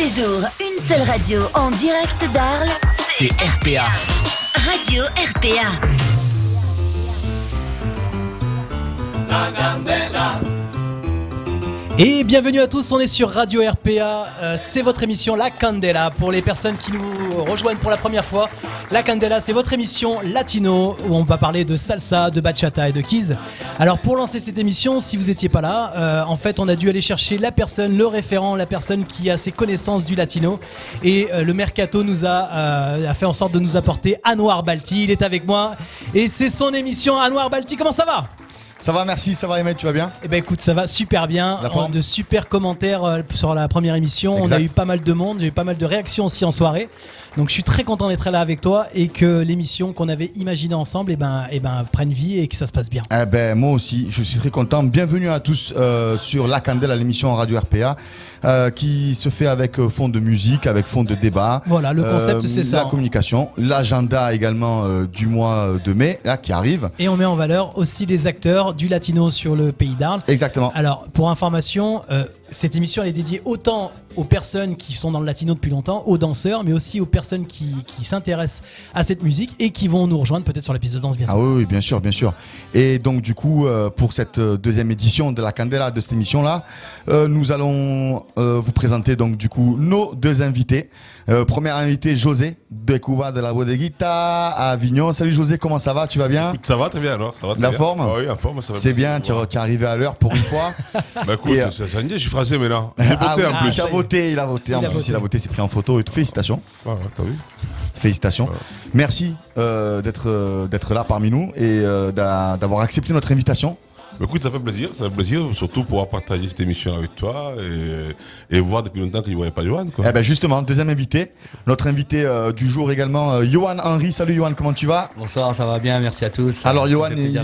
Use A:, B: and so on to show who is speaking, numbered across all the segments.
A: les jours, une seule radio en direct d'Arles,
B: C'est RPA.
A: Radio RPA.
C: Et bienvenue à tous, on est sur Radio RPA, euh, c'est votre émission La Candela. Pour les personnes qui nous rejoignent pour la première fois, La Candela c'est votre émission latino où on va parler de salsa, de bachata et de keys. Alors pour lancer cette émission, si vous n'étiez pas là, euh, en fait on a dû aller chercher la personne, le référent, la personne qui a ses connaissances du latino. Et euh, le Mercato nous a, a fait en sorte de nous apporter Anwar Balti, il est avec moi. Et c'est son émission Anwar Balti, comment ça va?
D: Ça va, merci, ça va Ahmed, tu vas bien
C: eh ben écoute, ça va super bien.
D: La
C: de super commentaires euh, sur la première émission. On a eu pas mal de monde, j'ai eu pas mal de réactions aussi en soirée. Donc je suis très content d'être là avec toi et que l'émission qu'on avait imaginée ensemble, eh ben, eh ben, prenne vie et que ça se passe bien.
D: Eh ben moi aussi, je suis très content. Bienvenue à tous euh, sur La Candela, l'émission Radio RPA, euh, qui se fait avec euh, fond de musique, avec fond de débat.
C: Voilà, le concept
D: Euh,
C: c'est ça.
D: La communication, l'agenda également du mois de mai, là, qui arrive.
C: Et on met en valeur aussi les acteurs du latino sur le pays d'Arles.
D: Exactement.
C: Alors, pour information, cette émission elle est dédiée autant aux personnes qui sont dans le latino depuis longtemps, aux danseurs, mais aussi aux personnes qui, s'intéressent à cette musique et qui vont nous rejoindre peut-être sur la piste de danse bientôt.
D: Ah oui, bien sûr, bien sûr. Et donc du coup, euh, pour cette euh, deuxième édition de la Candela de cette émission-là, euh, nous allons vous présenter donc du coup nos deux invités. Euh, premier invité, José de Cuba de la Bodeguita à Avignon. Salut José, comment ça va? Tu vas bien?
E: Ça va très bien alors ça va très
D: La
E: bien.
D: forme?
E: Ah Oui, la forme, ça va
D: C'est bien, tu es arrivé à l'heure pour une fois.
E: Bah écoute,
D: euh,
E: ça, ça me dit, je suis français maintenant. J'ai
D: Ah
E: voté
D: oui,
E: en plus.
C: y est.
D: voté, il a voté.
C: Il
D: en
C: a
D: plus,
C: voté.
D: il a voté, c'est pris en photo et tout. Félicitations.
E: Ouais, ouais, t'as vu
D: Félicitations.
E: Ouais.
D: Merci euh, d'être euh, d'être là parmi nous et euh, d'a- d'avoir accepté notre invitation.
E: Écoute, ça fait plaisir, ça fait plaisir, surtout pouvoir partager cette émission avec toi et, et voir depuis longtemps que je ne voyais pas Johan. Quoi.
D: Eh ben justement, deuxième invité, notre invité euh, du jour également, euh, Johan Henry. Salut Johan, comment tu vas?
F: Bonsoir, ça va bien, merci à tous.
D: Alors
F: Ça
D: Johan, il,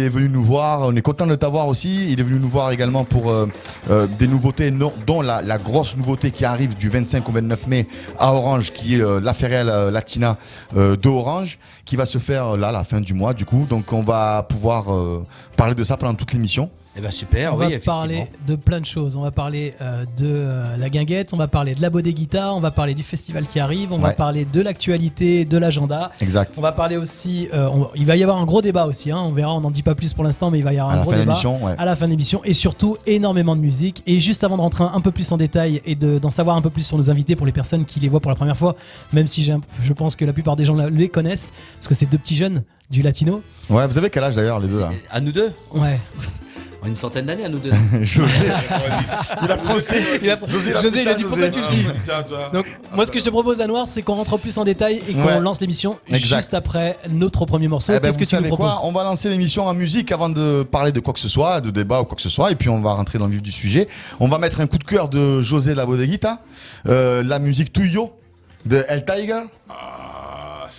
D: est venu nous voir, on est content de t'avoir aussi. Il est venu nous voir également pour euh, euh, des nouveautés, non- dont la, la grosse nouveauté qui arrive du 25 au 29 mai à Orange, qui est euh, la Ferrelle Latina euh, de Orange, qui va se faire là la fin du mois du coup. Donc on va pouvoir euh, parler de ça pendant toute l'émission.
F: Eh ben super,
C: on
F: oui,
C: va parler de plein de choses. On va parler euh, de euh, la guinguette, on va parler de la bodeguita, on va parler du festival qui arrive, on va parler de l'actualité, de l'agenda.
D: Exact.
C: On va parler aussi, euh, on- il va y avoir un gros débat aussi, hein, on verra, on n'en dit pas plus pour l'instant, mais il va y avoir
D: À
C: un
D: la
C: gros
D: fin de
C: débat
D: ouais.
C: à la fin de l'émission et surtout énormément de musique. Et juste avant de rentrer un peu plus en détail et de- d'en savoir un peu plus sur nos invités pour les personnes qui les voient pour la première fois, même si j'ai un- je pense que la plupart des gens les connaissent, parce que c'est deux petits jeunes du latino.
D: Ouais, vous avez quel âge d'ailleurs les deux là?
F: À nous deux?
C: Ouais.
F: On a Une centaine d'années à nous deux.
D: José, il a pensé.
C: Il a-
D: José, il a
C: José, il a dit
D: José.
C: pourquoi tu le dis. Donc, moi, ce que je te propose, à Noir, c'est qu'on rentre plus en détail et qu'on
D: Ouais.
C: lance l'émission juste après notre premier morceau.
D: Eh ben,
C: Qu'est-ce que tu nous proposes?
D: On va lancer l'émission en musique avant de parler de quoi que ce soit, de débat ou quoi que ce soit, et puis on va rentrer dans le vif du sujet. On va mettre un coup de cœur de José La Bodeguita, euh, la musique Tuyo de El Tiger.
E: Ah,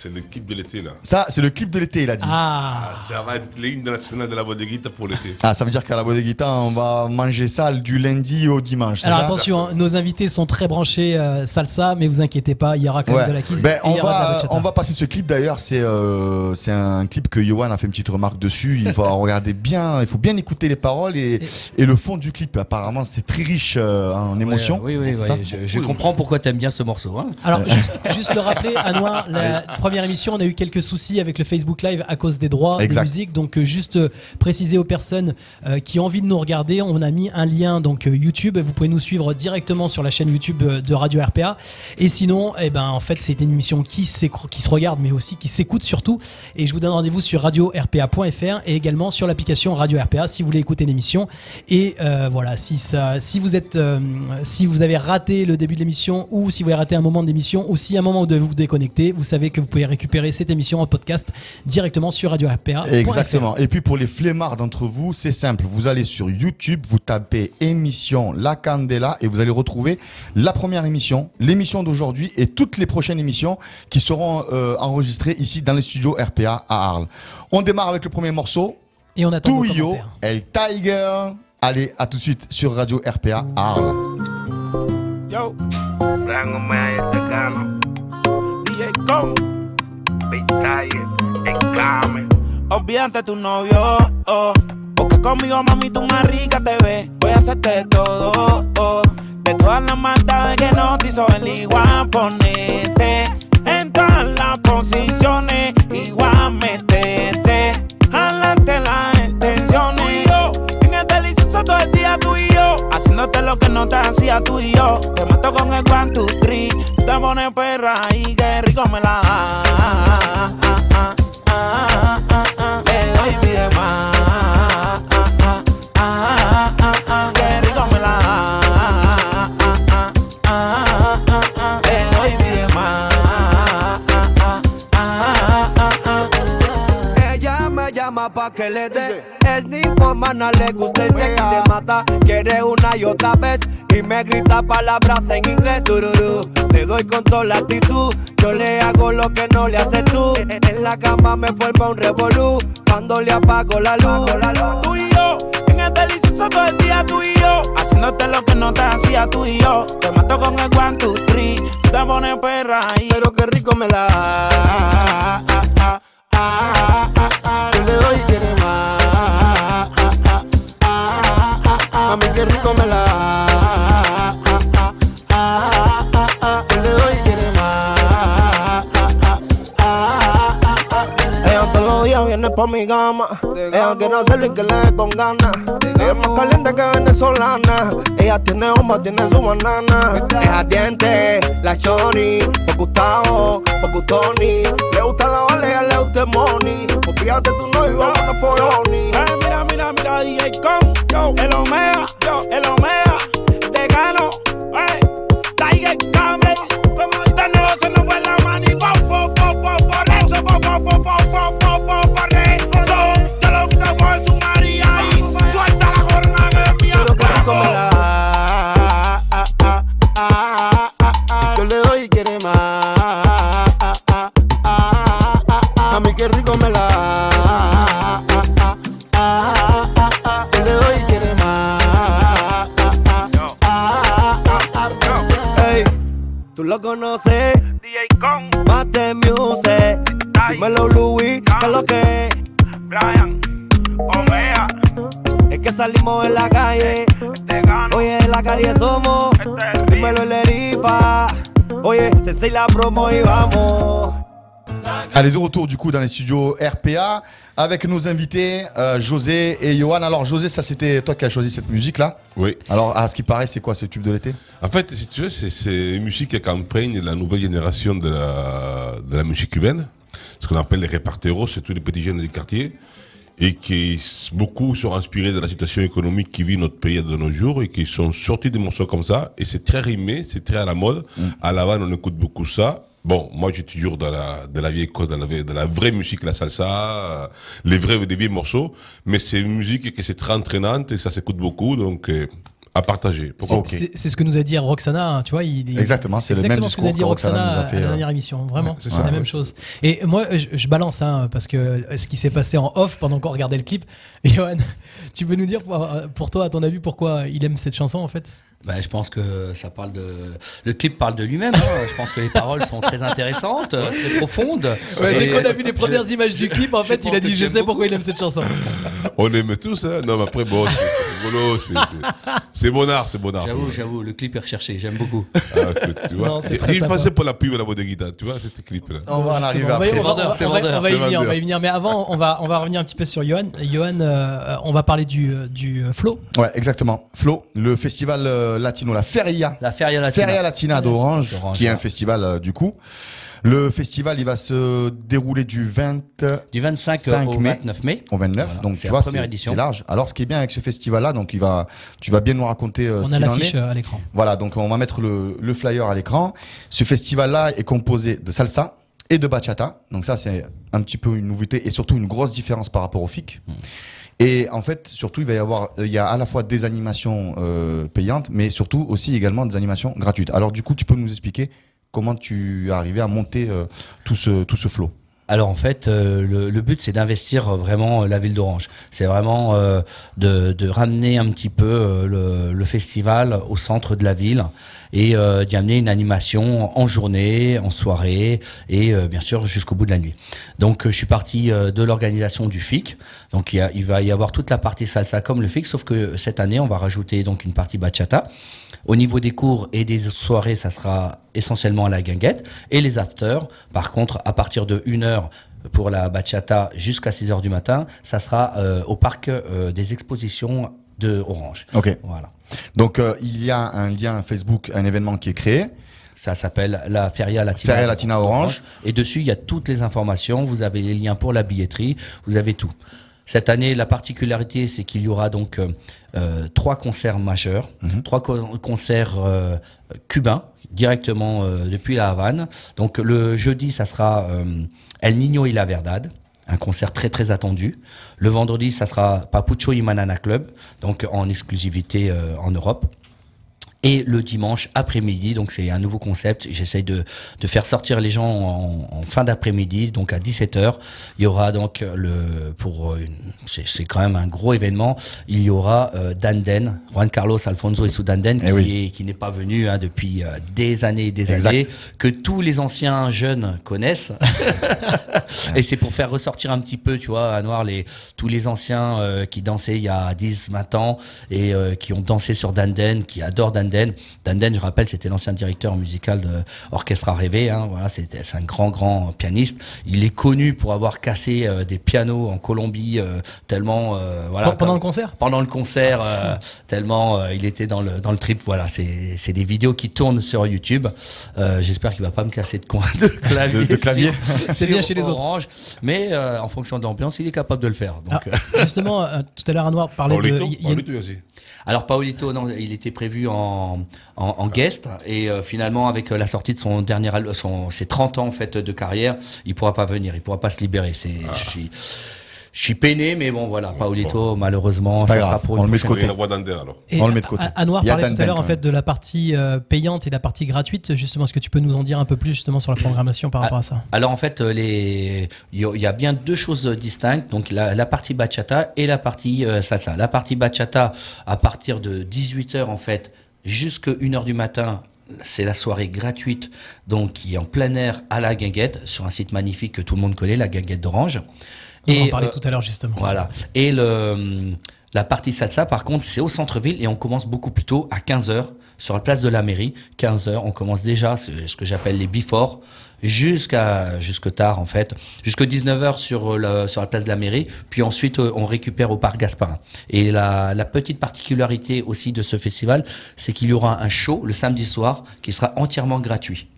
E: c'est l'équipe de l'été là.
D: Ça, c'est le clip de l'été, il a dit.
C: Ah,
E: Ah, ça va être l'hymne national de la bodeguita pour l'été.
D: Ah, ça veut dire qu'à la Bodeguita, on va manger ça du lundi au dimanche.
C: alors
D: ça
C: attention, hein, nos invités sont très branchés euh, salsa, mais vous inquiétez pas, il y aura quand même
D: Ouais.
C: de la kiss.
D: Ben, on, va, on va passer ce clip d'ailleurs. C'est euh, c'est un clip que Johan a fait une petite remarque dessus. Il faut regarder bien, il faut bien écouter les paroles et, et le fond du clip. Apparemment, c'est très riche euh, en émotions.
F: Oui, oui, oui.
D: ça
F: Je, je comprends pourquoi tu aimes bien ce morceau. hein.
C: Alors, juste, juste le rappeler, à Noir, la première émission, on a eu quelques soucis avec le Facebook Live à cause des droits
D: Exact.
C: de musique. Donc, euh, juste euh, préciser aux personnes euh, qui ont envie de nous regarder, on a mis un lien donc YouTube. Vous pouvez nous suivre directement sur la chaîne YouTube de Radio RPA. Et sinon, eh ben, en fait, c'est une émission qui, qui se regarde, mais aussi qui s'écoute surtout. Et je vous donne rendez-vous sur radio-rpa.fr et également sur l'application Radio RPA si vous voulez écouter l'émission. Et euh, voilà, si, ça, si vous êtes, euh, si vous avez raté le début de l'émission ou si vous avez raté un moment de l'émission ou si à un moment où vous devez vous déconnecter, vous savez que vous pouvez récupérer cette émission en podcast directement sur Radio RPA.
D: Exactement. Et puis pour les flemmards d'entre vous, c'est simple. Vous allez sur YouTube, vous tapez émission La Candela et vous allez retrouver la première émission, l'émission d'aujourd'hui et toutes les prochaines émissions qui seront euh, enregistrées ici dans les studios RPA à Arles. On démarre avec le premier morceau,
C: Et on attend
D: Tuyo. El Tiger. Allez, à tout de suite sur Radio RPA à Arles.
G: Yo, Rango El Carmen. Olvídate tu novio, oh, porque conmigo mami tú más rica te ves. Voy a hacerte todo, oh. De todas las maldades que nos hizo el igual ponerte en todas las posiciones, igual meterte. Lo que no te hacía tú y yo. Te mato con el one, two. Te pones perra y qué rico me la da. Le doy pide.
H: Pa' que le dé. Es ninfomana, le gusta y sé que le mata. Quiere una y otra vez. Y me grita palabras en inglés. Tururú. Le doy con toda la actitud. Yo le hago lo que no le haces tú. En la cama me forma un revolú. Cuando le apago la luz.
G: Tú y yo, en el delicioso todo el día tú y yo, haciéndote lo que no te hacía tú y yo. Te mato con el one, two, three. Te pones perra y
H: Pero qué rico me la. ah, ah, ah, ah. Yo le doy y quiere más. Mami, qué rico me la viene por mi gama. Ella quiere hacerlo y que le dé con ganas. Ella es más caliente que venezolana. Ella tiene humba, tiene su banana. Es ardiente, la choni. Por Gustavo, por Gustoni. Le gusta la vale, a ella le gusta el money. Pues fíjate tú no y vámonos foroni.
G: Eh, mira, mira, mira, DJ con yo, el Omega, yo, el Omega, te gano,
H: tú lo conoces,
G: DJ con
H: Mate Music. Dímelo, lo que es.
G: Brian, Omega,
H: Es que salimos en la calle. Oye, en la calle somos. Dímelo. Oye, Sensei la promo y vamos.
D: Allez, de retour du coup dans les studios RPA avec nos invités euh, José et Johan. Alors José, ça c'était toi qui as choisi cette musique là?
E: Oui.
D: Alors à ce qui paraît, c'est quoi ce tube de l'été?
E: En fait, si tu veux, c'est- c'est une musique qui accompagne la nouvelle génération de la, de la musique cubaine, ce qu'on appelle les réparteros, c'est tous les petits jeunes du quartier, et qui beaucoup sont inspirés de la situation économique qui vit notre pays de nos jours, et qui sont sortis des morceaux comme ça, et c'est très rimé, c'est très à la mode. À La Havane, on écoute beaucoup ça. Bon, moi, j'ai toujours dans la, de la vieille cause, dans la, de la vraie musique, la salsa, euh, les vrais, des vieux morceaux, mais c'est une musique qui est très entraînante, et ça s'écoute beaucoup, donc euh, à partager. Pourquoi
C: C'est ce que nous a dit Roxana, hein, tu vois. Il, il-
D: Exactement, c'est le même
C: exactement ce que nous a
D: discours
C: dit
D: que Roxana
C: Roxana
D: nous a fait,
C: à la
D: euh,
C: dernière émission. Vraiment,
E: Ouais, c'est
C: la
E: ouais.
C: même chose. Et moi, je, je balance, hein, parce que ce qui s'est passé en off pendant qu'on regardait le clip, Johan, tu peux nous dire pour, pour toi, à ton avis, pourquoi il aime cette chanson en fait?
F: Bah, je pense que ça parle de. Le clip parle de lui-même. hein. Je pense que les paroles sont très intéressantes, très profondes.
C: Ouais, Dès qu'on a vu les
F: je-
C: premières images du clip, en fait, il a dit Je sais
E: beaucoup.
C: pourquoi il aime cette chanson.
E: On aime tous, hein. Non, mais après, bon, c'est c'est rigolo, c'est- c'est- c'est bon art, c'est bon art.
F: J'avoue, j'avoue, le clip est recherché, j'aime beaucoup.
E: Ah, tu vois.
C: Non, c'est très
E: il
C: sympa.
E: passait pour la pub à la bodeguita, tu vois, cette clip-là.
D: On va en arriver
C: On va,
D: après.
C: on va-
F: vendeur,
C: on va-
F: c'est
C: on va-
F: vendeur.
C: on va y venir, on va y venir. Mais avant, on va, on va revenir un petit peu sur Johan. Johan, euh, on va parler du, euh, du euh, flow.
D: Ouais, exactement. Flo, le festival latino, la Feria.
F: La Feria Latina.
D: Feria Latina d'Orange, qui est un festival euh, du coup. Le festival, il va se dérouler du 20
F: Du 25
D: 5
F: au
D: mai.
F: 29 mai.
D: au 29.
F: Voilà,
D: donc
F: c'est
D: tu
F: la
D: vois,
F: première
D: c'est
F: édition.
D: c'est large. Alors, ce qui est bien avec ce festival-là, donc il va, tu vas bien nous raconter euh,
C: on
D: ce
C: a
D: qu'il en
C: l'affiche
D: est.
C: euh, à l'écran.
D: Voilà, donc on va mettre le, le flyer à l'écran. Ce festival-là est composé de salsa et de bachata. Donc ça, c'est un petit peu une nouveauté et surtout une grosse différence par rapport au FIC.
F: Hmm.
D: Et en fait, surtout, il va y avoir, il y a à la fois des animations euh, payantes, mais surtout aussi également des animations gratuites. Alors du coup, tu peux nous expliquer comment tu es arrivé à monter euh, tout ce tout ce flow?
F: Alors en fait, euh, le, but c'est d'investir euh, vraiment la ville d'Orange. C'est vraiment de, ramener un petit peu le, festival au centre de la ville et d'y amener une animation en journée, en soirée et bien sûr jusqu'au bout de la nuit. Donc je suis parti de l'organisation du FIC. Donc il, il va y avoir toute la partie salsa comme le FIC, sauf que cette année on va rajouter donc une partie bachata. Au niveau des cours et des soirées, ça sera essentiellement à la guinguette. Et les afters, par contre, à partir de 1h pour la bachata jusqu'à 6h du matin, ça sera euh, au parc euh, des expositions de Orange.
D: Ok.
F: Voilà.
D: Donc euh, il y a un lien Facebook, un événement qui est créé.
F: Ça s'appelle la Feria Latina.
D: Feria Latina Orange.
F: Et dessus, il y a toutes les informations. Vous avez les liens pour la billetterie. Vous avez tout. Cette année, la particularité, c'est qu'il y aura donc euh, euh, trois concerts majeurs,
D: Mhm.
F: trois co- concerts euh, cubains directement euh, depuis la Havane. Donc le jeudi, ça sera El Niño y la Verdad, un concert très très attendu. Le vendredi, ça sera Papucho y Manana Club, donc en exclusivité en Europe. Et le dimanche après-midi, donc c'est un nouveau concept, j'essaye de, de faire sortir les gens en, en fin d'après-midi, donc à 17h. Il y aura donc le, pour une, c'est, quand même un gros événement, il y aura euh, Danden, Juan Carlos Alfonso et Danden,
D: Eh
F: qui,
D: oui.
F: est- qui n'est pas venu hein, depuis euh, des années et des
D: Exact.
F: années, que tous les anciens jeunes connaissent. et c'est pour faire ressortir un petit peu, tu vois, à Noir, les, tous les anciens euh, qui dansaient il y a 10, 20 ans et euh, qui ont dansé sur Danden, qui adorent Danden. Danden, je rappelle, c'était l'ancien directeur musical de Orchestra Rêvé. Hein, voilà, c'était, c'est un grand, grand pianiste. Il est connu pour avoir cassé euh, des pianos en Colombie euh, tellement, euh, voilà.
C: Pendant
F: comme-
C: le concert?
F: Pendant le concert,
C: Ah,
F: euh, tellement euh, il était dans le, dans le trip. Voilà, c'est c'est des vidéos qui tournent sur YouTube. Euh, J'espère qu'il va pas me casser de, coin, de clavier.
D: De- de clavier.
F: sur-
C: C'est bien chez les autres.
F: Orange. Mais euh, en fonction de l'ambiance, il est capable de le faire. Donc,
C: Ah, Justement, euh, tout à l'heure, Anouar parlait de. Y a
F: alors Paolito, non, il était prévu en, en, en guest et euh, finalement avec euh, la sortie de son dernier son ses 30 ans en fait de carrière, il pourra pas venir, il pourra pas se libérer. C'est je suis je suis peiné mais bon voilà, Paolito malheureusement
D: C'est pas
F: ça
D: grave,
F: sera pour
D: on
F: une
D: le met de côté.
E: la voix d'Ander alors.
C: Et
D: On le met de côté.
C: A- Anouar parlait tout à l'heure en fait de la partie euh, payante et la partie gratuite. Justement, est-ce que tu peux nous en dire un peu plus justement sur la programmation par rapport à ça?
F: Alors en fait, euh, les... il y a- il y a bien deux choses distinctes, donc la, la partie bachata et la partie euh, salsa. La partie bachata, à partir de 18h en fait, jusqu'à 1h du matin, c'est la soirée gratuite, donc qui est en plein air à la guinguette, sur un site magnifique que tout le monde connaît, la guinguette d'Orange.
C: On en parlait
F: euh,
C: tout à l'heure justement.
F: voilà. Et le, la partie salsa, par contre, c'est au centre-ville et on commence beaucoup plus tôt, à 15h, sur la place de la mairie. 15h, on commence déjà ce, ce que j'appelle les before, jusqu'à jusque tard en fait, jusque 19h sur, le, sur la place de la mairie. Puis ensuite, euh, on récupère au parc Gasparin. Et la, la petite particularité aussi de ce festival, c'est qu'il y aura un show le samedi soir qui sera entièrement gratuit.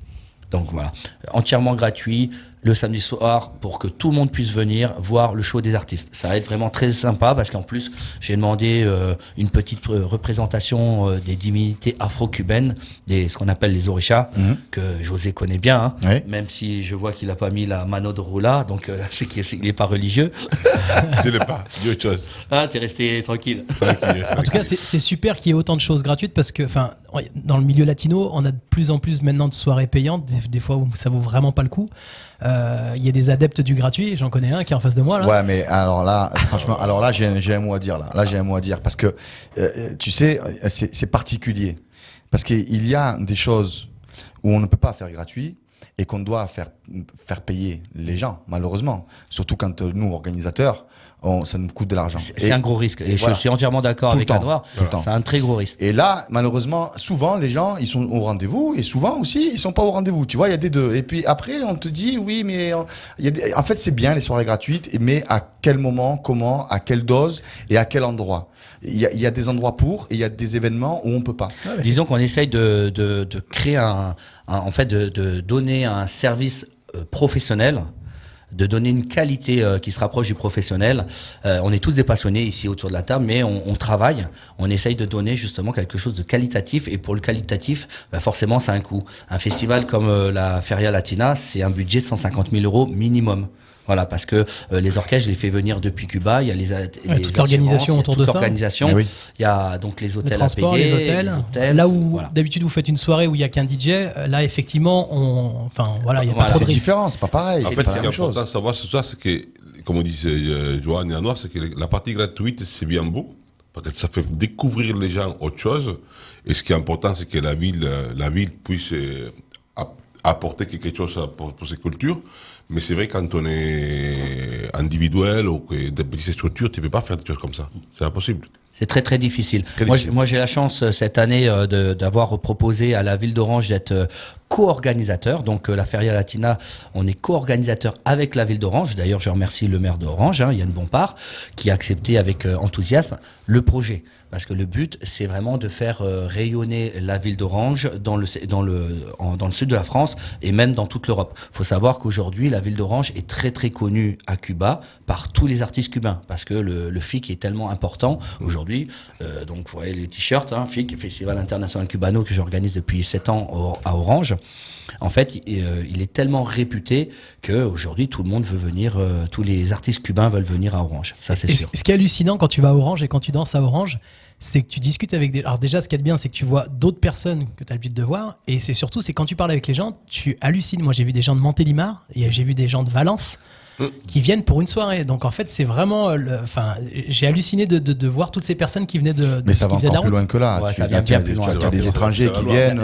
F: Donc voilà, entièrement gratuit le samedi soir pour que tout le monde puisse venir voir le show des artistes. Ça va être vraiment très sympa parce qu'en plus j'ai demandé euh, une petite euh, représentation euh, des divinités afro-cubaines, des ce qu'on appelle les orishas,
D: Mhm.
F: que José connaît bien, hein,
D: Oui.
F: même si je vois qu'il a pas mis la mano de roula, donc euh, c'est qu'il n'est pas religieux.
E: Je l'ai pas, dis autre chose.
F: Ah, t'es resté tranquille.
E: Tranquille,
C: En tout cas, c'est super qu'il y ait autant de choses gratuites parce que, enfin, dans le milieu latino, on a de plus en plus maintenant de soirées payantes, des, des fois où ça vaut vraiment pas le coup. Euh, Il y a des adeptes du gratuit, j'en connais un qui est en face de moi.
D: Ouais, mais alors là, franchement, alors là, j'ai un mot à dire là. J'ai un mot à dire parce que euh, tu sais, c'est particulier parce qu'il y a des choses où on ne peut pas faire gratuit et qu'on doit faire faire payer les gens, malheureusement. Surtout quand euh, nous organisateurs, on, ça nous coûte de l'argent.
F: C'est un gros risque. Et,
D: et
F: je
D: voilà.
F: suis entièrement d'accord avec
D: temps.
F: C'est un très gros risque.
D: Et là, malheureusement, souvent, les gens, ils sont au rendez-vous et souvent aussi, ils sont pas au rendez-vous. Tu vois, il y a des deux. Et puis après, on te dit, oui, mais euh, il y a des- en fait, c'est bien les soirées gratuites, mais à quel moment, comment, à quelle dose et à quel endroit? Il y a, il y a des endroits pour et il y a des événements où on peut pas.
F: Disons qu'on essaye de, de, de créer un, un- en fait, de, de donner un service euh, professionnel de donner une qualité euh, qui se rapproche du professionnel. Euh, on est tous des passionnés ici autour de la table, mais on, travaille, on essaye de donner justement quelque chose de qualitatif. Et pour le qualitatif, bah, forcément, ça a un coût. Un festival comme euh, la Feria Latina, c'est un budget de 150 000 euros minimum. Voilà, parce que euh, les orchestres, je les fais venir depuis Cuba. Il y a les, a- les
C: toute l'organisation autour
F: toute
C: de ça.
F: l'organisation.
D: Eh oui.
F: Il y a donc les
C: Le
F: hôtels
C: transport,
F: à payer,
C: les hôtels.
F: hôtels.
C: Là où
F: Voilà.
C: d'habitude vous faites une soirée où il y a qu'un DJ, euh, là effectivement, on, enfin voilà, il y a
F: Voilà.
C: pas
D: C'est différent, c'est pas pareil.
E: En fait,
D: pas
E: ce qui est important de savoir ce soir, c'est que, comme on dit euh, Johan et Anouar, c'est que la partie gratuite, c'est bien beau. Peut-être ça fait découvrir les gens autre chose. Et ce qui est important, c'est que la ville, euh, la ville puisse app- apporter quelque chose pour, pour ces cultures. Mais c'est vrai, quand on est individuel ou que des petites structures, tu ne peux pas faire des choses comme ça. C'est impossible.
F: C'est très très difficile.
E: Très
F: moi,
E: difficile.
F: moi, j'ai la chance euh, cette année euh, d'avoir proposé à la ville d'Orange d'être euh, co-organisateur. Donc euh, la Feria Latina, on est co-organisateur avec la ville d'Orange. D'ailleurs, je remercie le maire d'Orange, hein, Yann Bompard, qui a accepté avec euh, enthousiasme le projet. Parce que le but, c'est vraiment de faire euh, rayonner la ville d'Orange dans le, dans, le, dans le sud de la France et même dans toute l'Europe. Il faut savoir qu'aujourd'hui, la ville d'Orange est très très connue à Cuba par tous les artistes cubains. Parce que le, le FIC est tellement important aujourd'hui. Euh, donc, vous voyez les t-shirts, hein, FIC, Festival International Cubano, que j'organise depuis 7 ans à Orange. En fait, il, euh, il est tellement réputé qu'aujourd'hui, tout le monde veut venir, euh, tous les artistes cubains veulent venir à Orange. Ça, c'est sûr.
C: ce ce qui est hallucinant quand tu vas à Orange et quand tu danses à Orange, c'est que tu discutes avec des. Alors déjà, ce qui est bien, c'est que tu vois d'autres personnes que tu as l'habitude de voir, et c'est surtout, c'est quand tu parles avec les gens, tu hallucines. Moi, j'ai vu des gens de Montélimar et j'ai vu des gens de Valence Qui viennent pour une soirée. Donc en fait, c'est vraiment, euh, enfin, j'ai halluciné de, de- de voir toutes ces personnes qui venaient de.
D: Mais ça
C: qui
D: va
C: de
D: encore plus
C: route.
D: loin que là.
F: Ouais,
D: tu,
F: ça vient
D: là, tu as-
F: bien plus
D: tu
F: loin.
D: as- tu as des étrangers qui viennent.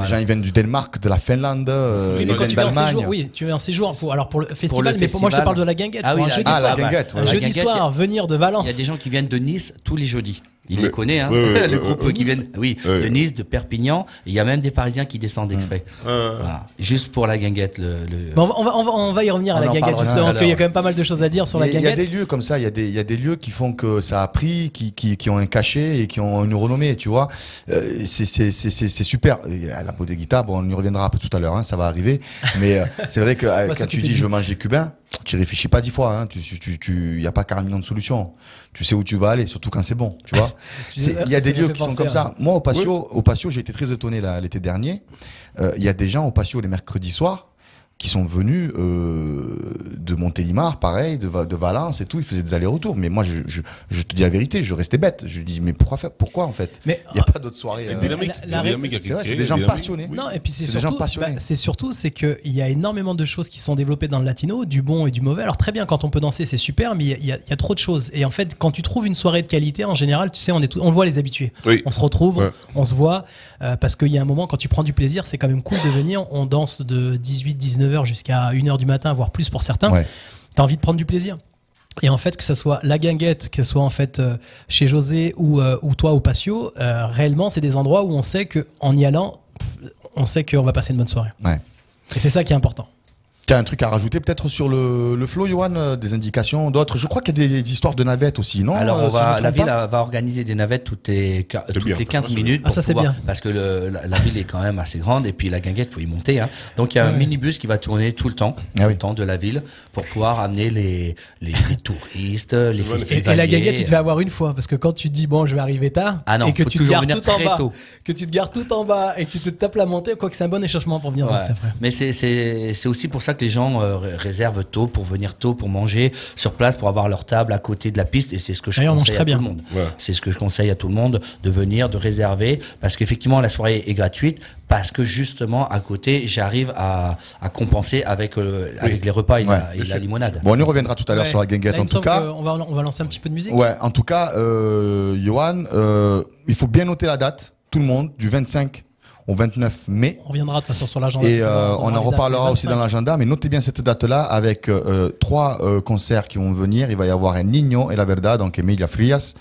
D: Les gens ils viennent du Danemark, de la Finlande, euh,
C: Oui,
D: ils
C: mais quand
D: viennent
C: tu vas en
D: d'Allemagne.
C: séjour, oui, tu vas en séjour pour, alors pour le festival, mais pour moi je te parle de la guinguette.
F: Ah oui, la-
C: jeudi
D: Ah, la
C: soir.
D: guinguette, ouais.
C: Un jeudi soir, venir de Valence.
F: Il y a des gens qui viennent de Nice tous les jeudis. Il
E: Mais-
F: les connaît, hein, les groupes
E: oui,
F: qui viennent, oui,
E: Oui.
F: de Nice, de Perpignan. Il y a même des Parisiens qui descendent
C: Mm.
F: exprès.
E: Euh,
F: Voilà. Juste pour la guinguette. Le, le-
C: Bon, on, va, on, va, on va y revenir à
F: On
C: la guinguette justement, parce qu'il y a quand même pas mal de choses à dire sur la
D: Mais Il y a
C: guinguette.
D: des lieux comme ça, il y, a des, il y a des lieux qui font que ça a pris, qui, qui, qui ont un cachet et qui ont une renommée, tu vois. Euh, c'est- super. Et à la peau des guitares, bon, on y reviendra un peu tout à l'heure, hein, ça va arriver. Mais euh, c'est vrai que euh, quand tu
C: de
D: dis je veux manger cubain, tu réfléchis pas dix fois. Hein, tu, tu, tu, y a pas 40 millions de solutions. Tu sais où tu vas aller, surtout quand c'est bon, tu vois. Il y a des lieux qui sont comme ça. Moi, au patio, au patio j'ai été très étonné l'été dernier. Euh, Il y a des gens au patio les mercredis soirs qui sont venus euh, de Montélimar, pareil, de, de, Valence et tout. Ils faisaient des allers-retours. Mais moi, je, te dis la vérité, je restais bête. Je dis, mais pourquoi Pourquoi en fait? Il n'y a euh, pas d'autres soirées. Euh...
E: Dynamique, dynamique
D: c'est vrai, c'est des gens passionnés.
C: Non, et puis c'est surtout, bah, c'est surtout, c'est qu'il y a énormément de choses qui sont développées dans le latino, du bon et du mauvais. Alors très bien, quand on peut danser, c'est super, mais il y, a trop de choses. Et en fait, quand tu trouves une soirée de qualité, en général, tu sais, on voit les habitués. On se retrouve, on se voit, euh, parce qu'il y a un moment quand tu prends du plaisir, c'est quand même cool de venir. On danse de 18, 19 jusqu'à 1h du matin, voire plus pour certains,
D: ouais.
C: tu as envie de prendre du plaisir. Et en fait, que ce soit la guinguette, que ce soit en fait euh, chez José euh, ou, toi au patio, euh, réellement, c'est des endroits où on sait qu'en y allant, on sait qu'on va passer une bonne soirée.
D: Ouais.
C: Et c'est ça qui est important.
D: Tu as un truc à rajouter peut-être sur le, le flow, Johan euh, Des indications, d'autres? Je crois qu'il y a des histoires de navettes aussi, non
F: Alors,
D: euh,
F: on va, la ville va organiser des navettes toutes les, toutes
E: bien,
F: les 15
E: c'est bien.
F: minutes.
C: Ah, ça,
F: pour
C: c'est
F: pouvoir-
C: bien.
F: Parce que le- la, la ville est quand même assez grande et puis la guinguette, faut y monter. hein. Donc, il y a un minibus qui va tourner tout le temps,
D: Ah
F: tout
D: oui.
F: le temps de la ville pour pouvoir amener les, les, les touristes, les festivaliers.
C: et la guinguette, tu te fais avoir une fois, parce que quand tu dis bon, je vais arriver tard,
F: Ah non,
C: et que tu te gares tout en bas,
F: tôt.
C: que tu te gares tout en bas et que tu te tapes la montée, quoi que c'est un bon échauffement pour venir
F: Ouais.
C: danser après.
F: Mais c'est- c'est c'est aussi pour ça que les gens euh, ré- réservent tôt pour venir tôt, pour manger sur place, pour avoir leur table à côté de la piste. Et c'est ce que je
C: on
F: conseille
C: très
F: à
C: bien.
F: tout le monde.
E: Ouais.
F: C'est ce que je conseille à tout le monde de venir, de réserver, parce qu'effectivement la soirée est gratuite, parce que justement à côté j'arrive à, à compenser avec, euh, avec les repas et,
D: Ouais.
F: la, et la limonade.
D: Bon, on y reviendra tout à l'heure
C: Ouais.
D: sur la guinguette en tout cas.
C: qu'on va, on va lancer un petit peu de musique.
D: Ouais, en tout cas, euh, Johan, euh, il faut bien noter la date, tout le monde, du 25 au 29 mai.
C: On reviendra de toute façon sur l'agenda.
D: Et euh,
C: on
D: en reparlera
C: le
D: aussi dans
C: 25.
D: l'agenda, mais notez bien cette date-là avec euh, trois euh, concerts qui vont venir. Il va y avoir un Nino et la Verdad, donc Emilia Frias,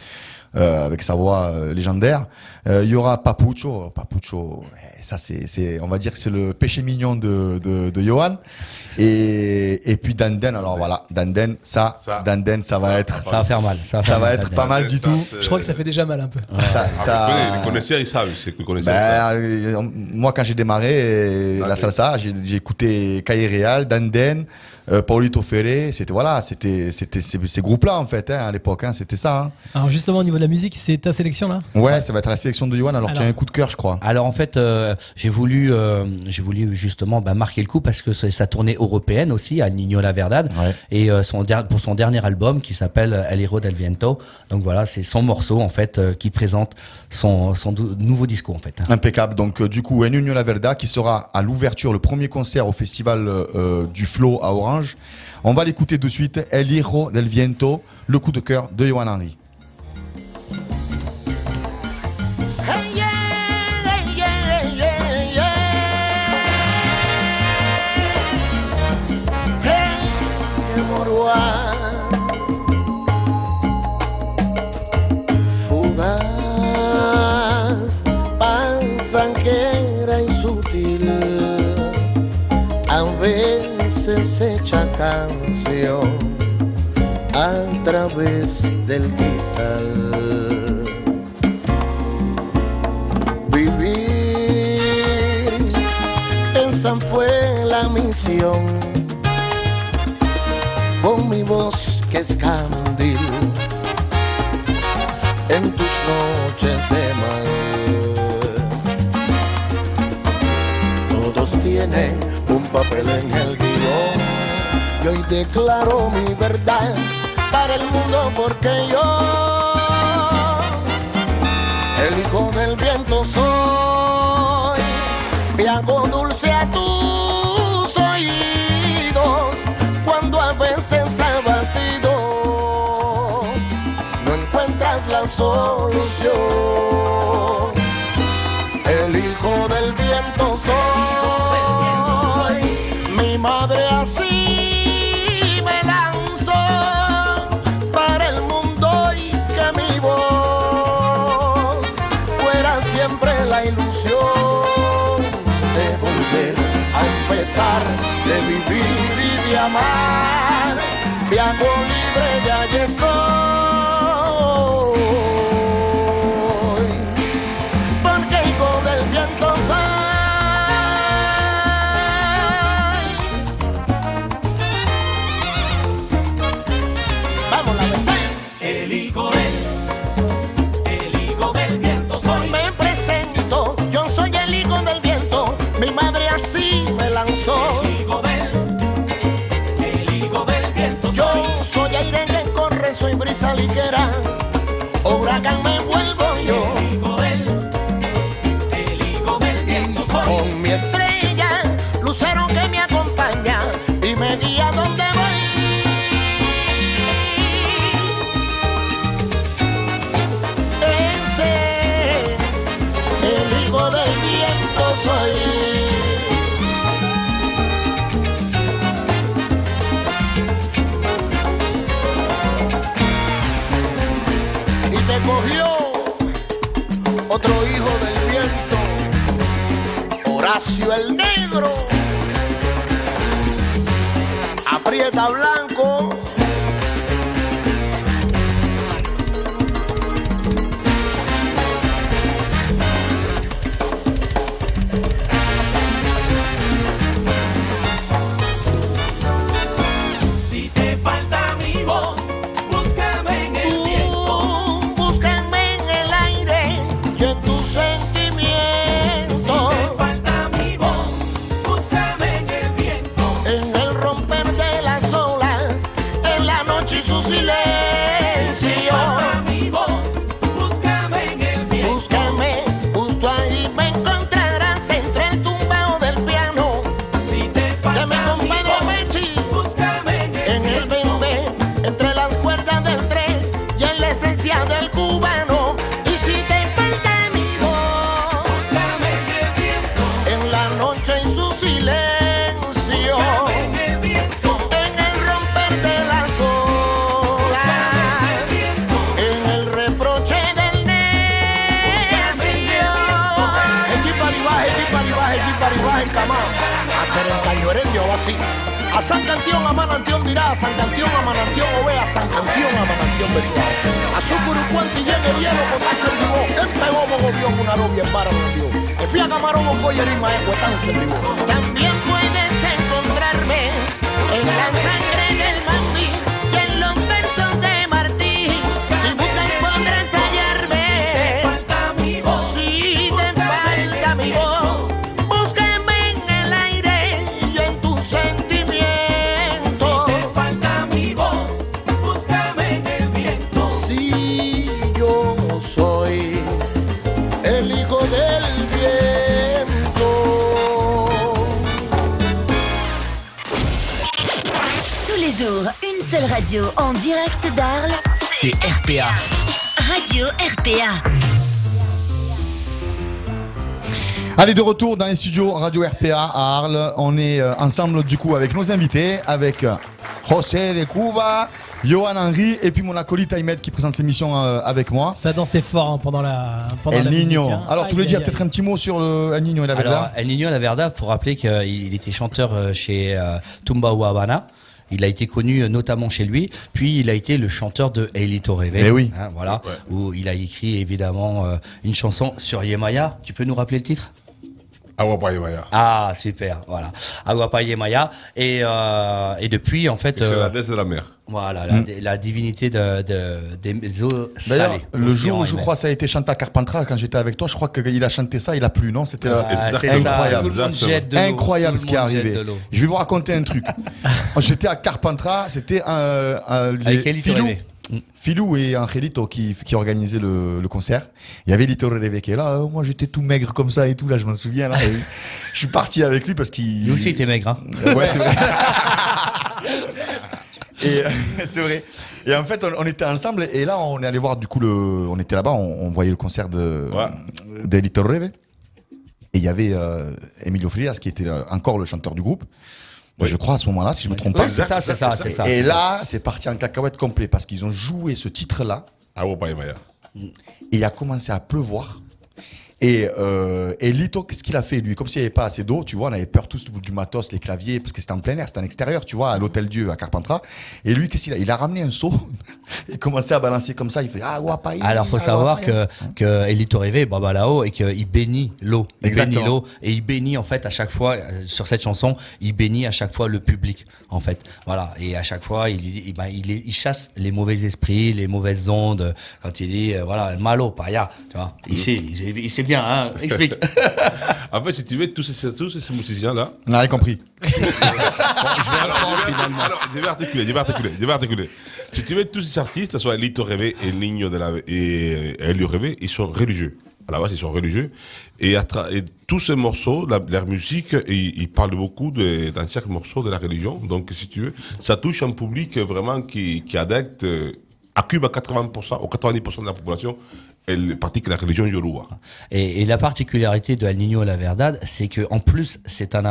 D: avec sa voix légendaire. Euh, il y aura Papucho, Papucho, eh, ça c'est, c'est, on va dire que c'est le péché mignon de, de, de Johan. Et, et puis Danden, alors voilà, Danden, ça,
E: Ça,
D: Danden, ça, va
E: ça,
D: être,
F: Ça va faire mal. Ça va,
D: ça
F: faire
D: va
F: mal,
D: être pas mal du
E: Ça,
D: tout.
E: c'est-
C: Je crois que ça fait déjà mal un peu.
D: Ça,
E: Ah,
D: ça-
E: les connaisseurs, les connaisseurs, ils savent, c'est que les connaisseurs, savent.
D: ben, moi, quand j'ai démarré
E: Ah,
D: la salsa, j'ai j'ai écouté Caille Real, Danden, euh, Paulito Ferré. C'était voilà, c'était c'était ces, ces groupes-là en fait hein, à l'époque. hein, c'était ça. hein.
C: Alors justement au niveau de la musique, c'est ta sélection là?
D: Ouais, ça va être la sélection de Yohan. Alors, tu as
C: Alors.
D: un coup de cœur, je crois.
F: Alors en fait, euh, j'ai voulu, euh, j'ai voulu justement bah, marquer le coup parce que c'est sa tournée européenne aussi à Nino La Verdad
D: Ouais.
F: et euh, son der- pour son dernier album qui s'appelle El Hero del Viento. Donc voilà, c'est son morceau en fait euh, qui présente son, nouveau discours en fait.
D: Impeccable. Donc, euh, du coup, Union La Verda qui sera à l'ouverture, le premier concert au festival euh, du Flow à Orange. On va l'écouter de suite. El Hijo del Viento, le coup de cœur de Johan Henry.
B: veces hecha canción a través del cristal. Vivir en San fue la misión, con mi voz que es candil en tus noches papel en el guion. Y hoy declaro mi verdad para el mundo porque yo, el hijo del viento soy, me hago dulce a tus oídos cuando a veces abatido no encuentras la solución. El hijo del viento soy madre así me lanzo para el mundo y que mi voz fuera siempre la ilusión de volver a empezar, de vivir y de amar. Viajo libre, ya allí estoy. De
D: retour dans les studios Radio RPA à Arles. On est euh, ensemble du coup avec nos invités, avec euh, José de Cuba, Johan Henry et puis mon acolyte Ahmed qui présente l'émission euh, avec moi.
C: Ça dansait fort hein, pendant la pendant
D: El Nino.
C: Hein.
D: Alors, tu voulais dire peut-être un petit mot sur El Nino et la Verda Alors,
F: El Nino et la Verda, pour rappeler qu'il était chanteur chez euh, Tumba Il a été connu notamment chez lui, puis il a été le chanteur de Elito Réveil.
D: Eh oui.
F: Hein, voilà, où il a écrit évidemment une chanson sur Yemaya. Tu peux nous rappeler le titre?
E: Awa Païmaya.
F: Ah, super, voilà. Aguapa Yemaya. Et, euh, et depuis, en fait,
E: C'est
F: euh,
E: la déesse de la mer.
F: voilà, la,
D: Mm.
F: la divinité de, de- des eaux salées.
D: le jour où je crois ça a été chanté à Carpentras quand j'étais avec toi, je crois qu'il a chanté ça, il a plu, non? C'était
F: mer.
D: euh,
F: Ah, c'est
D: incroyable.
F: ça,
D: incroyable ce qui est arrivé. Je vais vous raconter un truc. J'étais à Carpentras, c'était un, un- les-
F: Avec
D: Filou, et Angelito qui, qui organisaient le, le concert. Il y avait Lito Reve qui est là. euh, moi j'étais tout maigre comme ça et tout, là je m'en souviens. Là, Et je suis parti avec lui parce qu'il.
F: Lui aussi était maigre. Hein.
D: Euh, Ouais, c'est vrai. Et euh, c'est vrai. Et en fait, on, on était ensemble et là, on est allé voir du coup le. On était là-bas, on, on voyait le concert de
E: Ouais.
D: de Little Reve. Et il y avait euh, Emilio Frias qui était encore le chanteur du groupe.
E: Oui.
D: Je crois à ce moment-là, si je me trompe
F: Oui,
D: pas.
F: c'est ça, c'est ça, c'est ça.
D: Et là, c'est parti en cacahuète complet parce qu'ils ont joué ce titre-là
E: Awa Païmaya.
D: et il a commencé à pleuvoir. Et, euh, et Lito, qu'est-ce qu'il a fait lui? Comme s'il n'y avait pas assez d'eau, tu vois, on avait peur tous du matos, les claviers, parce que c'était en plein air, c'était en extérieur, tu vois, à l'Hôtel Dieu à Carpentras. Et lui, qu'est-ce qu'il a? Il a ramené un seau, il commençait à balancer comme ça, il fait Ah, wapaï,
F: Alors, faut
D: ah,
F: savoir
D: wapaï.
F: que, que Elito Reve, Baba là-haut, et qu'il bénit l'eau. Il
D: Exactement.
F: bénit l'eau, et il bénit, en fait, à chaque fois, euh, sur cette chanson, il bénit à chaque fois le public, en fait. Voilà. Et à chaque fois, il, il, il, il chasse les mauvais esprits, les mauvaises ondes. Quand il dit, euh, voilà, malo, paya, tu vois. Il sait, il il sait bien, hein. Explique.
E: En fait, si tu veux, tous ces, tous ces musiciens-là.
D: On a rien compris.
E: Je vais, alors, je vais articuler, je vais articuler, je vais articuler. Si tu veux, tous ces artistes, soit Lito Rêvé et Nino de la, et Elio Rêvé, ils sont religieux. À la base, ils sont religieux. Et, à tra- et tous ces morceaux, la, leur musique, ils, ils parlent beaucoup de, dans chaque morceau de la religion. Donc, si tu veux, ça touche un public vraiment qui, qui adepte euh, à Cuba 80% ou 90% de la population, elle pratique la religion Yoruba.
F: Et, la particularité de El Niño La Verdad, c'est que en plus, c'est un.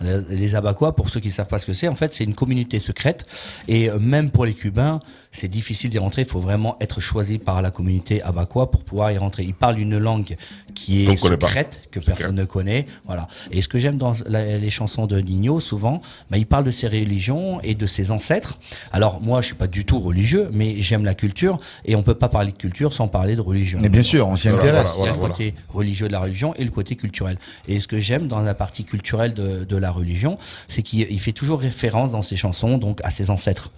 F: Le- Les abacois, pour ceux qui ne savent pas ce que c'est, en fait, c'est une communauté secrète. Et euh, même pour les Cubains, c'est difficile d'y rentrer. Il faut vraiment être choisi par la communauté abacois pour pouvoir y rentrer. Ils parlent une langue qui est
E: pas.
F: secrète, que personne ne connaît. Voilà. Et ce que j'aime dans la- les chansons de Nino, souvent, bah, il parle de ses religions et de ses ancêtres. Alors moi, je suis pas du tout religieux, mais j'aime la culture. Et on peut pas parler de culture sans parler de religion.
D: Mais bien sûr, on s'y
E: Voilà,
D: intéresse.
F: Il y a le
E: voilà.
F: côté religieux de la religion et le côté culturel. Et ce que j'aime dans la partie culturelle de, de la religion, c'est qu'il il fait toujours référence dans ses chansons donc à ses ancêtres.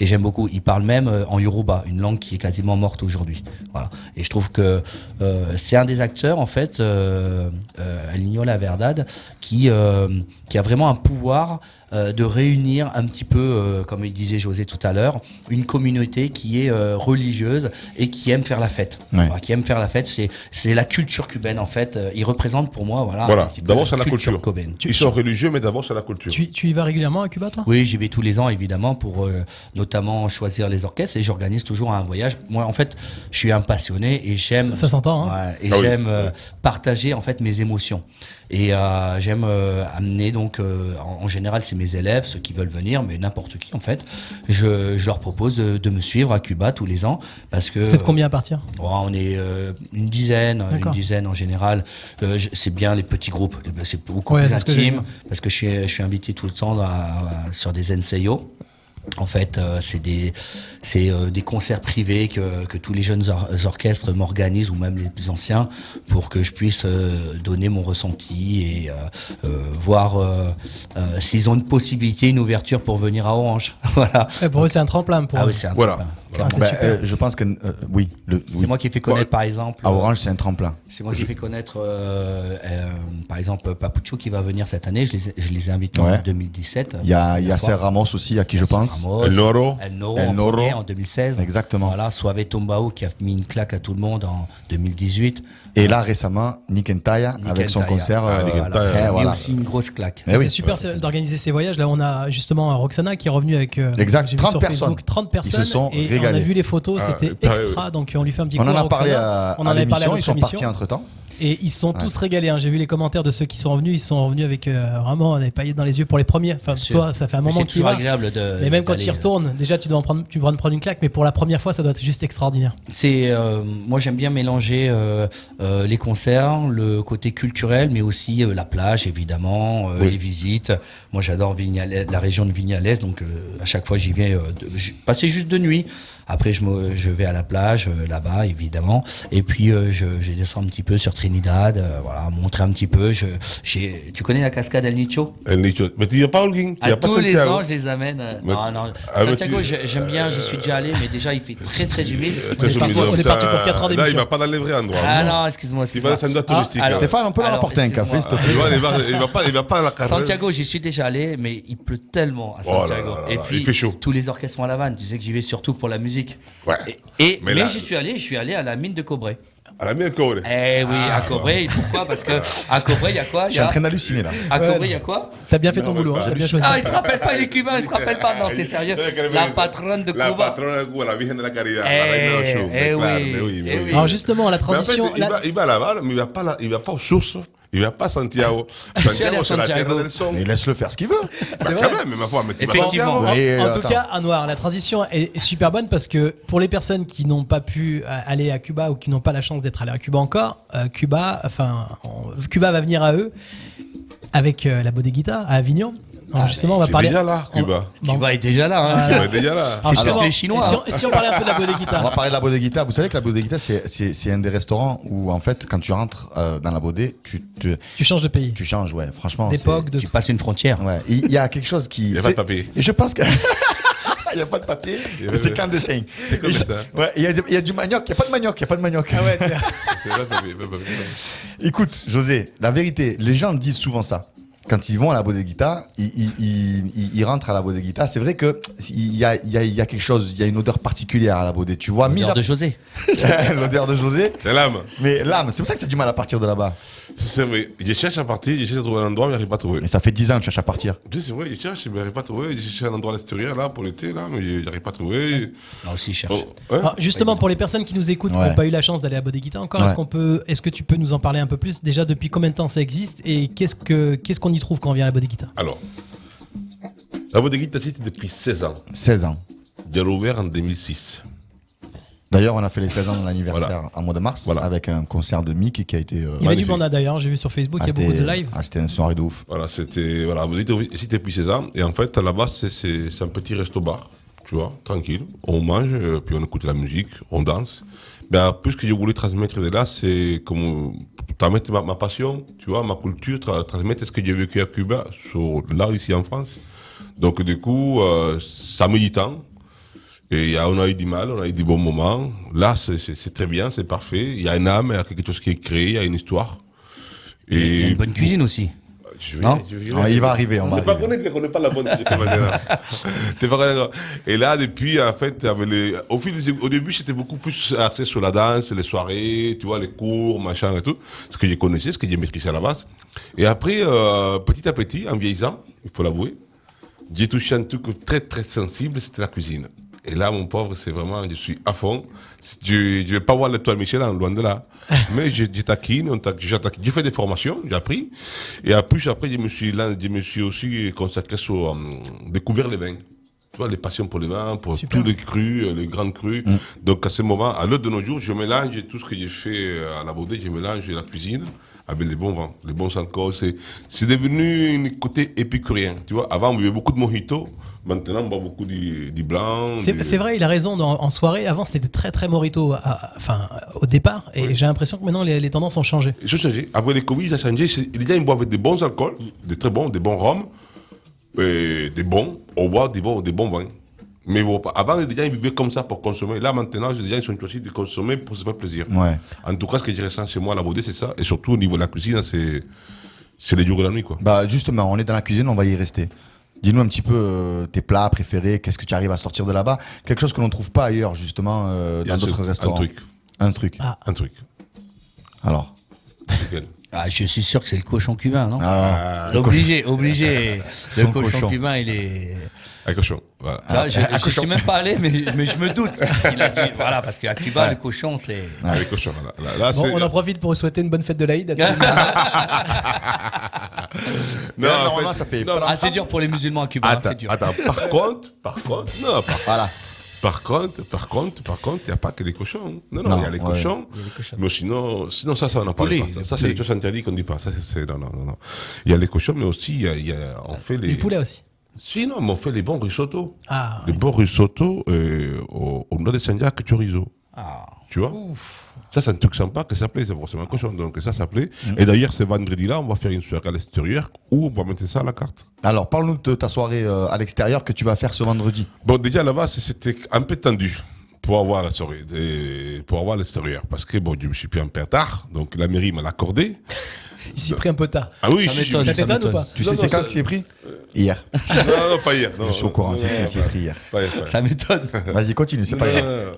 F: Et j'aime beaucoup. Il parle même euh, en yoruba, une langue qui est quasiment morte aujourd'hui. Voilà. Et je trouve que euh, c'est un des acteurs en fait, euh, euh, El Niño La Verdad, euh, qui a vraiment un pouvoir euh, de réunir un petit peu, euh, comme il disait José tout à l'heure, une communauté qui est euh, religieuse et qui aime faire la fête.
D: Ouais.
F: Voilà, qui aime faire la fête, c'est c'est la culture cubaine en fait. Euh, Il représente pour moi, voilà.
E: Voilà. D'abord, c'est la culture.
F: cubaine.
E: Ils sont religieux, mais d'abord, c'est la culture.
C: Tu, tu y vas régulièrement à Cuba, toi?
F: Oui, j'y vais tous les ans évidemment pour euh, notamment choisir les orchestres et j'organise toujours un voyage. Moi, en fait, je suis un passionné et j'aime.
C: Ça, ça s'entend, hein
F: Ouais, et
E: Ah oui.
F: j'aime euh, partager en fait mes émotions. Et euh, j'aime euh, amener donc, euh, en, en général, c'est mes élèves, ceux qui veulent venir, mais n'importe qui en fait. Je, je leur propose de, de me suivre à Cuba tous les ans parce que.
C: Vous êtes combien à partir?
F: On est euh, une dizaine, une dizaine en général. Euh, c'est bien les petits groupes, c'est beaucoup
C: Ouais,
F: plus
C: que
F: intime parce que je suis, je suis invité tout le temps à- à- sur des NCO. En fait, euh, c'est des, c'est euh, des concerts privés que, que tous les jeunes or- orchestres m'organisent ou même les plus anciens pour que je puisse euh, donner mon ressenti et euh, euh, voir euh, euh, s'ils ont une possibilité, une ouverture pour venir à Orange. voilà.
C: Pour eux, c'est un tremplin. Pour
F: Ah
C: eux.
F: oui, c'est un
E: Voilà.
F: tremplin, clairement.
C: c'est
D: Bah,
C: super.
D: euh, je pense que euh, oui, oui.
F: C'est moi qui ai fait connaître,
E: Ouais.
F: par exemple.
D: à Orange, c'est un tremplin.
F: C'est moi qui ai fait connaître, euh, euh, par exemple, Papucho qui va venir cette année. Je les, ai- je les ai invités
D: Ouais.
F: en 2017.
D: Il y a Yasser
F: fois.
D: Ramos aussi, à qui je pense.
F: Ramos,
E: El Noro.
F: El Noro,
D: El
F: en,
D: Noro.
F: premier, en 2016.
D: Exactement.
F: Voilà, Suave Tombao qui a mis une claque à tout le monde en 2018.
D: Et là, récemment, Nick Ntaya
F: Nick
D: avec son
F: Ntaya.
D: concert.
E: Ah,
D: euh,
E: Nick
F: Voilà. Y a
D: voilà.
F: aussi une grosse claque.
D: Eh oui.
C: C'est super c'est- d'organiser ces voyages. Là, on a justement Roxana qui est revenue avec euh,
D: Exact,
C: j'ai vu
D: 30
C: sur
D: personnes.
C: Facebook, 30
D: Ils
C: personnes.
D: se sont
C: et
D: régalés.
C: a vu les photos,
E: Ah,
C: c'était extra. Donc on lui fait un petit
D: On
C: coup
D: en a parlé à,
C: On en
D: à
C: avait parlé à
D: l'émission, ils sont partis entre temps.
C: Et ils sont
D: Ouais.
C: tous régalés. hein. J'ai vu les commentaires de ceux qui sont revenus. Ils sont revenus avec euh, vraiment des paillettes dans les yeux pour les premiers. Enfin,
F: Bien sûr.
C: toi, ça fait un moment
F: C'est
C: que tu
F: toujours
C: vas.
F: agréable de.
C: Mais même quand
F: d'aller,
C: tu y retournes, déjà tu dois en prendre, tu vas en prendre une claque. Mais pour la première fois, ça doit être juste extraordinaire.
F: C'est euh, moi j'aime bien mélanger euh, euh, les concerts, le côté culturel, mais aussi euh, la plage évidemment, euh,
E: Oui.
F: les visites. Moi j'adore Vignales- la région de Vignales, donc euh, à chaque fois j'y. Euh, j'y- passer juste de nuit. Après je me, je vais à la plage euh, là-bas évidemment, et puis euh, je, je descends un petit peu sur Trinidad, euh, voilà, montrer un petit peu. Je, j'ai, tu connais la cascade El Nicho?
E: El Nicho. Mais tu n'y as pas Holguin,
F: à tous les
E: Santiago.
F: ans, je les amène. euh,
E: Mais
F: non, non.
E: Ah,
F: Santiago,
E: tu-
F: j'ai- j'aime bien, j'y suis déjà allé, mais déjà il fait très très humide.
C: On est parti-
E: soumis
C: on est
E: dans-
C: parti pour quatre heures
E: Là, il
C: d'émission.
E: va pas dans les vrais endroits.
F: Ah non, excuse-moi.
E: Il va dans un endroit
C: Ah,
E: touristique. hein.
D: Stéphane, on peut leur apporter un café, s'il te plaît
E: Il va, il va, pas, il va pas à la carrière.
F: Santiago, j'y suis déjà allé, mais il pleut tellement à
E: Oh
F: Santiago. et puis,
E: il fait chaud.
F: tous les orchestres sont à la vanne. Tu sais que j'y vais surtout pour la musique.
E: Ouais.
F: Et, et-
E: Mais
F: mais j'y suis allé, je suis allé à la mine de Cobré.
E: À la mienne, Corée.
F: Eh oui,
E: Ah,
F: à Cobré. Pourquoi? Parce que à Cobré, il y a quoi?
D: Je
F: Il
D: suis en
F: a-
D: train d'halluciner là.
F: À. Cobré, il y a quoi?
C: T'as bien fait
E: Non,
C: ton boulot. hein, t'as bien choisi.
F: Ah, il se rappelle pas, il est cubain, il se rappelle pas. Non, t'es sérieux? La patronne de
E: La
F: Cuba.
E: patronne de Cuba, la Virgen de la Caridad,
F: Eh,
E: la reine de
F: eh oui,
E: oui,
F: eh
E: oui.
C: Alors justement, la
E: Mais en fait,
C: transition.
E: il
C: la-
E: va, il va là-bas, mais il va pas là, il va pas aux sources. Il va pas Santiago. Santiago, c'est la terre del son.
D: Mais laisse-le faire ce qu'il veut.
E: Bah,
C: vrai.
E: quand même, mais ma foi, mais tu vas
F: Effectivement.
E: Santiago.
D: Oui,
C: En, en tout cas, à Noir, la transition est super bonne parce que pour les personnes qui n'ont pas pu euh, aller à Cuba ou qui n'ont pas la chance d'être allées à Cuba encore, euh, Cuba, enfin, on- Cuba va venir à eux avec euh, la Bodeguita à Avignon. Alors,
F: Ah,
C: justement, on va parler.
E: déjà là,
C: on-
E: Cuba.
C: Bon.
F: Cuba est déjà là. hein.
C: Voilà.
E: Cuba est déjà là.
F: C'est peut-être les Chinois,
C: Si on, si on parlait un peu de la
D: On va
C: Bodeguita.
D: parler de la Bodeguita. Vous savez que la Bodeguita, c'est- c'est c'est un des restaurants où, en fait, quand tu rentres euh, dans la Bodé, tu,
C: Tu changes de pays.
D: tu changes, ouais. Franchement,
C: D'époque, de
F: Tu passes une frontière.
D: Ouais. Il y a quelque chose qui.
E: Il n'y a pas de papier.
D: Je pense que. Il n'y a pas de papier, c'est clandestin.
E: C'est comme ça.
D: Ouais, il y, a des- il y a du manioc, il n'y a pas de manioc, il n'y a pas de manioc.
C: Ah ouais.
D: Écoute, José, la vérité, les gens disent souvent ça. Quand ils vont à la Bodeguita, ils, ils, ils, ils- ils rentrent à la Bodeguita. C'est vrai que il y a, il y, a, il y a quelque chose, il y a une odeur particulière à la Bodé. Tu vois,
F: L'odeur
D: à-
F: de José.
D: l'odeur de José.
E: C'est l'âme.
D: Mais l'âme, c'est pour ça que tu as du mal à partir de là-bas.
E: C'est vrai. Je cherche à partir, j'essaie de trouver un endroit, mais je n'arrive pas à trouver.
D: Mais ça fait 10 ans que tu cherches à partir.
E: Oui, c'est vrai, je cherche, mais je n'arrive pas à trouver. Je cherche un endroit à l'extérieur, là, pour l'été, là, mais je n'arrive pas à trouver.
F: Là aussi, je
E: Oh,
F: cherche.
E: hein?
C: Alors, justement, pour les personnes qui nous écoutent, qui
D: Ouais.
C: n'ont pas eu la chance d'aller à Bodeguita encore,
D: Ouais.
C: est-ce qu'on peut, est-ce que tu peux nous en parler un peu plus? Déjà, depuis combien de temps ça existe? Et qu'est-ce que, qu'est-ce qu'on y trouve quand on vient à la Bodeguita
E: Alors, la Bodeguita City depuis 16 ans.
D: 16 ans.
E: J'ai ouvert en 2006.
D: D'ailleurs, on a fait les 16 ans de l'anniversaire en mois de mars
E: Voilà.
D: avec un concert de Mickey qui a été. euh,
C: Il y avait du monde d'ailleurs, j'ai vu sur Facebook,
D: ah,
C: il y a beaucoup de
D: c'était-
C: live.
D: Ah, c'était une soirée de ouf.
E: Voilà, c'était voilà, vous êtes ici depuis 16 ans. Et en fait, là-bas, c'est- c'est c'est un petit resto-bar, tu vois, tranquille. On mange, euh, puis on écoute la musique, on danse. Ben, plus que je voulais transmettre de là, c'est comme transmettre ma, passion, tu vois, ma culture, tra- transmettre ce que j'ai vécu à Cuba, sur, là, ici en France. Donc, du coup, euh, ça met du temps. Et on a eu du mal, on a eu des bons moments. Là, c'est- très bien, c'est parfait. Il y a une âme, il y a quelque chose qui est créé, il y a une histoire.
F: A une bonne cuisine aussi.
E: Je vais-
F: Non
E: je vais-
D: Ah, il va arriver, on va
E: T'es pas qui connaît pas la bonne. T'es pas. Et là, depuis, en fait, avec les- au, fil des- au début, j'étais beaucoup plus axé sur la danse, les soirées, tu vois, les cours, machin et tout. Ce que je connaissais, ce que j'ai maîtrisé à la base. Et après, euh, petit à petit, en vieillissant, il faut l'avouer, j'ai touché un truc très, très sensible, c'était la cuisine. Et là, mon pauvre, c'est vraiment, je suis à fond. Je ne vais pas voir l'étoile Michelin, loin de là. Mais je, je taquine. J'ai fait des formations, j'ai appris. Et plus, après, je me suis, là, je me suis aussi consacré sur euh, découvrir les vins. Tu vois, les passions pour les vins, pour
C: Super.
E: tous les crus, euh, les grands crus.
D: Mm.
E: Donc, à ce moment, à l'heure de nos jours, je mélange tout ce que j'ai fait euh, à la Baudée, je mélange la cuisine avec les bons vins, les bons alcools. C'est, c'est devenu un côté épicurien. Tu vois, avant, on buvait beaucoup de mojito. Maintenant, on boit beaucoup du, du blanc.
C: C'est
E: du-
C: vrai, il a raison. dans- en soirée, avant, c'était très très morito, à- enfin au départ, et
E: Oui.
C: j'ai l'impression que maintenant les, les tendances ont changé.
E: Ils ont changé. Après les Covid, ça a changé. Les gens, ils boivent des bons alcools, des très bons, des bons rhums, et des bons, on boit des bons, des bons vins. Mais avant, les gens, ils vivaient comme ça pour consommer. Là, maintenant, les gens, ils sont choisis de consommer pour se faire plaisir.
D: Ouais.
E: En tout cas, ce que je ressens chez moi à la Baudée, c'est ça. Et surtout, au niveau de la cuisine, c'est, c'est les jours et la nuit, quoi.
D: Bah justement, on est dans la cuisine, on va y rester. Dis-nous un petit peu euh, tes plats préférés, qu'est-ce que tu arrives à sortir de là-bas? Quelque chose que l'on ne trouve pas ailleurs, justement, euh, dans d'autres restaurants.
E: Un truc.
D: Un truc.
C: Ah,
E: Un truc.
D: Alors?
F: Ah, je suis sûr que c'est le cochon cubain, non?
D: Ah,
E: Ah,
F: Obligé, obligé. Le cochon,
D: cochon.
F: cubain, il est.
E: Un cochon. Voilà.
F: Là, je,
D: cochon.
F: suis même pas allé, mais, mais je me doute. qu'il a dit- voilà, parce qu'à Cuba,
D: Ouais.
F: le cochon, c'est.
E: Ah, les cochons, là. Là, là,
C: Bon, on en profite pour vous souhaiter une bonne fête de l'Aïd. à
E: en
D: normalement, ça fait-
E: non,
F: Ah, c'est dur pour les musulmans à Cuba. hein,
E: Attends,
F: c'est dur.
E: attends, par contre, par contre, non, par,
D: Voilà.
E: par contre, par contre, par contre, il n'y a pas que les cochons. Non, non,
D: Non,
E: il y a les
D: ouais.
E: cochons.
C: Il.
E: Mais sinon, sinon ça, ça, on n'en parle
F: Poulet,
E: pas. Ça, ça, c'est des choses interdites qu'on ne dit pas. Ça, c'est- non, non, non, non. Il y a les cochons, mais aussi, il y a, il y a- on fait les.
C: Les poulets aussi.
E: Si, non, mais on fait les bons risottos.
C: Ah,
E: Les bons risottos euh, au, au nord de Saint-Jacques chorizo.
F: Ah.
E: Tu vois
C: ouf.
E: Ça, c'est un truc sympa que ça plaît, c'est forcément un cochon. Donc, ça, ça plaît.
D: Mm.
E: Et d'ailleurs, ce vendredi-là, on va faire une soirée à l'extérieur où on va mettre ça à la carte.
D: Alors, parle-nous de ta soirée euh, à l'extérieur que tu vas faire ce vendredi.
E: Bon, déjà là-bas, c'était un peu tendu pour avoir la soirée, pour avoir l'extérieur. Parce que bon, je me suis pris un peu tard, donc la mairie m'a l'accordé.
C: Il s'y pris un peu tard.
E: Ah oui,
F: Ça
E: si, si.
C: Ça t'étonne ou pas
D: Tu
E: Non,
D: sais, c'est quand
E: ça-
D: tu s'y es pris Hier.
E: Non, non, pas hier. Non,
D: Je suis au courant, c'est écrit hier.
E: Pas hier, pas hier.
F: Ça m'étonne.
D: Vas-y, continue, c'est pas
E: non.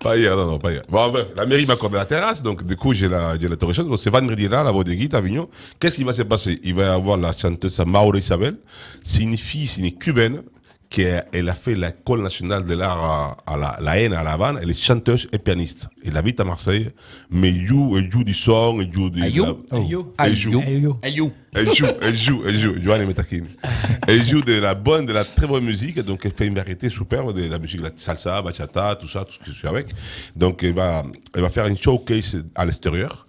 E: Pas hier, non, non, pas hier. Bon, bref, la mairie m'a accordé la terrasse, donc du coup, j'ai la, j'ai l'autorisation. Donc, c'est vendredi-là, la Bodeguite, à Avignon. Qu'est-ce qui va se passer? Il va y avoir la chanteuse Mauro Isabel. C'est une fille, c'est une cubaine, qui a, elle a fait l'école nationale de l'art à, à la, la haine à La Havane. Elle est chanteuse et pianiste. Elle habite à Marseille, mais elle joue, elle joue du son, elle joue du. Elle joue. Elle joue, elle joue, elle joue. Joanne Metakine. Elle joue de la bonne, de la très bonne musique. Donc, elle fait une variété superbe de la musique, la salsa, bachata, tout ça, tout ce qui suit avec. Donc, elle va, elle va faire une showcase à l'extérieur.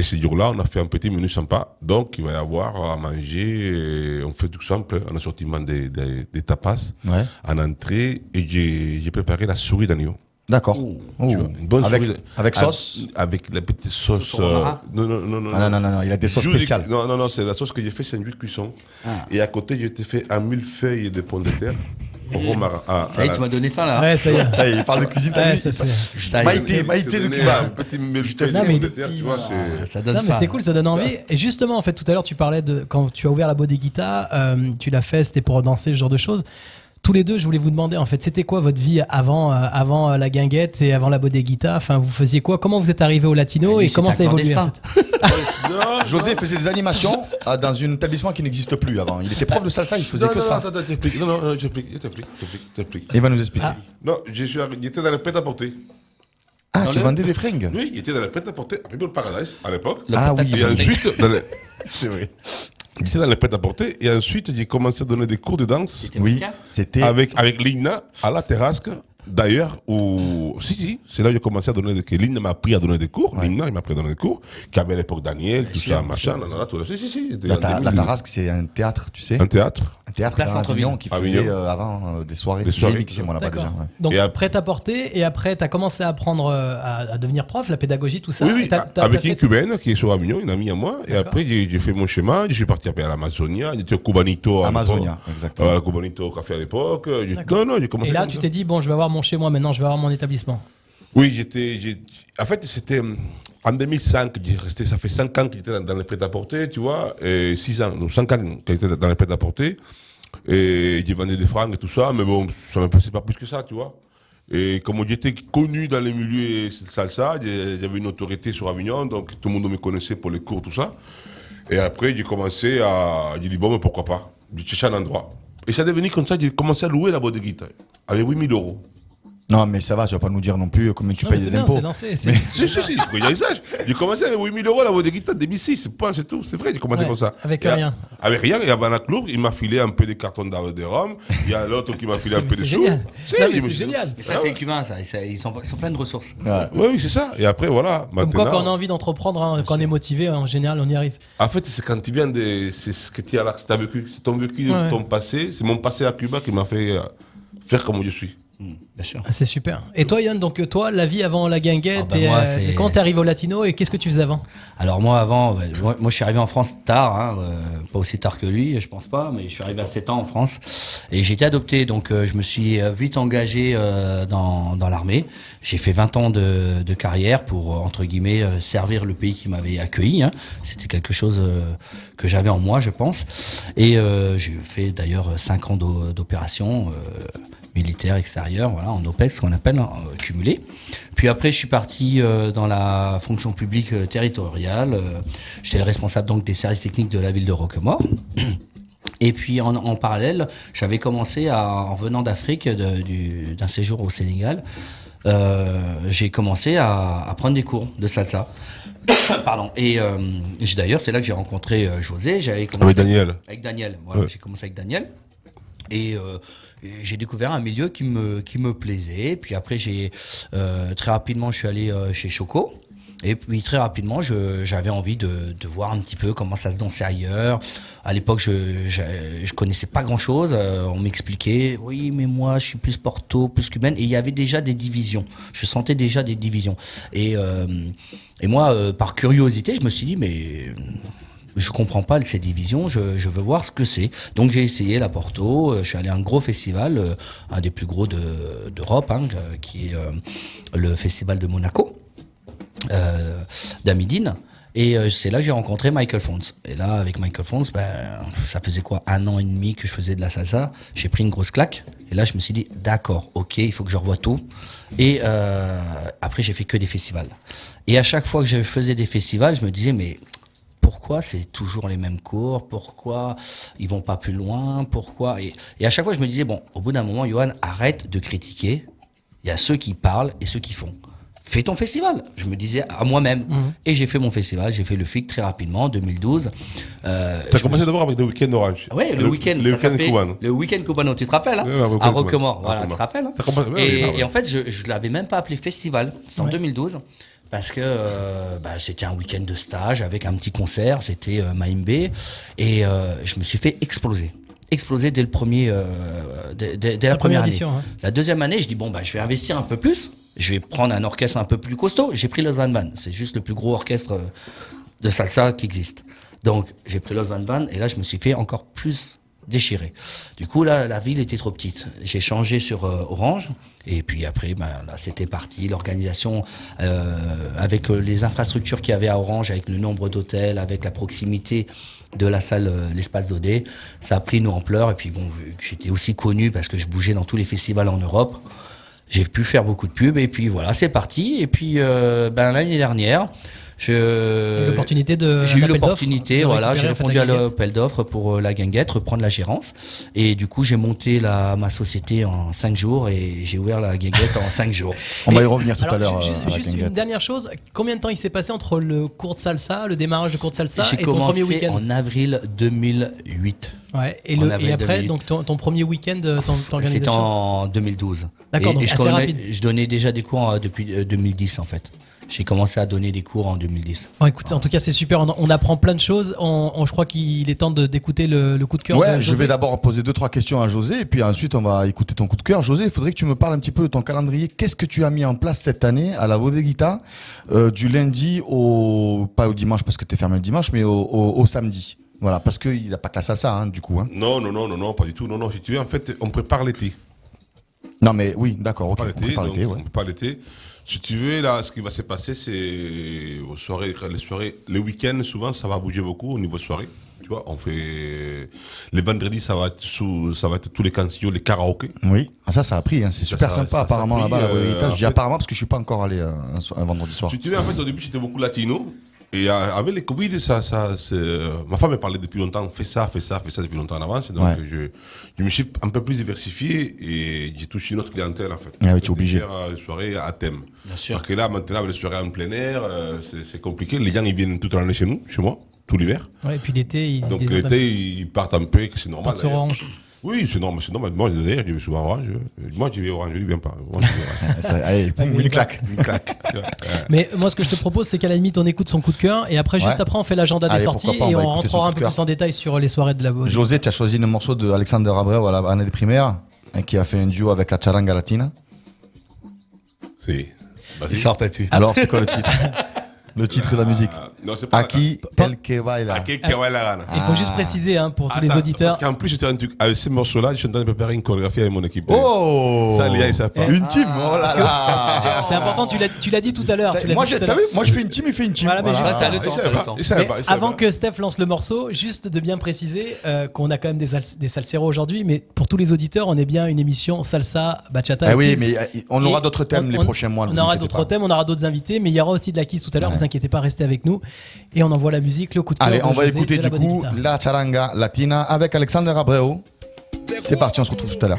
E: Et ce jour-là, on a fait un petit menu sympa. Donc, il va y avoir à manger. On fait tout simple. On a sorti des, des, des tapas
D: Ouais.
E: en entrée. Et j'ai préparé la souris d'agneau.
D: D'accord.
E: Une bonne
D: Avec,
E: souris.
D: avec
E: Ah,
D: sauce
E: Avec la petite sauce. Euh, non, non, non, non.
D: Ah, non, non, non, non, il a des sauces spéciales.
E: Non, non, non, c'est la sauce que j'ai fait, c'est un jus de cuisson.
F: Ah.
E: Et à côté, j'ai été fait un millefeuille de pommes de terre. au romarin. Ah,
F: Ça y est,
E: à
F: tu m'as donné faim là.
C: Ouais, ça y est.
D: Ça y est, il parle de cuisine,
C: Ouais, ça, c'est-
F: Ça y est.
D: Maïté, Maïté de Cuba.
E: Un petit millefeuille de terre, tu vois.
F: Ça donne
C: Non mais c'est cool, ça donne envie. Et justement, en fait, tout à l'heure, tu parlais de quand tu as ouvert la Bodeguita, euh, tu l'as fait, c'était pour danser ce genre de choses. Tous les deux, je voulais vous demander, en fait, c'était quoi votre vie avant, euh, avant euh, la guinguette et avant la Bodeguita? Enfin, vous faisiez quoi? Comment vous êtes arrivé au latino
F: Ah,
C: et comment ça a évolué en fait
E: Non,
D: José
E: non.
D: faisait des animations euh, dans un établissement qui n'existe plus avant. Il était prof de salsa, il faisait
E: non,
D: que
E: non,
D: ça.
E: Attends, attends. Non, non, non, j'explique, j'explique, j'explique, j'explique.
D: Il va nous expliquer.
C: Ah.
E: Non, je suis j'étais dans le prêt-à-porter.
D: Ah,
F: Dans
D: tu
F: le-
D: vendais des fringues
E: Oui, j'étais dans le prêt-à-porter à People Paradise à l'époque.
D: Ah oui,
E: Et ensuite, dans le-
D: C'est vrai.
E: J'étais dans le prêt-à-porter. Et ensuite, j'ai commencé à donner des cours de danse.
D: Oui, c'était.
E: avec, avec Lina à la terrasse. D'ailleurs, où... si, si, c'est là où j'ai commencé à donner des cours. Lina m'a appris à donner des cours.
D: Ouais.
E: Lina, il m'a appris à donner des cours. Qui avait à l'époque Daniel, tout ça, machin, nan, nan, nan, tout ça. Si, si, si. c'était
D: La, ta-
E: 2000.
D: la Tarasque, c'est un théâtre, tu sais.
E: Un théâtre.
D: Un théâtre
F: Place Centre-Ville.
D: Avignon qui faisait euh, avant euh, des soirées.
E: Des
D: J'ai
E: soirées.
D: mixé moi là-bas déjà. Ouais.
C: Donc,
E: Et
C: prêt à porter, et après, tu as commencé à apprendre euh, à, à devenir prof, la pédagogie, tout ça.
E: oui, oui,
C: Et t'as- t'as-
E: avec
C: t'as
E: une cubaine qui est sur Avignon, une amie à moi. Et après, j'ai j'ai fait mon chemin. Je suis parti après à l'Amazonia. J'étais au Cubanito.
D: Amazonia, exactement.
E: Euh, Cubanito au café à l'époque. J'ai-. Non, non, j'ai commencé
C: Et là, tu t'es dit, bon, je vais avoir mon chez moi maintenant, je vais avoir mon établissement.
E: Oui, j'étais. En fait, c'était hum, en 2005. J'ai resté, ça fait 5 ans que j'étais dans, les prêt-à-porter, tu vois. Et 6 ans, non, 5 ans que j'étais dans les prêt-à-porter. Et j'ai vendu des francs et tout ça. Mais bon, ça ne me passait pas plus que ça, tu vois. Et comme j'étais connu dans les milieux salsa, j'avais une autorité sur Avignon, donc tout le monde me connaissait pour les cours, tout ça. Et après, j'ai commencé à. J'ai dit, bon, mais pourquoi pas? J'ai cherché un endroit. Et ça est devenu comme ça, j'ai commencé à louer la boîte de guitare avec 8000 euros.
D: Non, mais ça va, tu vas pas nous dire non plus combien tu
C: Non, mais
D: payes
C: c'est
D: des
C: bien,
D: impôts.
C: c'est lancé. c'est-
E: Si, si, si, il faut que ça. J'ai commencé avec 8000 euros la boîte de guitare en 2006, c'est tout, c'est vrai, j'ai commencé
C: Ouais,
E: comme ça.
C: avec rien.
E: Avec rien, et à Banaclour, il m'a filé un peu des cartons de rhum, il y a l'autre qui m'a filé un peu
C: c'est
E: de sous.
C: génial.
E: Si,
C: Non, mais
E: je me
C: c'est génial.
F: Mais ça,
E: Ah
F: c'est les Cubains, ça. Ils sont, ils sont, pleins de ressources.
D: Ouais.
E: Oui, oui, c'est ça. Et après, voilà.
C: Comme quoi, quand on a envie d'entreprendre, hein, quand on est motivé, en général, on y arrive.
E: En fait, c'est quand tu viens de. C'est ce que tu as là, c'est ta vécu. C'est ton vécu, ton passé. C'est mon passé à Cuba qui m'a fait euh, faire comme je suis.
F: Bien sûr.
C: Ah, c'est super. Et toi, Yann, donc toi, la vie avant la guinguette,
F: Ah bah
C: et,
F: moi,
C: euh, quand t'es arrivé au latino, et qu'est-ce que tu faisais avant?
F: Alors moi avant, moi, moi, je suis arrivé en France tard, hein, euh, pas aussi tard que lui, je pense pas, mais je suis arrivé à 7 ans en France et j'ai été adopté, donc euh, je me suis vite engagé dans, dans l'armée. J'ai fait 20 ans de, de carrière pour entre guillemets servir le pays qui m'avait accueilli. hein. C'était quelque chose que j'avais en moi, je pense. Et j'ai fait d'ailleurs 5 ans d'o- d'opération militaire extérieure, voilà, en OPEX, ce qu'on appelle, hein, euh, cumulé. Puis après, je suis parti euh, dans la fonction publique euh, territoriale. J'étais le responsable donc des services techniques de la ville de Roquemort. Et puis en, en parallèle, j'avais commencé à, en revenant d'Afrique, d'un séjour au Sénégal, j'ai commencé à, à prendre des cours de salsa. Pardon. Et euh, j'ai- d'ailleurs, c'est là que j'ai rencontré euh, José. J'avais commencé
E: Avec Daniel.
F: Avec Daniel. Voilà,
E: Ouais.
F: j'ai commencé avec Daniel. Et, euh, et j'ai découvert un milieu qui me, plaisait. Puis après, j'ai euh, très rapidement, je suis allé euh, chez Choco. Et puis très rapidement, j'avais envie de, voir un petit peu comment ça se dansait ailleurs. À l'époque, je, je, connaissais pas grand-chose. On m'expliquait, oui, mais moi, je suis plus porto, plus cubaine. Et il y avait déjà des divisions. Je sentais déjà des divisions. Et, moi, par curiosité, je me suis dit, mais je comprends pas ces divisions, je, veux voir ce que c'est. Donc j'ai essayé la Porto, euh, je suis allé à un gros festival, euh, un des plus gros de- d'Europe, hein, euh, qui est le festival de Monaco, euh, d'Amidine. Et c'est là que j'ai rencontré Michael Fons. Et là, avec Michael Fons, ben, ça faisait quoi Un an et demi que je faisais de la salsa. J'ai pris une grosse claque. Et là, je me suis dit, d'accord, ok, il faut que je revoie tout. Et euh, après, j'ai fait que des festivals. Et à chaque fois que je faisais des festivals, je me disais, mais pourquoi c'est toujours les mêmes cours Pourquoi ils vont pas plus loin Pourquoi et, et à chaque fois, je me disais, bon, au bout d'un moment, Johan, arrête de critiquer. Il y a ceux qui parlent et ceux qui font. Fais ton festival. Je me disais à moi-même.
C: Mhm.
F: Et j'ai fait mon festival. J'ai fait le FIC très rapidement, en 2012. Euh,
E: Tu as
F: je
E: commencé
F: me
E: d'abord avec le week-end orange.
F: Ouais, le, week-end.
E: Le week-end cubano.
F: Le week-end cubano, tu te rappelles hein
E: Ouais,
F: À
E: cubano.
F: Roquemort, voilà, tu te rappelles hein
E: Ça commence- ouais,
F: et,
E: oui, ouais.
F: et en fait, je ne l'avais même pas appelé festival. C'était en
C: Ouais.
F: 2012. Parce que euh, bah, c'était un week-end de stage avec un petit concert, c'était euh, Maïmbe, et euh, je me suis fait exploser. Exploser dès le premier, euh, dès, dès- dès la, première, année.
C: édition. hein.
F: La deuxième année, je dis bon bah je vais investir un peu plus, je vais prendre un orchestre un peu plus costaud. J'ai pris Los Van Van, c'est juste le plus gros orchestre de salsa qui existe. Donc j'ai pris Los Van Van et là je me suis fait encore plus déchirer. Du coup là la ville était trop petite. J'ai changé sur euh, Orange et puis après ben là c'était parti. L'organisation euh, avec euh, les infrastructures qu'il y avait à Orange, avec le nombre d'hôtels, avec la proximité de la salle euh, l'espace d'Odé, ça a pris une ampleur et puis bon j'étais aussi connu parce que je bougeais dans tous les festivals en Europe. J'ai pu faire beaucoup de pubs et puis voilà, c'est parti. Et puis ben, l'année dernière,
C: l'opportunité de.
F: j'ai eu l'opportunité, voilà, j'ai répondu à l'appel d'offres pour euh, la guinguette, reprendre la gérance. Et du coup, j'ai monté la, ma société en 5 jours et j'ai ouvert la guinguette en 5 jours.
D: On va y revenir tout
C: Alors,
D: à l'heure.
C: juste,
D: euh, à
C: juste une dernière chose, combien de temps il s'est passé entre le cours de salsa, le démarrage de cours de salsa
F: J'ai
C: et ton premier
F: commencé
C: week-end
F: en avril 2008.
C: Ouais, et, le, après,
F: 2008.
C: donc ton, ton premier week-end, euh,
F: C'était en 2012.
C: D'accord, donc
F: et je,
C: assez
F: connais-
C: rapide.
F: je donnais déjà des cours depuis euh, 2010 en fait. J'ai commencé à donner des cours en 2010.
C: Bon, écoute, en tout cas, c'est super. On, on apprend plein de choses. On, on- je crois qu'il est temps d'écouter le, le coup de cœur.
D: Ouais,
C: de
D: je vais d'abord poser deux trois questions à José et puis ensuite on va écouter ton coup de cœur. José, il faudrait que tu me parles un petit peu de ton calendrier. Qu'est-ce que tu as mis en place cette année à la Bodeguita euh, du lundi au pas au dimanche parce que tu es fermé le dimanche, mais au, au- au samedi? Voilà, parce qu'il n'y a pas que la salsa hein, du coup. Hein.
E: Non, non, non, non, non, pas du tout. Non, non, si tu veux, en fait, on prépare l'été.
D: Non mais oui, d'accord, on prépare l'été,
E: on prépare l'été. Si tu veux, là, ce qui va se passer, c'est aux soirées, les soirées, les week-ends, souvent, ça va bouger beaucoup au niveau soirée. Tu vois, on fait les vendredis, ça va être sous, ça va être tous les canciones, les karaokés.
D: Oui, ah, ça ça a pris, hein. c'est super
E: ça-
D: sympa
E: ça-
D: apparemment là-bas
E: euh.
D: Je dis
E: fait-
D: apparemment parce que je suis pas encore allé euh, un, un vendredi soir.
E: Si tu veux, en fait, au début, c'était beaucoup latino. Et euh, avec les Covid, ça, ça, euh, ma femme me parlait depuis longtemps, fais ça, fais ça, fais ça depuis longtemps en avance. Donc,
D: Ouais.
E: je, je me suis un peu plus diversifié et j'ai touché une autre clientèle, en fait.
D: Ah oui, tu es obligé.
E: Faire euh, des soirées à thème.
F: Bien sûr.
E: Parce que là, maintenant, avec les soirées en plein air, euh, c'est, compliqué. Les gens, ils viennent toute l'année chez nous, chez moi, tout l'hiver.
C: Ouais, et puis l'été, il
E: Donc, l'été, ils partent un peu, que c'est normal.
C: Orange.
E: Oui, c'est normal, c'est normal. Moi, d'ailleurs, je vais souvent à Orange. Moi, je vais à Orange, je ne viens pas. Moi, je vais à Orange.
D: Ça- allez, boum,
C: Ouais,
D: une claque.
E: Une claque. Ouais.
C: Mais moi, ce que je te propose, c'est qu'à la limite, on écoute son coup de cœur et après, juste
D: Ouais.
C: après, on fait l'agenda des
D: Allez,
C: sorties
D: pas,
C: et
D: on
C: rentrera un peu plus en détail sur les soirées de la Bodeguita.
D: José, tu as choisi le morceau de Alexander Abreu à la année des primaires, hein, qui a fait un duo avec la charanga latina.
E: C'est.
F: Il
E: Vas-y.
F: s'en rappelle plus.
D: Alors, c'est quoi le titre? Le titre de la musique
E: Ah, Non, c'est pas.
D: Aquí,
C: Pas-
D: el que baila.
E: Aquí que baila la gana.
C: Il faut
D: Ah.
C: juste préciser hein, pour tous les
E: Attends,
C: auditeurs.
E: Parce qu'en plus, j'étais un truc. Avec ces morceaux-là, je suis en train de préparer une chorégraphie avec mon équipe.
D: Oh
E: Ça, Léa, ils savent pas.
D: Une team, oh là là
C: C'est important, tu l'as dit tout à l'heure.
D: Moi, je fais une team, il fait une team.
C: Voilà, mais
F: Voilà, le temps,
C: avant
E: pas.
C: que Steph lance le morceau, juste de bien préciser euh, qu'on a quand même des, des salseros aujourd'hui, mais pour tous les auditeurs, on est bien une émission salsa, bachata.
D: Ah oui, mais euh, on aura d'autres thèmes les prochains mois.
C: On aura d'autres thèmes, on aura d'autres invités, mais il y aura aussi de la kiss tout à l'heure inquiétez pas, restez avec nous. Et on envoie la musique, le coup de cœur.
I: Allez, on va écouter du coup la charanga latina avec Alexander Abreu. C'est parti, on se retrouve tout à l'heure.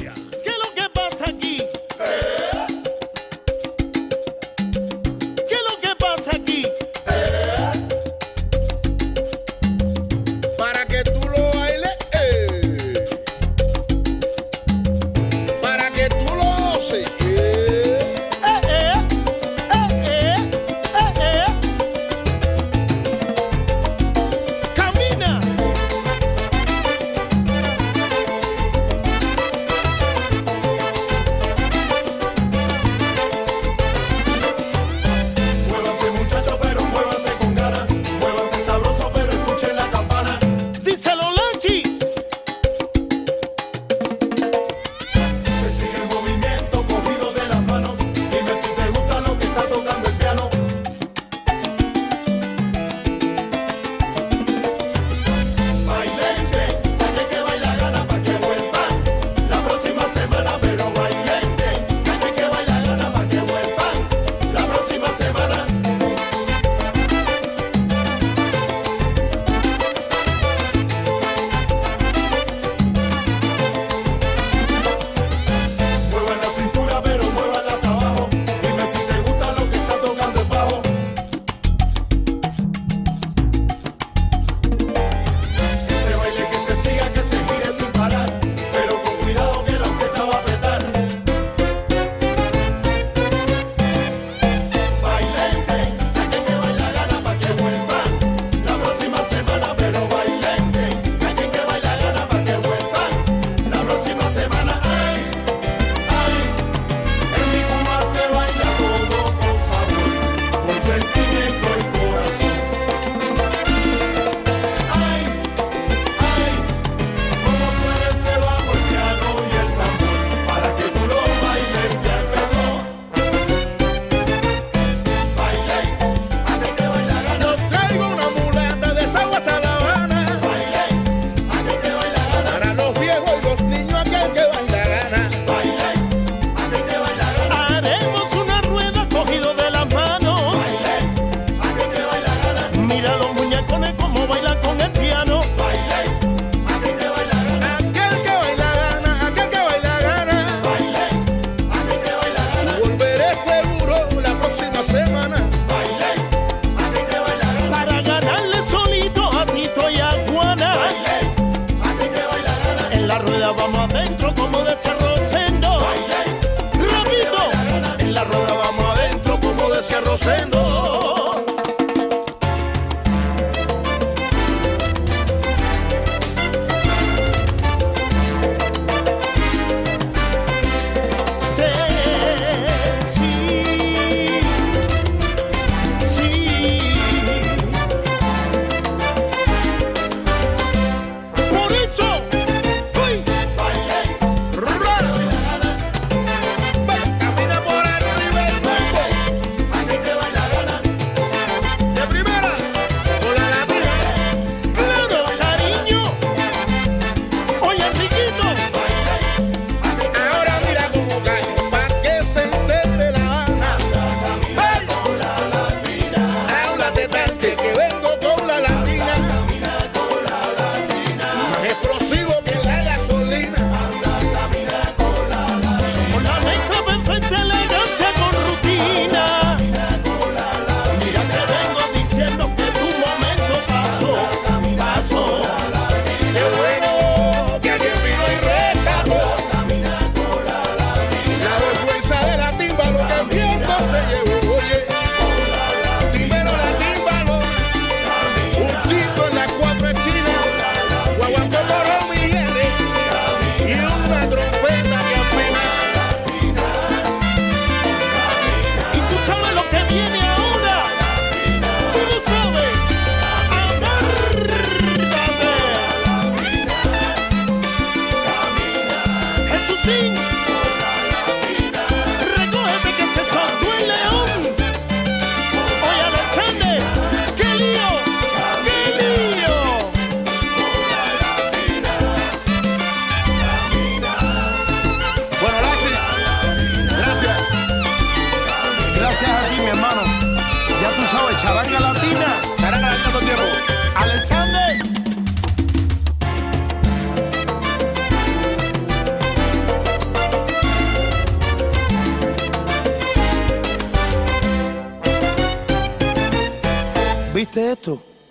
J: to
B: sing.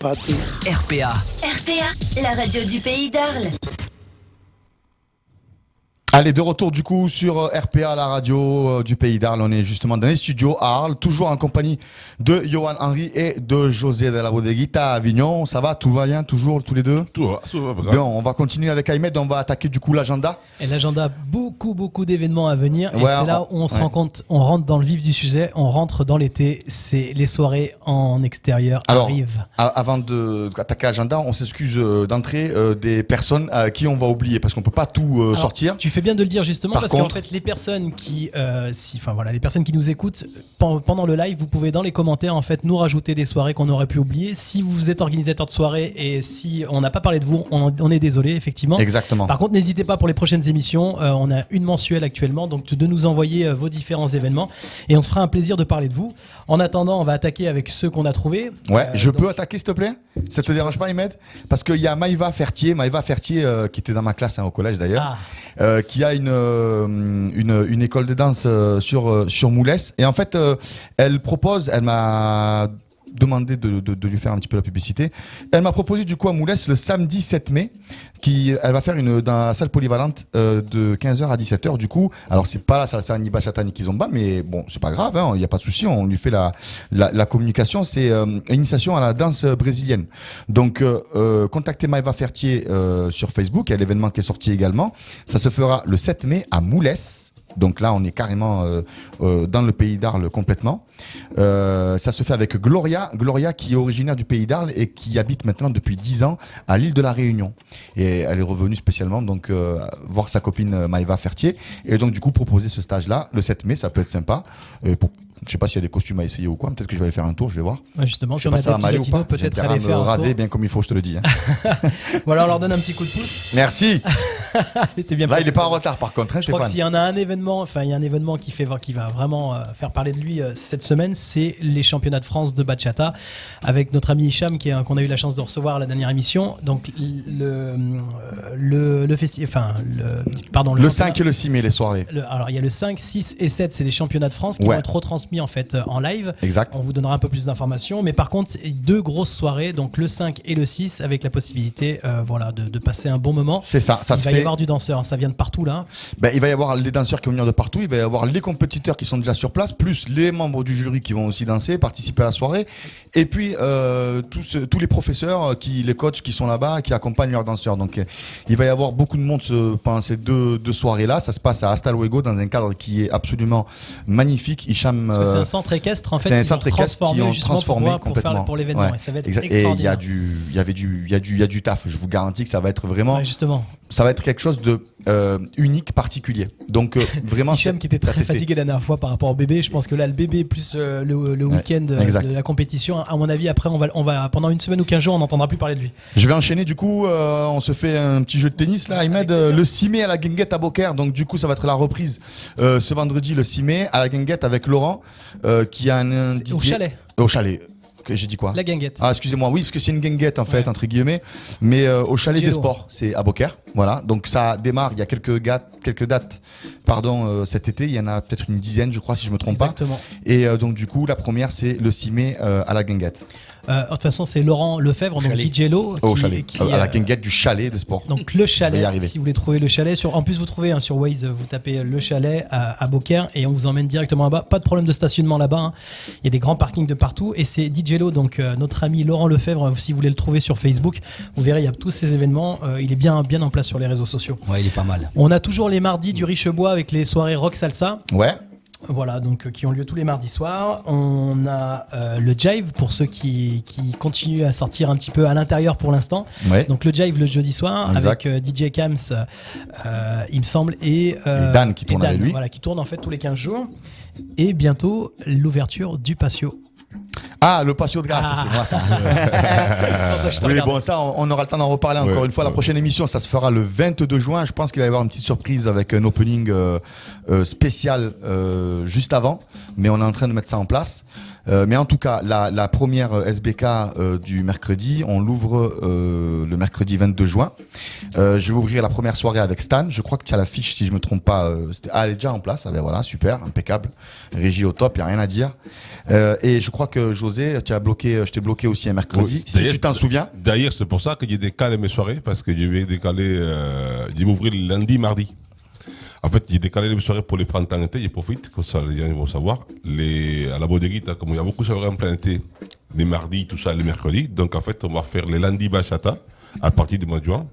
B: Pas tout.
K: RPA.
A: RPA, la radio du pays d'Arles.
D: Allez, de retour du coup sur euh, RPA, la radio euh, du pays d'Arles. On est justement dans les studios à Arles, toujours en compagnie de Johan Henry et de José de la Bodeguita à Avignon. Ça va, tout va bien, toujours tous les deux?
E: Tout va, tout va,
D: Bien, on va continuer avec Ahmed, on va attaquer du coup l'agenda.
C: Et l'agenda, beaucoup, beaucoup d'événements à venir. Et
D: Ouais,
C: c'est là où
D: on-
C: se
D: ouais.
C: rend compte, on rentre dans le vif du sujet, on rentre dans l'été. C'est les soirées en extérieur
D: Alors,
C: arrivent.
D: Avant de attaquer l'agenda, on s'excuse euh, d'entrée euh, des personnes à qui on va oublier parce qu'on peut pas tout euh,
C: Alors,
D: sortir.
C: Tu fais bien de le dire justement
D: Par
C: parce qu'en fait les personnes qui, euh, si, enfin voilà, les personnes qui nous écoutent pen- pendant le live, vous pouvez dans les commentaires en fait nous rajouter des soirées qu'on aurait pu oublier. Si vous êtes organisateur de soirée et si on n'a pas parlé de vous, on, on est désolé effectivement.
D: Exactement.
C: Par contre, n'hésitez pas pour les prochaines émissions. euh, on a une mensuelle actuellement, donc de nous envoyer euh, vos différents événements et on se fera un plaisir de parler de vous. En attendant, on va attaquer avec ceux qu'on a trouvés.
D: Ouais, je
C: donc-
D: peux attaquer s'il te plaît? Ça te dérange pas, Ahmed? Parce qu'il y a Maïva Fertier, Maïva Fertier qui était dans ma classe hein, au collège d'ailleurs,
C: Ah,
D: euh, qui a une, euh, une, école de danse euh, sur, euh, sur Moulès. Et en fait, elle propose, elle m'a demandé de, lui faire un petit peu la publicité. Elle m'a proposé du coup à Moulès le samedi 7 mai, qui, elle va faire une dans la salle polyvalente euh, de 15h à 17h du coup. Alors c'est pas la salsa ni bachata ni kizomba, mais bon c'est pas grave, hein, il n'y a pas de souci, on lui fait la, communication. C'est euh, initiation à la danse brésilienne. Donc euh, euh, contactez Maëva Fertier sur Facebook, il y a l'événement qui est sorti également. Ça se fera le 7 mai à Moulès. Donc là, on est carrément euh, euh, dans le pays d'Arles complètement. Euh, ça se fait avec Gloria, Gloria qui est originaire du pays d'Arles et qui habite maintenant depuis 10 ans à l'île de la Réunion. Et elle est revenue spécialement donc voir sa copine Maëva Fertier et donc du coup proposer ce stage-là le 7 mai, ça peut être sympa. Je sais pas s'il y a des costumes à essayer ou quoi. Peut-être que je vais aller faire un tour, je vais voir.
C: ouais, justement,
D: Je
C: si
D: sais
C: on
D: pas
C: a
D: ça
C: des peut-être
D: à
C: aller
D: me
C: faire un
D: raser
C: tour.
D: bien comme il faut, je te le dis. hein.
C: Voilà, on leur donne un petit coup de pouce.
D: Merci.
C: Il était bien
D: Là, il
C: placé,
D: est pas en retard par contre, hein,
C: Je crois que s'il y en a un événement, enfin il y a un événement qui fait qui va vraiment euh, faire parler de lui euh, cette semaine, c'est les championnats de France de bachata avec notre ami Hicham qui qu'on a eu la chance de recevoir à la dernière émission. Donc le euh, le le festi- enfin le pardon
D: Le
C: championnat-
D: 5 et le 6 mai, les soirées.
C: le- alors il y a le 5, 6 et 7, c'est les championnats de France qui
D: Ouais.
C: vont être retransmis en fait euh, en live.
D: Exact.
C: On vous donnera un peu plus d'informations, mais par contre deux grosses soirées, donc le 5 et le 6 avec la possibilité euh, voilà de, de passer un bon moment.
D: C'est ça, ça
C: il
D: se
C: va y avoir du danseur, hein, ça vient de partout là.
D: Ben, il va y avoir les danseurs qui vont venir de partout, il va y avoir les compétiteurs qui sont déjà sur place, plus les membres du jury qui vont aussi danser, participer à la soirée, et puis euh, tous, tous les professeurs, qui, les coachs qui sont là-bas, qui accompagnent leurs danseurs. Donc il va y avoir beaucoup de monde pendant ces deux, deux soirées-là. Ça se passe à Hasta Luego dans un cadre qui est absolument magnifique. Hicham,
C: que c'est
D: euh,
C: un centre équestre en fait.
D: c'est un
C: qu'ils ont
D: centre équestre qui ont transformé
C: pour,
D: complètement.
C: pour l'événement.
D: Ouais.
C: Et ça va être
D: Exact. Et il y a du, il y avait du, il y a du, il y a du taf. Je vous garantis que ça va être vraiment,
C: Ouais, justement.
D: ça va être quelque chose de euh, unique, particulier. Donc euh, vraiment.
C: Hicham qui était très fatigué la dernière fois par rapport au bébé. Je pense que là, le bébé plus euh, le, week-end de la compétition, à mon avis, après, on va, on va pendant une semaine ou 15 jours, on n'entendra plus parler de lui.
D: Je vais enchaîner du coup, on se fait un petit jeu de tennis là, Ahmed, le 6 mai à la Guinguette à Beaucaire, donc du coup ça va être la reprise ce vendredi le 6 mai à la Guinguette avec Laurent euh, qui a un,
C: Au chalet,
D: Au chalet, que j'ai dit quoi
C: la guinguette.
D: Ah excusez-moi, oui parce que c'est une guinguette en fait
C: Ouais.
D: entre guillemets, mais euh, au chalet des sports, c'est à Beaucaire, voilà, donc ça démarre, il y a quelques, dates, pardon, euh, cet été, il y en a peut-être une dizaine je crois si je me trompe
C: Exactement.
D: pas, et euh, donc du coup la première c'est le 6 mai à la Guinguette,
C: Euh, de toute façon, c'est Laurent Lefebvre, donc
F: Chalet.
C: DJ Lo,
D: au
C: qui-
D: chalet,
C: qui,
D: euh, à la
C: euh,
D: Guinguette du chalet des sports.
C: Donc le chalet, si vous voulez trouver le chalet, sur, en plus vous trouvez hein, sur Waze, vous tapez le chalet à, à Beaucaire et on vous emmène directement là-bas. Pas de problème de stationnement là-bas, hein. il y a des grands parkings de partout et c'est DJ Lo, donc euh, notre ami Laurent Lefebvre, si vous voulez le trouver sur Facebook, vous verrez il y a tous ces événements, euh, il est bien, bien en place sur les réseaux sociaux.
F: Ouais, il est pas mal.
C: On a toujours les mardis du Richebois avec les soirées rock salsa.
D: Ouais,
C: Voilà, donc euh, qui ont lieu tous les mardis soirs. On a euh, le Jive pour ceux qui, qui continuent à sortir un petit peu à l'intérieur pour l'instant.
D: ouais.
C: Donc le Jive le jeudi soir
D: Exact.
C: avec euh, DJ Kams, euh, il me semble, et,
D: Et Dan qui
C: et
D: tourne avec lui.
C: Voilà, qui tourne en fait tous les 15 jours. Et bientôt l'ouverture du patio.
D: Ah, le patio de grâce,
C: Ah.
D: c'est moi ça. Oui, bon, ça, on, on aura le temps d'en reparler encore
E: Ouais,
D: une fois. La prochaine émission, ça se fera le 22 juin. Je pense qu'il va y avoir une petite surprise avec un opening euh, euh, spécial euh, juste avant, mais on est en train de mettre ça en place. Euh, mais en tout cas, la, la première euh, SBK euh, du mercredi, on l'ouvre euh, le mercredi 22 juin. Je vais ouvrir la première soirée avec Stan. Je crois que tu as la fiche, si je me trompe pas. ah, elle est déjà en place. Ah, ben voilà, super, impeccable. Régie au top, il n'y a rien à dire. Et je crois que José tu as bloqué, je t'ai bloqué aussi un mercredi.
E: Oui,
D: si tu t'en souviens.
E: D'ailleurs, c'est pour ça que j'ai décalé mes soirées, parce que je vais décaler, je vais ouvrir lundi, mardi. En fait, j'ai décalé les soirées pour les printemps été, je profite, comme ça les gens vont savoir. Les, à la Bodeguita, comme il y a beaucoup de soirées en plein été, les mardis, tout ça, les mercredis. Donc en fait, on va faire les lundis bachata à partir du mois de juin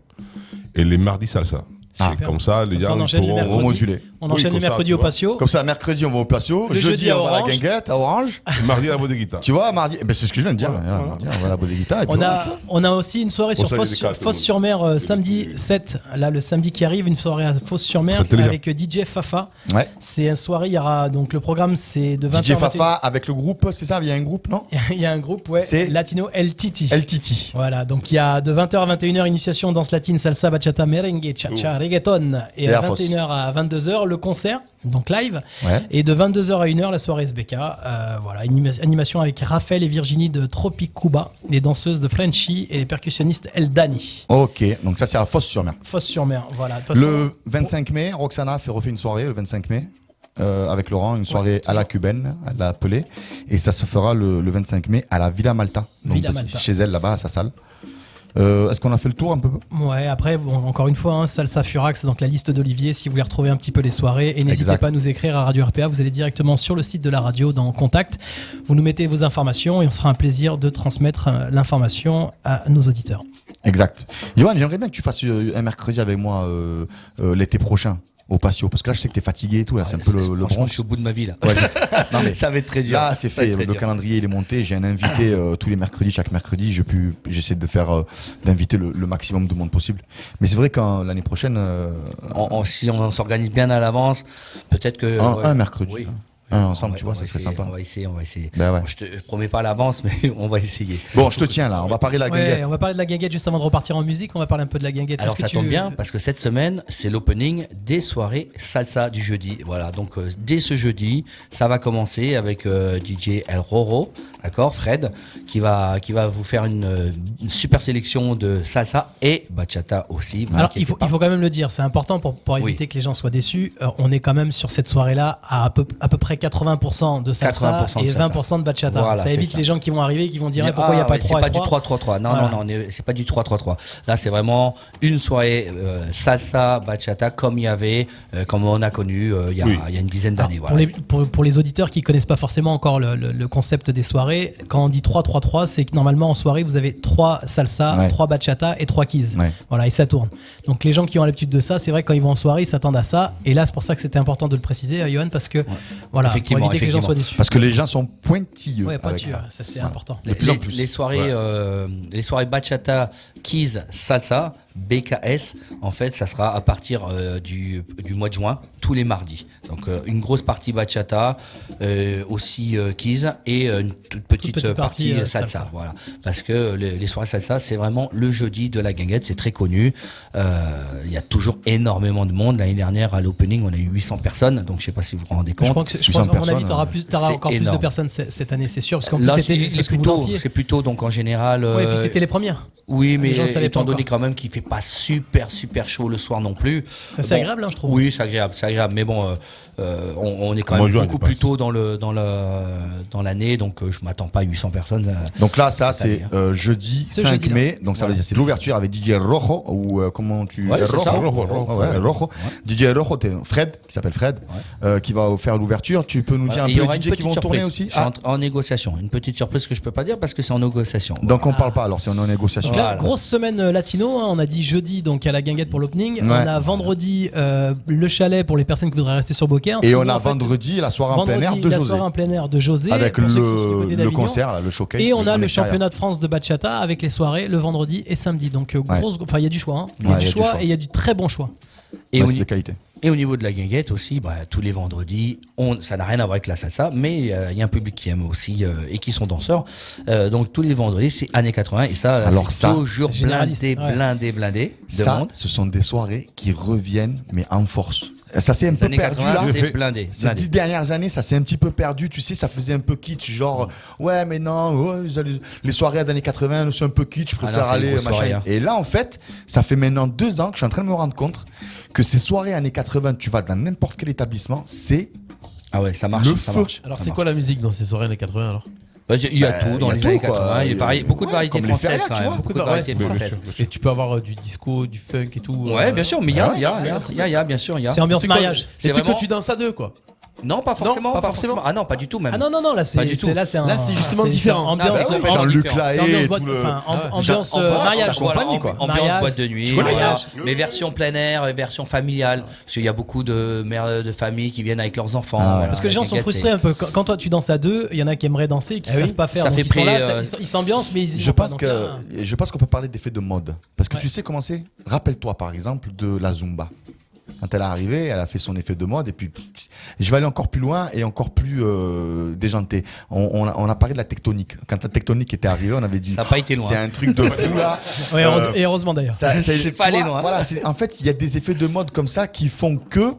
E: et les mardis salsa.
D: Ah.
E: Comme ça, les
C: enchaîne les
E: pourront
D: remoduler.
C: On
E: Oui,
C: enchaîne
E: ça,
C: mercredis
E: tu
C: au patio.
D: Comme ça, mercredi, on va au patio.
C: Le
D: jeudi,
C: jeudi à
D: on va à la
C: Orange.
D: guinguette, à Orange.
E: Mardi à la Bodeguita.
D: Tu vois, mardi, eh ben, c'est ce que je viens de dire.
E: Voilà, voilà.
D: Mardi, on va à la Bodeguita. et puis
C: On a, on a aussi une soirée sur
E: ça, il y a des
C: Fosse,
E: cas, tout le
C: Fosse sur Mer euh, samedi 7. Là, le samedi qui arrive, une soirée à Fosse sur Mer
E: Très bien.
C: avec DJ Fafa.
D: Ouais.
C: C'est une soirée, il y aura donc le programme, c'est de 20h
D: DJ Fafa avec le groupe, c'est ça Il y a un groupe, non?
C: Il y a un groupe, ouais,
D: C'est-
C: Latino El Titi.
D: El Titi.
C: Voilà, donc il y a de 20h à 21h initiation danse latine, salsa, bachata, merengue, cha-cha, reggaeton. Et à
D: la fosse.
C: 21h à 22h, le concert, donc live.
D: Ouais.
C: Et de 22h à 1h, la soirée SBK. Euh, voilà, anima- animation avec Raphaël et Virginie de Tropicuba, les danseuses de Frenchy et les percussionnistes El Dani.
D: Ok, donc ça, c'est à Fosse-sur-Mer.
C: Fosse-sur-Mer, voilà.
D: Le 25 mai, Roxana fait refait une soirée le 25 mai. euh, avec Laurent, une soirée à la cubaine, elle l'a appelée, et ça se fera le, le 25 mai à la Villa Malta, donc
C: Villa Malta.
D: chez elle là-bas à sa salle. Euh, Est-ce qu'on a fait le tour un peu
C: Ouais, après, bon, encore une fois, hein, Salsa Furax, donc la liste d'Olivier, si vous voulez retrouver un petit peu les soirées. Et n'hésitez pas à nous écrire à Radio RPA, vous allez directement sur le site de la radio dans Contact. Vous nous mettez vos informations et on sera un plaisir de transmettre euh, l'information à nos auditeurs.
D: Exact. Johan, j'aimerais bien que tu fasses euh, un mercredi avec moi euh, euh, l'été prochain au patio, parce que là je sais que t'es fatigué et tout, là c'est un peu le, le bronze.
F: je suis au bout de ma vie là.
D: Ouais. Non, mais
F: ça va être très dur.
D: Là, c'est fait. Le
F: dur.
D: calendrier, il est monté. J'ai un invité euh, tous les mercredis, chaque mercredi. Je pu- J'essaie de faire euh, d'inviter le, le maximum de monde possible. Mais c'est vrai qu'en l'année prochaine, euh,
F: si on s'organise bien à l'avance, peut-être que.
D: un,
F: ouais.
D: un mercredi,
F: Oui.
D: hein. Ensemble,
F: va-
D: tu vois, ça serait
F: essayer,
D: sympa.
F: On va essayer, on va essayer.
D: Ben ouais.
F: Bon, je te je promets pas à l'avance, mais on va essayer.
D: Bon, je te tiens là. On va parler de la
C: Ouais,
D: guinguette.
C: on va parler de la guinguette juste avant de repartir en musique. On va parler un peu de la guinguette.
F: Alors ça
C: tu-
F: tombe bien parce que cette semaine c'est l'opening des soirées salsa du jeudi. Voilà donc euh, dès ce jeudi ça va commencer avec euh, DJ El Roro, d'accord, Fred, qui va qui va vous faire une, euh, une super sélection de salsa et bachata aussi.
C: Alors, il faut,
F: pas.
C: il faut quand même le dire, c'est important pour, pour éviter
F: Oui.
C: que les gens soient déçus. Euh, on est quand même sur cette soirée-là à, à peu, à peu près 80% de salsa
F: 80% de
C: et
F: salsa.
C: 20% de bachata.
F: Voilà,
C: ça évite
F: ça.
C: les gens qui vont arriver et qui vont dire
F: Ah,
C: pourquoi il n'y a pas
F: ouais,
C: 3
F: C'est pas du
C: 3
F: 3-3-3. Non,
C: Voilà.
F: non, non, on est- c'est pas du 3-3-3. Là, c'est vraiment une soirée euh, salsa, bachata, comme il y avait, euh, comme on a connu euh, il y, a,
E: Oui.
F: il y a une dizaine d'années.
C: pour,
F: voilà.
C: les, pour, pour les auditeurs qui connaissent pas forcément encore le, le- le concept des soirées, quand on dit 3-3-3, c'est que normalement en soirée vous avez 3 salsa,
D: Ouais.
C: 3 bachata et 3 keys.
D: Ouais.
C: Voilà, et ça tourne. Donc les gens qui ont l'habitude de ça, c'est vrai que quand ils vont en soirée, ils s'attendent à ça. Et là, c'est pour ça que c'était important de le préciser, euh, Johan, parce que voilà, pour
F: Effectivement,
C: éviter que les gens soient déçus.
D: Parce que les gens sont pointilleux
C: Ouais,
D: avec ça.
C: c'est
D: Voilà.
C: important.
D: De plus en
F: les,
D: plus.
F: les soirées,
D: Ouais.
F: euh, les soirées bachata, keys, salsa, BKS, en fait, ça sera à partir euh, du, du mois de juin, tous les mardis. Donc euh, une grosse partie bachata, euh, aussi euh, keys et une toute petite,
C: petite partie,
F: partie, salsa,
C: salsa.
F: Voilà, parce que les, les soirées salsa, c'est vraiment le jeudi de la guinguette, c'est très connu. Euh, Il y a toujours énormément de monde. L'année dernière, à l'opening, on a eu 800 personnes, donc je sais pas si vous vous rendez
C: Je
F: compte.
C: crois que c'est- je
D: 800
C: pense, à mon avis, tu auras,
D: euh,
C: plus, encore plus de personnes ce- cette année, c'est sûr. Parce qu'en plus,
F: c'est plutôt, c'est plutôt donc en général.
C: Et puis
F: euh,
C: c'était les premières.
F: Oui, mais
C: gens
F: étant donné quand même qu'il fait pas super super chaud le soir non plus.
C: C'est
F: Bon,
C: agréable, hein, je trouve.
F: Oui, c'est agréable, c'est agréable. Mais bon, euh, on, on est quand même beaucoup plus tôt dans le dans le dans l'année, donc euh, je m'attends pas à 800 personnes. euh.
D: Donc là, ça, c'est
F: hein.
D: euh, jeudi
C: Ce
D: 5
C: jeudi-là.
D: mai. Donc ça veut dire c'est l'ouverture avec DJ Rojo ou euh, comment tu
F: Ouais, c'est ça.
E: Rojo, Rojo.
D: Ouais, Rojo. DJ Rojo, t'es Fred qui s'appelle Fred, euh, qui va faire l'ouverture. Tu peux nous dire un
F: il y
D: peu
F: aura
D: les
F: une
D: DJ qui vont tourner
F: surprise.
D: aussi
F: Je suis
D: Ah,
F: en, en négociation. Une petite surprise que je peux pas dire parce que c'est en négociation.
D: Donc on
C: Ah.
D: parle pas alors si on est en négociation.
C: Donc là,
F: Voilà.
C: grosse semaine latino, hein, on a dit jeudi donc à la guinguette pour l'opening, on
D: Ouais.
C: a vendredi le chalet pour les personnes qui voudraient rester sur
D: Et
C: Sinon,
D: on a
C: en fait,
D: vendredi la soirée en plein air de
C: la
D: José.
C: soirée en plein air de José
D: Avec le, concert, là, le showcase.
C: Et on a le championnat de France de bachata avec les soirées le vendredi et samedi. Donc euh, grosse, enfin il y a du choix. hein. Il y
D: Ouais,
C: a du
D: y a
C: choix et il y a du très bon choix.
F: Et,
D: Ouais,
F: au,
D: de qualité.
F: Et au niveau de la guinguette aussi, bah, tous les vendredis, on, ça n'a rien à voir avec la salsa, mais euh, il y a un public qui aime aussi euh, et qui sont danseurs. Euh, donc tous les vendredis, c'est années 80 et ça,
D: Alors
F: c'est
D: ça,
F: toujours blindé,
C: ouais.
F: blindé, blindé de
D: Ça,
F: monde.
D: ce sont des soirées qui reviennent, mais en force. Ça s'est un
F: Les
D: peu
F: années
D: perdu
F: 80,
D: là.
F: c'est blindé.
D: Ces
F: blindé.
D: dix dernières années, ça s'est un petit peu perdu. Tu sais, ça faisait un peu kitsch, genre ouais, mais non, ouais, les, les soirées des années 80 sont un peu kitsch. Je
F: Ah non,
D: préfère
F: c'est
D: aller machin.
F: soirée, hein.
D: Et là, en fait, ça fait maintenant deux ans que je suis en train de me rendre compte que ces soirées années 80, tu vas dans n'importe quel établissement, c'est
F: Ah ouais, ça marche.
D: Le
F: ça
D: feu.
F: marche.
K: Alors
F: ça
K: c'est
F: marche.
K: quoi la musique dans ces soirées années 80 alors?
F: Bah, Il y a
D: Bah,
F: tout dans
D: il y a
F: les
D: tout,
F: années
D: quoi.
F: 80. Il y a pareil, beaucoup de
D: ouais,
F: variétés
D: comme les
F: françaises
D: férias,
F: quand
D: tu
F: même.
D: vois.
F: Beaucoup de
K: Ouais,
F: variétés
K: c'est ça.
F: françaises.
K: Et tu peux avoir euh, du disco, du funk et tout.
F: Ouais,
K: euh,
F: bien sûr, mais il y a, il y a, il y a, il y bien sûr, il y a.
C: C'est ambiance mariage.
F: C'est
K: C'est
F: vraiment-
K: que tu danses à deux, quoi.
F: Non, pas forcément,
K: pas
F: pas,
K: forcément.
F: forcément. Ah non, pas du tout même.
C: Ah non, non, non, là, c'est
F: Pas du tout.
C: c'est- là, c'est un-
K: Là, c'est justement différent.
C: c'est Ambiance,
F: Ah, bah ouais,
C: ambiance,
D: Lahaye le-
C: enfin,
F: Ouais.
C: ambiance
F: En-
C: euh, mariage.
F: voilà,
D: compagnie,
F: amb-
D: quoi.
F: Ambiance
C: Mariage.
F: boîte de nuit. Voilà.
D: ça
F: Mais version plein air, et version familiale. Parce qu'il y a beaucoup de mères de famille qui viennent avec leurs enfants.
D: Ah
F: voilà.
C: Parce que les gens sont frustrés un peu. Quand, toi tu danses à deux, il y en a qui aimeraient danser et qui
K: Ah oui.
C: savent pas faire.
F: Ça fait
C: ils s'ambiancent, mais ils
D: Je pense que je pense qu'on peut parler d'effet de mode parce que tu sais comment c'est? Rappelle-toi par exemple de la Zumba. Quand elle est arrivée, elle a fait son effet de mode et puis je vais aller encore plus loin et encore plus euh, déjanté. On, on a, on a parlé de la tectonique. Quand la tectonique était arrivée, on avait dit
F: Ça n'a pas été loin.
D: c'est un truc de fou là.
C: Ouais,
D: Euh,
C: et heureusement d'ailleurs.
D: Ça- ça-
F: C'est pas allé loin.
D: Voilà, c'est- en fait, il y a des effets de mode comme ça qui font que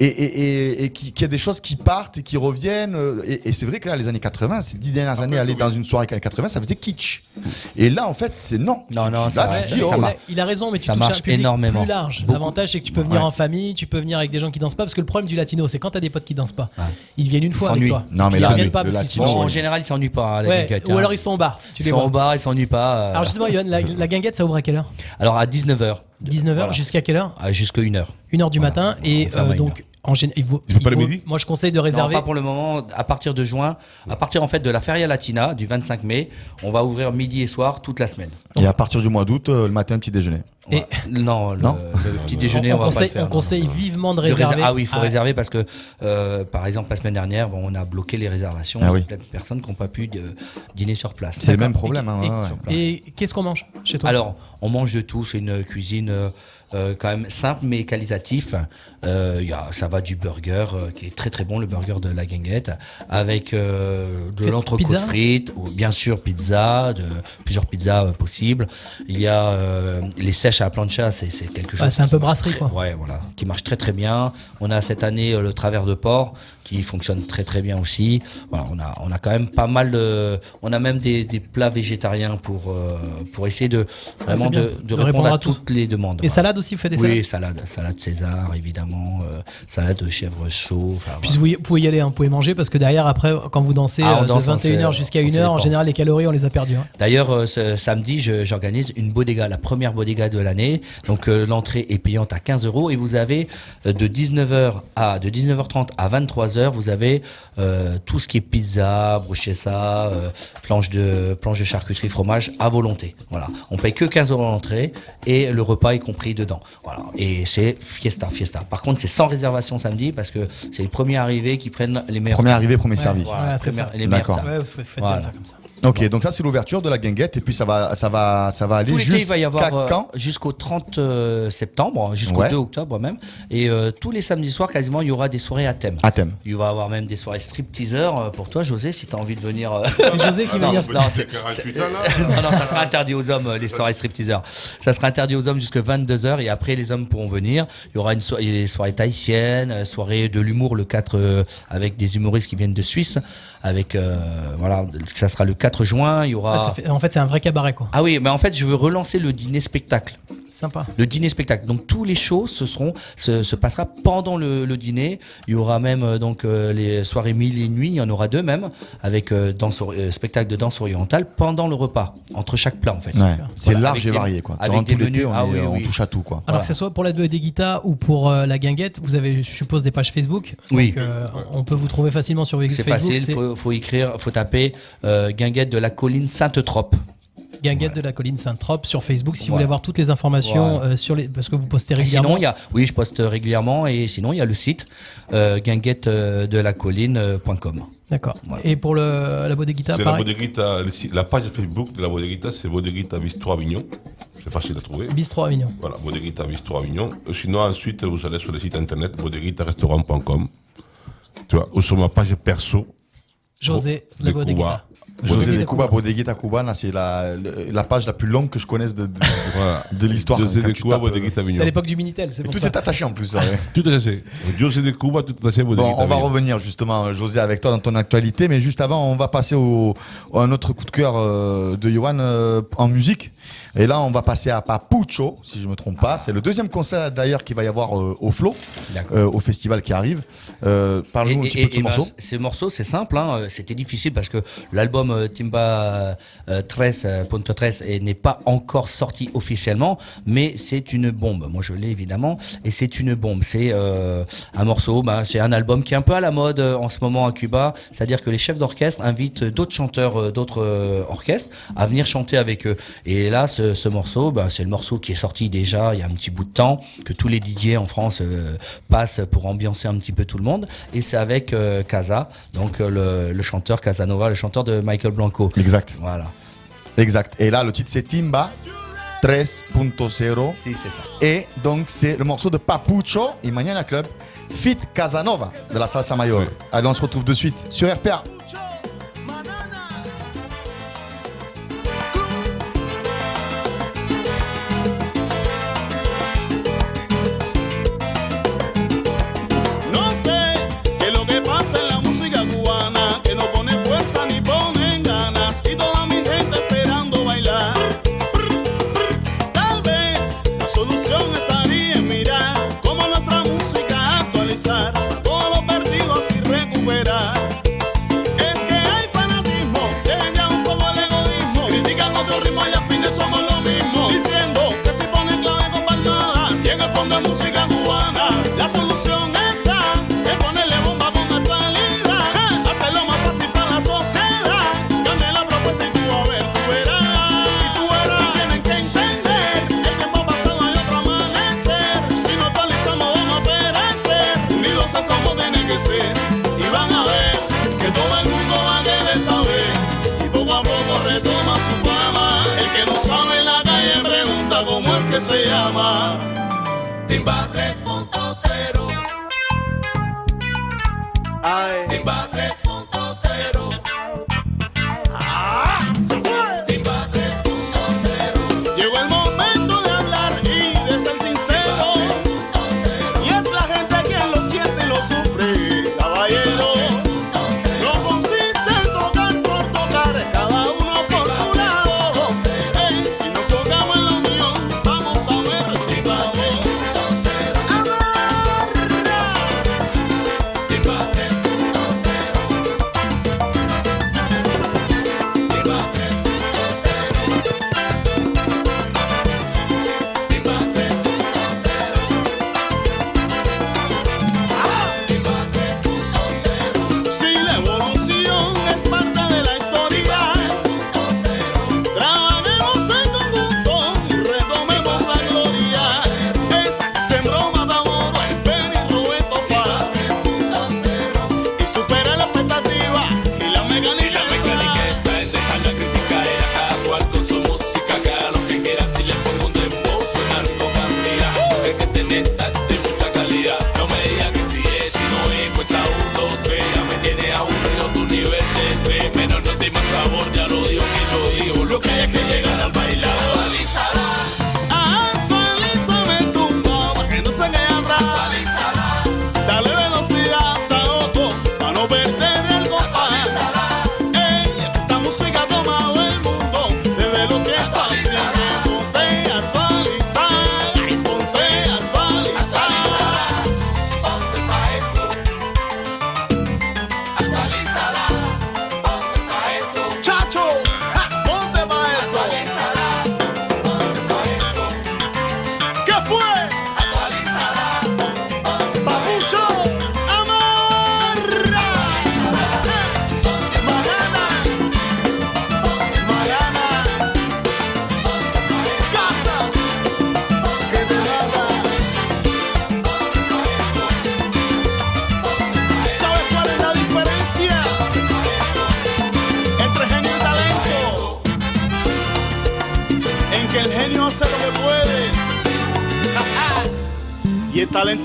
D: et, et, et, et qui- qu'il y a des choses qui partent et qui reviennent. euh, Et, et c'est vrai que là, les années 80, ces dix dernières années, aller dans une soirée avec les années 80, ça faisait kitsch. Et là, en fait, c'est non.
F: Non, non,
D: Là,
F: ça-
D: tu
C: Ouais,
D: dis,
C: ça
D: oh,
C: marche. il a raison, mais tu
F: ça
C: touches un
F: marche
C: public
F: énormément.
C: plus large.
F: Beaucoup.
C: L'avantage, c'est que tu peux venir
D: Ouais.
C: en famille, tu peux venir avec des gens qui dansent pas. Parce que le problème du latino, c'est quand t'as des potes qui dansent pas,
F: Ouais.
C: ils viennent une fois avec toi.
D: Non, mais
C: ils
D: là,
C: reviennent pas
D: le
C: parce qu'ils
D: latino,
C: sont
F: Bon, en général, ils s'ennuient pas, hein, la
C: Ouais,
F: guinguette.
C: ou
F: hein.
C: alors ils sont au bar. Tu
F: Ils
C: les
F: sont
C: vois.
F: au bar, ils s'ennuient pas. euh,
C: Alors justement, Yoann, la, la guinguette, ça ouvre à quelle heure?
F: Alors à 19h.
C: 19h jusqu'à quelle heure?
F: Jusqu'à 1h.
C: 1h du
F: Voilà.
C: matin. Et
F: On
C: euh, donc, en général, il vaut-
E: Il faut pas
C: il
E: le
C: faut-
E: midi
C: Moi, je conseille de
F: Non,
C: réserver.
F: pas pour le moment. À partir de juin, à partir en fait de la Feria Latina du 25 mai, on va ouvrir midi et soir toute la semaine.
D: Et à partir du mois d'août, euh, le matin, petit déjeuner.
C: Et-
F: Ouais. non, le,
D: Non
F: le petit déjeuner, on,
C: on,
F: va
C: conseille,
F: pas le faire.
C: on conseille
F: non,
C: vivement de
F: De réser-
C: réserver.
F: Ah oui, il faut
C: Ah,
F: réserver parce que, euh, par exemple, la semaine dernière, bon, on a bloqué les réservations.
D: Ah
F: Il y a
D: oui.
F: plein de personnes qui n'ont pas pu dîner sur place.
D: C'est le même problème. hein,
C: Et-
D: ouais, ouais.
C: Et qu'est-ce qu'on mange chez toi?
F: Alors, on mange de tout. C'est une cuisine euh, euh, quand même simple mais qualitatif. Euh, y a, ça va du burger euh, qui est très très bon, le burger de la guinguette, avec euh, de l'entrecôte
C: pizza
F: frite, ou bien sûr pizza, de plusieurs pizzas possibles. Il y a les sèches à la plancha, c'est quelque chose.
C: Ouais, c'est un peu brasserie,
F: très-
C: quoi.
F: Ouais, voilà, qui marche très très bien. On a cette année le travers de porc qui fonctionne très très bien aussi. Voilà, on a on a quand même pas mal de, on a même des, des plats végétariens pour pour essayer de vraiment
C: c'est bien.
F: de, répondre
C: répondre
F: à,
C: à tout.
F: toutes les demandes.
C: Et
F: Voilà.
C: salade aussi, vous faites des salades
F: Oui, salade, salade César évidemment, euh, salade de chèvre chaud.
C: Puis
F: voilà.
C: vous, pouvez y aller, hein, vous pouvez manger parce que derrière, après, quand vous dansez
F: Ah,
C: euh,
F: danse,
C: de
F: on
C: 21h
F: sait-
C: jusqu'à
F: on sait
C: 1h, en général, les calories, on les a perdues. hein.
F: D'ailleurs, euh, ce samedi, j'organise une bodega, la première bodega de l'année. Donc euh, l'entrée est payante à 15 euros et vous avez euh, de 19h à de 19h30 à 23h, vous avez euh, tout ce qui est pizza, bruschetta, euh, planche de planche de charcuterie, fromage à volonté. Voilà, on paye que 15 euros l'entrée et le repas est compris dedans. Voilà, et c'est fiesta, fiesta. Par contre, c'est sans réservation samedi parce que c'est les premiers arrivés qui prennent les meilleurs.
D: Premier arrivé, premier servi.
F: Voilà,
C: Voilà, c'est
F: première-
C: ça.
F: les meilleurs
D: D'accord.
F: tables.
C: Ouais, vous faites
F: Voilà.
C: bien ça comme ça.
D: Ok, donc ça c'est l'ouverture de la guinguette et puis ça va, ça va, ça va aller jusqu'à
F: euh,
D: quand?
F: jusqu'au 30 euh, septembre, jusqu'au
D: Ouais.
F: 2 octobre même. Et euh, tous les samedis soirs, quasiment, il y aura des soirées à thème.
D: À thème.
F: Il va y avoir même des soirées stripteaseurs euh, pour toi, José, si tu as envie de venir.
C: C'est José qui va venir.
F: non, non, ça sera interdit aux hommes, les soirées stripteaseurs. Ça sera interdit aux hommes jusqu'à 22h et après, les hommes pourront venir. Il y aura une soirée, des soirées tahitiennes, euh, soirée de l'humour le 4 euh, avec des humoristes qui viennent de Suisse. Avec, euh, voilà, ça sera le 4 juin. Il y aura.
C: Ça fait- en fait, c'est un vrai cabaret, quoi.
F: Ah oui, mais en fait, je veux relancer le dîner spectacle.
C: Sympa.
F: Le dîner spectacle. Donc tous les shows se seront se, se passera pendant le, le dîner. Il y aura même euh, donc euh, les soirées mille et nuits. Il y en aura deux même avec euh, danse euh, spectacle de danse orientale pendant le repas entre chaque plat en fait.
D: Ouais. C'est
F: Voilà,
D: large et
F: des-
D: varié quoi.
F: avec des menus.
D: on,
F: Ah oui,
D: on
F: oui.
D: touche à tout quoi.
C: Alors
F: Voilà.
C: que ce soit pour la de guita ou pour euh, la guinguette, vous avez, je suppose, des pages Facebook.
F: Oui.
C: Donc, euh, on peut vous trouver facilement sur Facebook.
F: C'est facile. Faut, faut écrire, faut taper euh, Guinguette de la colline Sainte-Trope.
C: Guinguette de la colline Saint-Trope sur Facebook si vous voulez avoir toutes les informations
F: Voilà.
C: euh, sur les parce que vous postez
F: Et
C: régulièrement.
F: sinon, il y a, oui, je poste régulièrement et sinon il y a le site euh, guinguette euh, de la colline.com.
C: D'accord.
F: Voilà.
C: Et pour le, la bodeguita,
E: C'est la bodeguita, la page Facebook de la bodeguita, c'est bodeguita Bistro Avignon. C'est facile à trouver.
C: Bistro Avignon.
E: Voilà, bodeguita Bistro Avignon. Euh, Sinon, ensuite, vous allez sur le site internet bodeguitarestaurant.com. Tu vois, ou sur ma page perso.
C: José, la
E: de
C: bodeguita.
D: José
C: Bodeguita
D: de Cuba,
C: Cuba.
D: Bodeguita Cubana, c'est la, la page la plus longue que je connaisse de, de,
E: Voilà.
D: de l'histoire.
E: José de Cuba,
D: tapes, euh,
E: bodeguita
C: C'est à l'époque du Minitel, c'est
D: Et
C: pour
D: tout
C: ça.
D: est attaché en plus. ça, ouais.
E: Tout à fait. José de Cuba, tout à fait
D: Bon,
E: bodeguita
D: on va revenir justement, José, avec toi dans ton actualité, mais juste avant, on va passer au, à un autre coup de cœur euh, de Johan euh, en musique. Et là, on va passer à Papucho, si je me trompe pas. C'est le deuxième concert d'ailleurs qu'il va y avoir euh, au Flow, euh, au festival qui arrive. Euh, Parle-nous un petit peu de ce
F: ben,
D: morceau.
F: ces morceaux, c'est simple. hein, C'était difficile parce que l'album euh, Timba euh, 13, euh, Punto 13 est- n'est pas encore sorti officiellement, mais c'est une bombe. Moi, je l'ai évidemment, et c'est une bombe. C'est euh, un morceau, ben, c'est un album qui est un peu à la mode en ce moment à Cuba. C'est-à-dire que les chefs d'orchestre invitent d'autres chanteurs d'autres orchestres à venir chanter avec eux. Et là, ce, ce morceau, ben, c'est le morceau qui est sorti déjà il y a un petit bout de temps, que tous les DJ en France euh, passent pour ambiancer un petit peu tout le monde. Et c'est avec euh, Casa, donc euh, le, le chanteur Casanova, le chanteur de Michael Blanco.
D: Exact.
F: Voilà.
D: Exact. Et là, le titre c'est Timba 3.0.
F: Si, c'est ça.
D: Et donc, c'est le morceau de Papucho et Club, Fit Casanova de la salsa mayor.
E: Oui.
D: Allez, on se retrouve de suite sur RPA.
I: Timba 3.0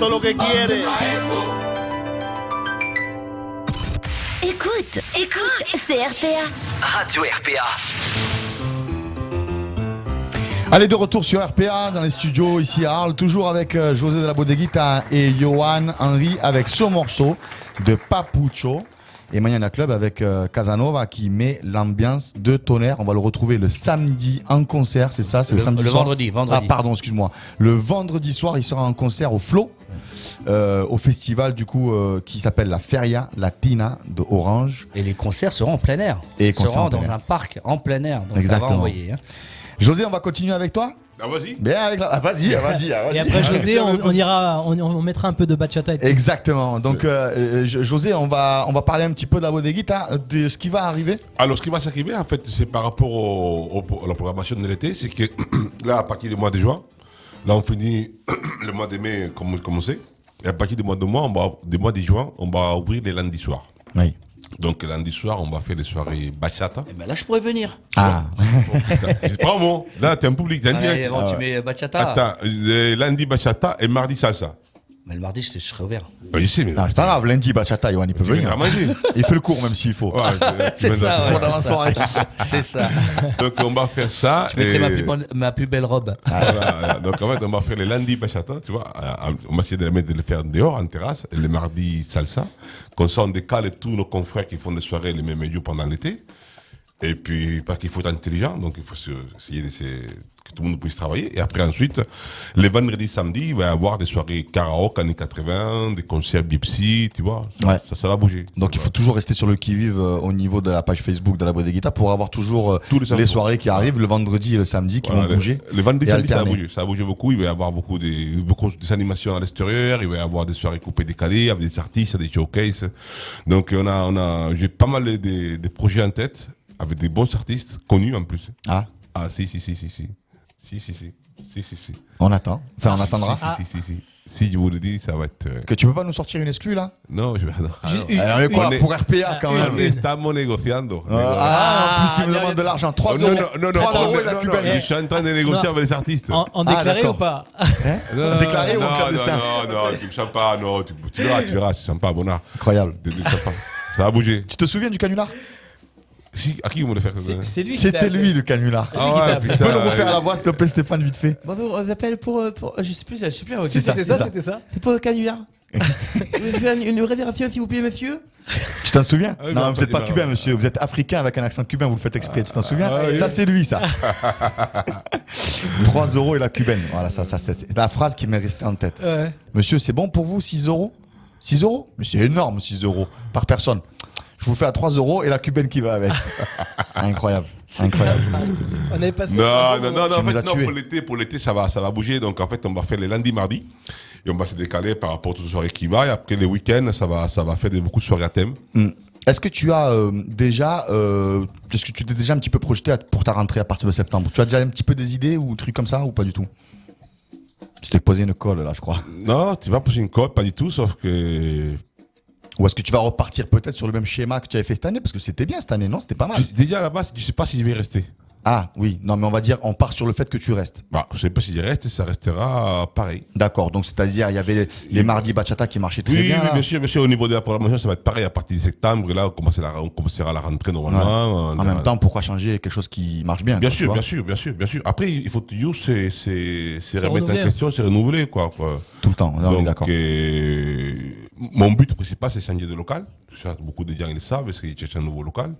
I: Lo que quiere.
A: Écoute, écoute, c'est RPA.
L: Radio RPA.
D: Allez, de retour sur RPA dans les studios ici à Arles, toujours avec euh, José de la Bodeguita et Johan Henry avec ce morceau de Papucho. Et Maniana Club avec euh, Casanova qui met l'ambiance de tonnerre. On va le retrouver le samedi en concert, c'est ça C'est le,
F: Le-
D: samedi
F: le
D: soir
F: vendredi, vendredi.
D: Ah, pardon, excuse-moi. Le vendredi soir, il sera en concert au Flow, euh, au festival du coup euh, qui s'appelle la Feria Latina de Orange.
F: Et les concerts seront en plein air.
D: Et
F: seront dans un parc en plein air. Donc
D: Exactement.
F: ça va envoyer. hein.
D: José, on va continuer avec toi
E: Ah, vas-y.
D: Bien avec la... ah, vas-y, ah, vas-y, ah, vas-y.
C: Et après José, on, on ira, on, on mettra un peu de bachata. Et.
D: Exactement. Donc, euh, euh, Jo- José, on va, on va parler un petit peu de la bodeguita, de ce qui va arriver.
E: Alors, ce qui va s'arriver, en fait, c'est par rapport au- au- à la programmation de l'été, c'est que là, à partir du mois de juin, là, on finit le mois de mai comme commencé. Et à partir du mois de mai, on va, du mois de juin, on va ouvrir les lundis soirs.
D: Oui.
E: Donc, lundi soir, on va faire les soirées bachata.
F: Eh ben là, je pourrais venir.
D: Ah,
E: C'est pas un mot. Là, t'es un public, t'es
F: Allez,
E: direct.
F: bon,
D: Ah
F: tu
D: ouais.
F: mets bachata.
E: Attends, le lundi bachata et mardi salsa.
F: Mais le mardi, je, serai ouvert.
E: Bah, mais.
D: non, c'est pas grave, lundi, bachata, Yohan, il peut venir. Il fait le cours même s'il faut.
E: Ouais,
F: C'est ça, ouais.
D: Pour d'avant-soirée.
F: C'est ça.
E: Donc, on va faire ça.
F: Je mettrai
E: et-
F: ma plus, bonne- ma plus belle robe.
E: Voilà. Donc en fait, on va faire les lundis bachata, tu vois. euh, On va essayer de mettre, de les faire dehors, en terrasse, et les mardis salsa. Comme ça, on décale tous nos confrères qui font des soirées les mêmes jours pendant l'été. Et puis, parce qu'il faut être intelligent, donc il faut essayer de que tout le monde puisse travailler. Et après, ensuite, les vendredis, samedis, il va y avoir des soirées karaoke années 80, des concerts Bipsy, tu vois. Ça,
D: Ouais.
E: ça, ça va bouger.
D: Donc il faut toujours rester sur le qui-vive euh, au niveau de la page Facebook de la bodeguita pour avoir toujours euh,
E: Tous les
D: les soirées qui arrivent le vendredi et le samedi qui
E: Voilà,
D: vont
E: le-
D: bouger.
E: Le, vendredi,
D: et
E: samedi, ça va bouger. Ça va bouger beaucoup. Il va y avoir beaucoup des, beaucoup des animations à l'extérieur. Il va y avoir des soirées coupées décalées avec des artistes, des showcases. Donc, on a, on a, j'ai pas mal de, de- de projets en tête avec des bons artistes connus en plus.
D: Ah,
E: Ah, si, si, si, si, si. Si, si, si. Si, si, si.
D: on attend. Enfin, on attendra.
E: Si, si, si, si. Si, je vous le dis, ça va être. euh,
D: Que tu peux pas nous sortir une exclue là?
E: Non, je vais. Ah,
D: Alors, quoi,
E: on est-
D: Pour RPA quand
E: On
D: même.
E: estamos negociando.
D: Ah, en plus il me
C: Ah,
D: demande de l'argent. 3
E: non,
D: euros.
E: non, non, non,
D: 3
E: non,
D: euros
E: non,
D: et la
E: non,
D: cubaine.
E: non, je suis en train de négocier
C: Non.
E: avec les artistes.
C: En, en
D: Ah,
C: déclaré ou pas?
E: Non,
D: Déclaré ou en
E: non,
D: clandestin
E: Non, non, non, tu me sens pas, non, tu, tu verras, tu verras, c'est sympa, bonheur.
D: Incroyable.
E: Tu- tu- Ça ça va bouger.
D: Tu te souviens du canular?
E: Si, à qui vous voulez faire ça
K: C'est lui
D: C'était lui le canular.
K: T'a appelé.
D: Tu peux le refaire à la voix s'il te plaît Stéphane vite fait
K: Bonjour, on vous appelle pour, euh, pour- Je sais plus, je sais plus. C'était ça, c'était ça. C'est pour le canular. une, une réservation, s'il vous plaît, monsieur?
D: Tu t'en souviens?
E: Ah oui,
D: Non, vous
E: pas
D: n'êtes pas cubain, monsieur. Vous êtes africain avec un accent cubain. Vous le faites exprès. Tu t'en souviens?
E: ah oui.
D: Ça, c'est lui, ça. 3 euros et la cubaine. Voilà, ça, ça c'est la phrase qui m'est restée en tête.
C: Ouais.
D: Monsieur, c'est bon pour vous 6 euros? 6 euros? Mais c'est énorme, 6 euros par personne. Je vous fais à 3 euros et la cubaine qui va avec. Incroyable. Incroyable.
C: On avait passé.
E: Non,
C: un bon
E: non,
C: moment.
E: non, non, en fait, non, pour l'été, pour l'été, ça va, ça va bouger. Donc, en fait, on va faire les lundis, mardis. Et on va se décaler par rapport aux soirées qui va. Et après, les week-ends, ça va, ça va faire des, beaucoup de soirées à thème.
D: Hmm. Est-ce que tu as euh, déjà, euh, est-ce que tu t'es déjà un petit peu projeté à- pour ta rentrée à partir de septembre? Tu as déjà un petit peu des idées ou trucs comme ça ou pas du tout? Je t'ai posé une colle là, je crois.
E: Non, tu vas poser une cote, pas du tout, sauf que.
D: Ou est-ce que tu vas repartir peut-être sur le même schéma que tu avais fait cette année? Parce que c'était bien cette année, non? C'était pas mal.
E: Déjà, à la base, je sais pas si je vais rester.
D: Ah oui, non mais on va dire, on part sur le fait que tu restes.
E: Bah, je sais pas si je reste, ça restera pareil.
D: D'accord, donc c'est-à-dire il y avait les mardis bachata qui marchaient très
E: oui,
D: bien.
E: oui,
D: là.
E: bien sûr, bien sûr. Au niveau de la programmation, ça va être pareil à partir de septembre. Et là, on commencera, on commencera la rentrée normalement.
D: En même temps, pourquoi changer quelque chose qui marche bien
E: Bien
D: quoi, tu
E: sûr, bien sûr, bien sûr, bien sûr. Après, il faut toujours Se remettre
C: renouveler.
E: en question, se renouveler, quoi. quoi.
D: Tout le temps, on est
E: Donc,
D: d'accord.
E: euh, mon but principal, c'est changer de local. Ça, beaucoup de gens ils le savent, parce qu'ils cherchent un nouveau local.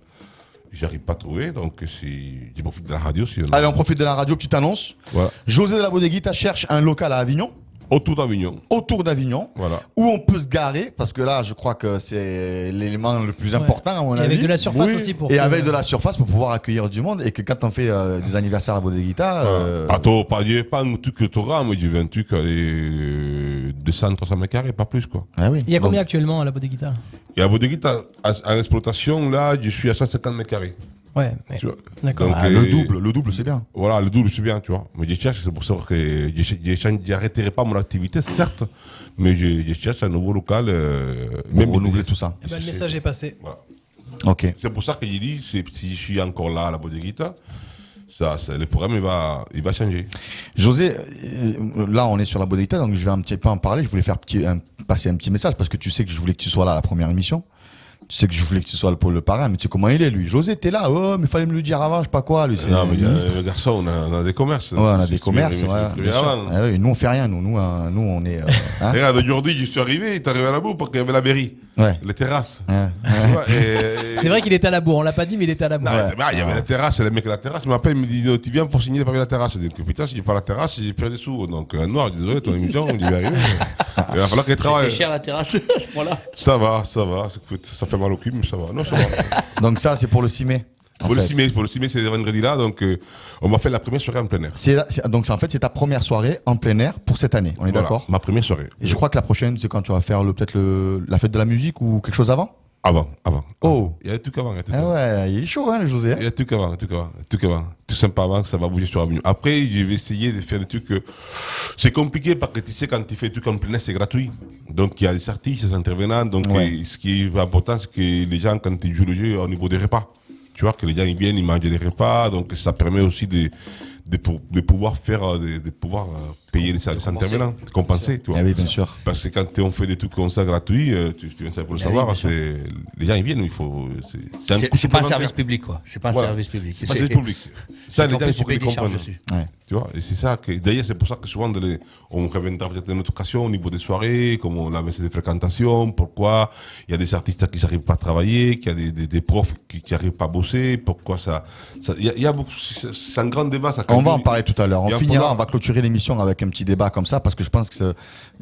E: J'arrive pas à trouver, donc je profite de la radio. Si on
D: Allez, on profite de la radio, petite annonce.
E: Voilà.
D: José de la Bodeguita cherche un local à Avignon,
E: Autour d'Avignon.
D: autour d'Avignon,
E: Voilà.
D: où on peut se garer, parce que là, je crois que c'est l'élément le plus
C: Ouais.
D: important, à mon
C: Et
D: avis.
C: avec de la surface
D: Oui.
C: aussi pour.
D: Et
C: que-
D: avec de la surface pour pouvoir accueillir du monde, et que quand on fait euh, des anniversaires à Bodeguita, euh,
E: Attends, pas, veux pas un truc que tu auras, je veux un truc, allez, 200, 300 mètres carrés, pas plus, quoi.
D: ah oui.
C: Il y a
D: Donc,
C: combien actuellement à la Bodeguita
E: Et à Bodeguita, en exploitation, là, je suis à 150 mètres carrés.
C: Ouais, ouais.
E: Tu vois.
C: d'accord.
E: Donc,
D: ah, le double, le double, c'est bien.
E: Voilà, le double, c'est bien, tu vois. Mais je cherche, c'est pour ça que j'arrêterai pas mon activité, certes, mais je, je cherche un nouveau local. Euh,
D: Pour renouveler tout ça.
C: Eh ben, le message est passé.
E: Voilà.
D: Ok.
E: C'est pour ça que j'ai dit, c'est- si je suis encore là à la Bodeguita, ça, ça, le programme il va, il va changer.
D: José, euh, là on est sur la Bodeguita, donc je vais un petit peu en parler. Je voulais faire petit, un- passer un petit message parce que tu sais que je voulais que tu sois là à la première émission. Tu sais que je voulais que tu sois le, pour le parrain, mais tu sais comment il est, lui. José, t'es là, oh, mais fallait me le dire avant, je sais pas quoi, lui. C'est
E: Non, mais il y a- le garçon, on a, on a des commerces.
D: Ouais, on a des commerces, ouais. Ah oui, nous, on fait rien, nous. Nous, hein, nous on est. euh, hein
E: Regarde, aujourd'hui, je suis arrivé, il est arrivé à la boue parce qu'il y avait la mairie,
D: ouais.
E: les terrasses.
D: ouais,
E: Tu
D: ouais.
E: vois, et-
C: C'est vrai qu'il était à la bourre, on l'a pas dit, mais il était à la bourre.
E: Non,
D: Ouais.
E: bah, il y avait
D: Ouais.
E: la terrasse, le mec à la terrasse m'appelle, il me dit, tu viens pour signer les papiers de la terrasse. Je dis, putain, si j'ai pas la terrasse, j'ai plus des sous. Donc, un noir, désolé, ton émission, il va arriver. Il va falloir qu'elle
F: C'était
E: travaille.
F: cher la terrasse à ce moment-là.
E: Ça va, ça va, écoute, ça fait mal au cul, mais ça va. Non, ça va.
D: Donc, ça, c'est pour le 6 mai.
E: Pour, le
D: fait.
E: 6 mai, pour le 6 mai, c'est vendredi là, donc euh, on m'a fait la première soirée en plein air.
D: C'est donc, c'est- en fait, c'est ta première soirée en plein air pour cette année. On est
E: Voilà,
D: d'accord?
E: Ma première soirée.
D: Et je crois que la prochaine, c'est quand tu vas faire le- peut-être le- la fête de la musique ou quelque chose avant?
E: Avant, avant.
D: Oh.
E: Il y a tout qu'avant, il y a tout
D: Ah
E: qu'avant.
D: ouais, il est chaud, hein, le José. hein
E: Il y a tout qu'avant, tout qu'avant, tout qu'avant. Tout simplement, ça va bouger sur Avenue. Après, je vais essayer de faire des trucs. euh, C'est compliqué parce que tu sais, quand tu fais des trucs en plein air, c'est gratuit. Donc, il y a des artistes, des intervenants. Donc,
D: Ouais.
E: euh, ce qui est important, c'est que les gens, quand ils jouent le jeu, au niveau des repas, tu vois, que les gens ils viennent, ils mangent des repas. Donc, ça permet aussi de, de, pou- de pouvoir faire, euh, de, de pouvoir euh, payer les, les intervenants, de compenser, tu vois.
D: Ah oui, bien sûr.
E: Parce que quand on fait des trucs comme ça gratuits, euh, tu, tu viens ça pour le
F: Ah
E: savoir, c'est les gens ils viennent, il faut. c'est- C'est un
F: pas un service public, quoi. C'est pas un service public.
E: C'est pas service public. Ça, les
F: en
E: gens, il faut qu'ils comprennent.
F: dessus.
D: Ouais.
E: Tu vois, et c'est ça que, d'ailleurs, c'est pour ça que souvent, les- on reviendra peut-être dans notre occasion au niveau des soirées, comme on a baissé des fréquentations, pourquoi il y a des artistes qui n'arrivent pas à travailler, qu'il y a des, des, des profs qui n'arrivent pas à bosser, pourquoi ça, ça- il y a, il y a beaucoup, c'est un grand débat, ça.
D: On va en parler tout à l'heure. On finira, on va clôturer l'émission avec un petit débat comme ça parce que je pense que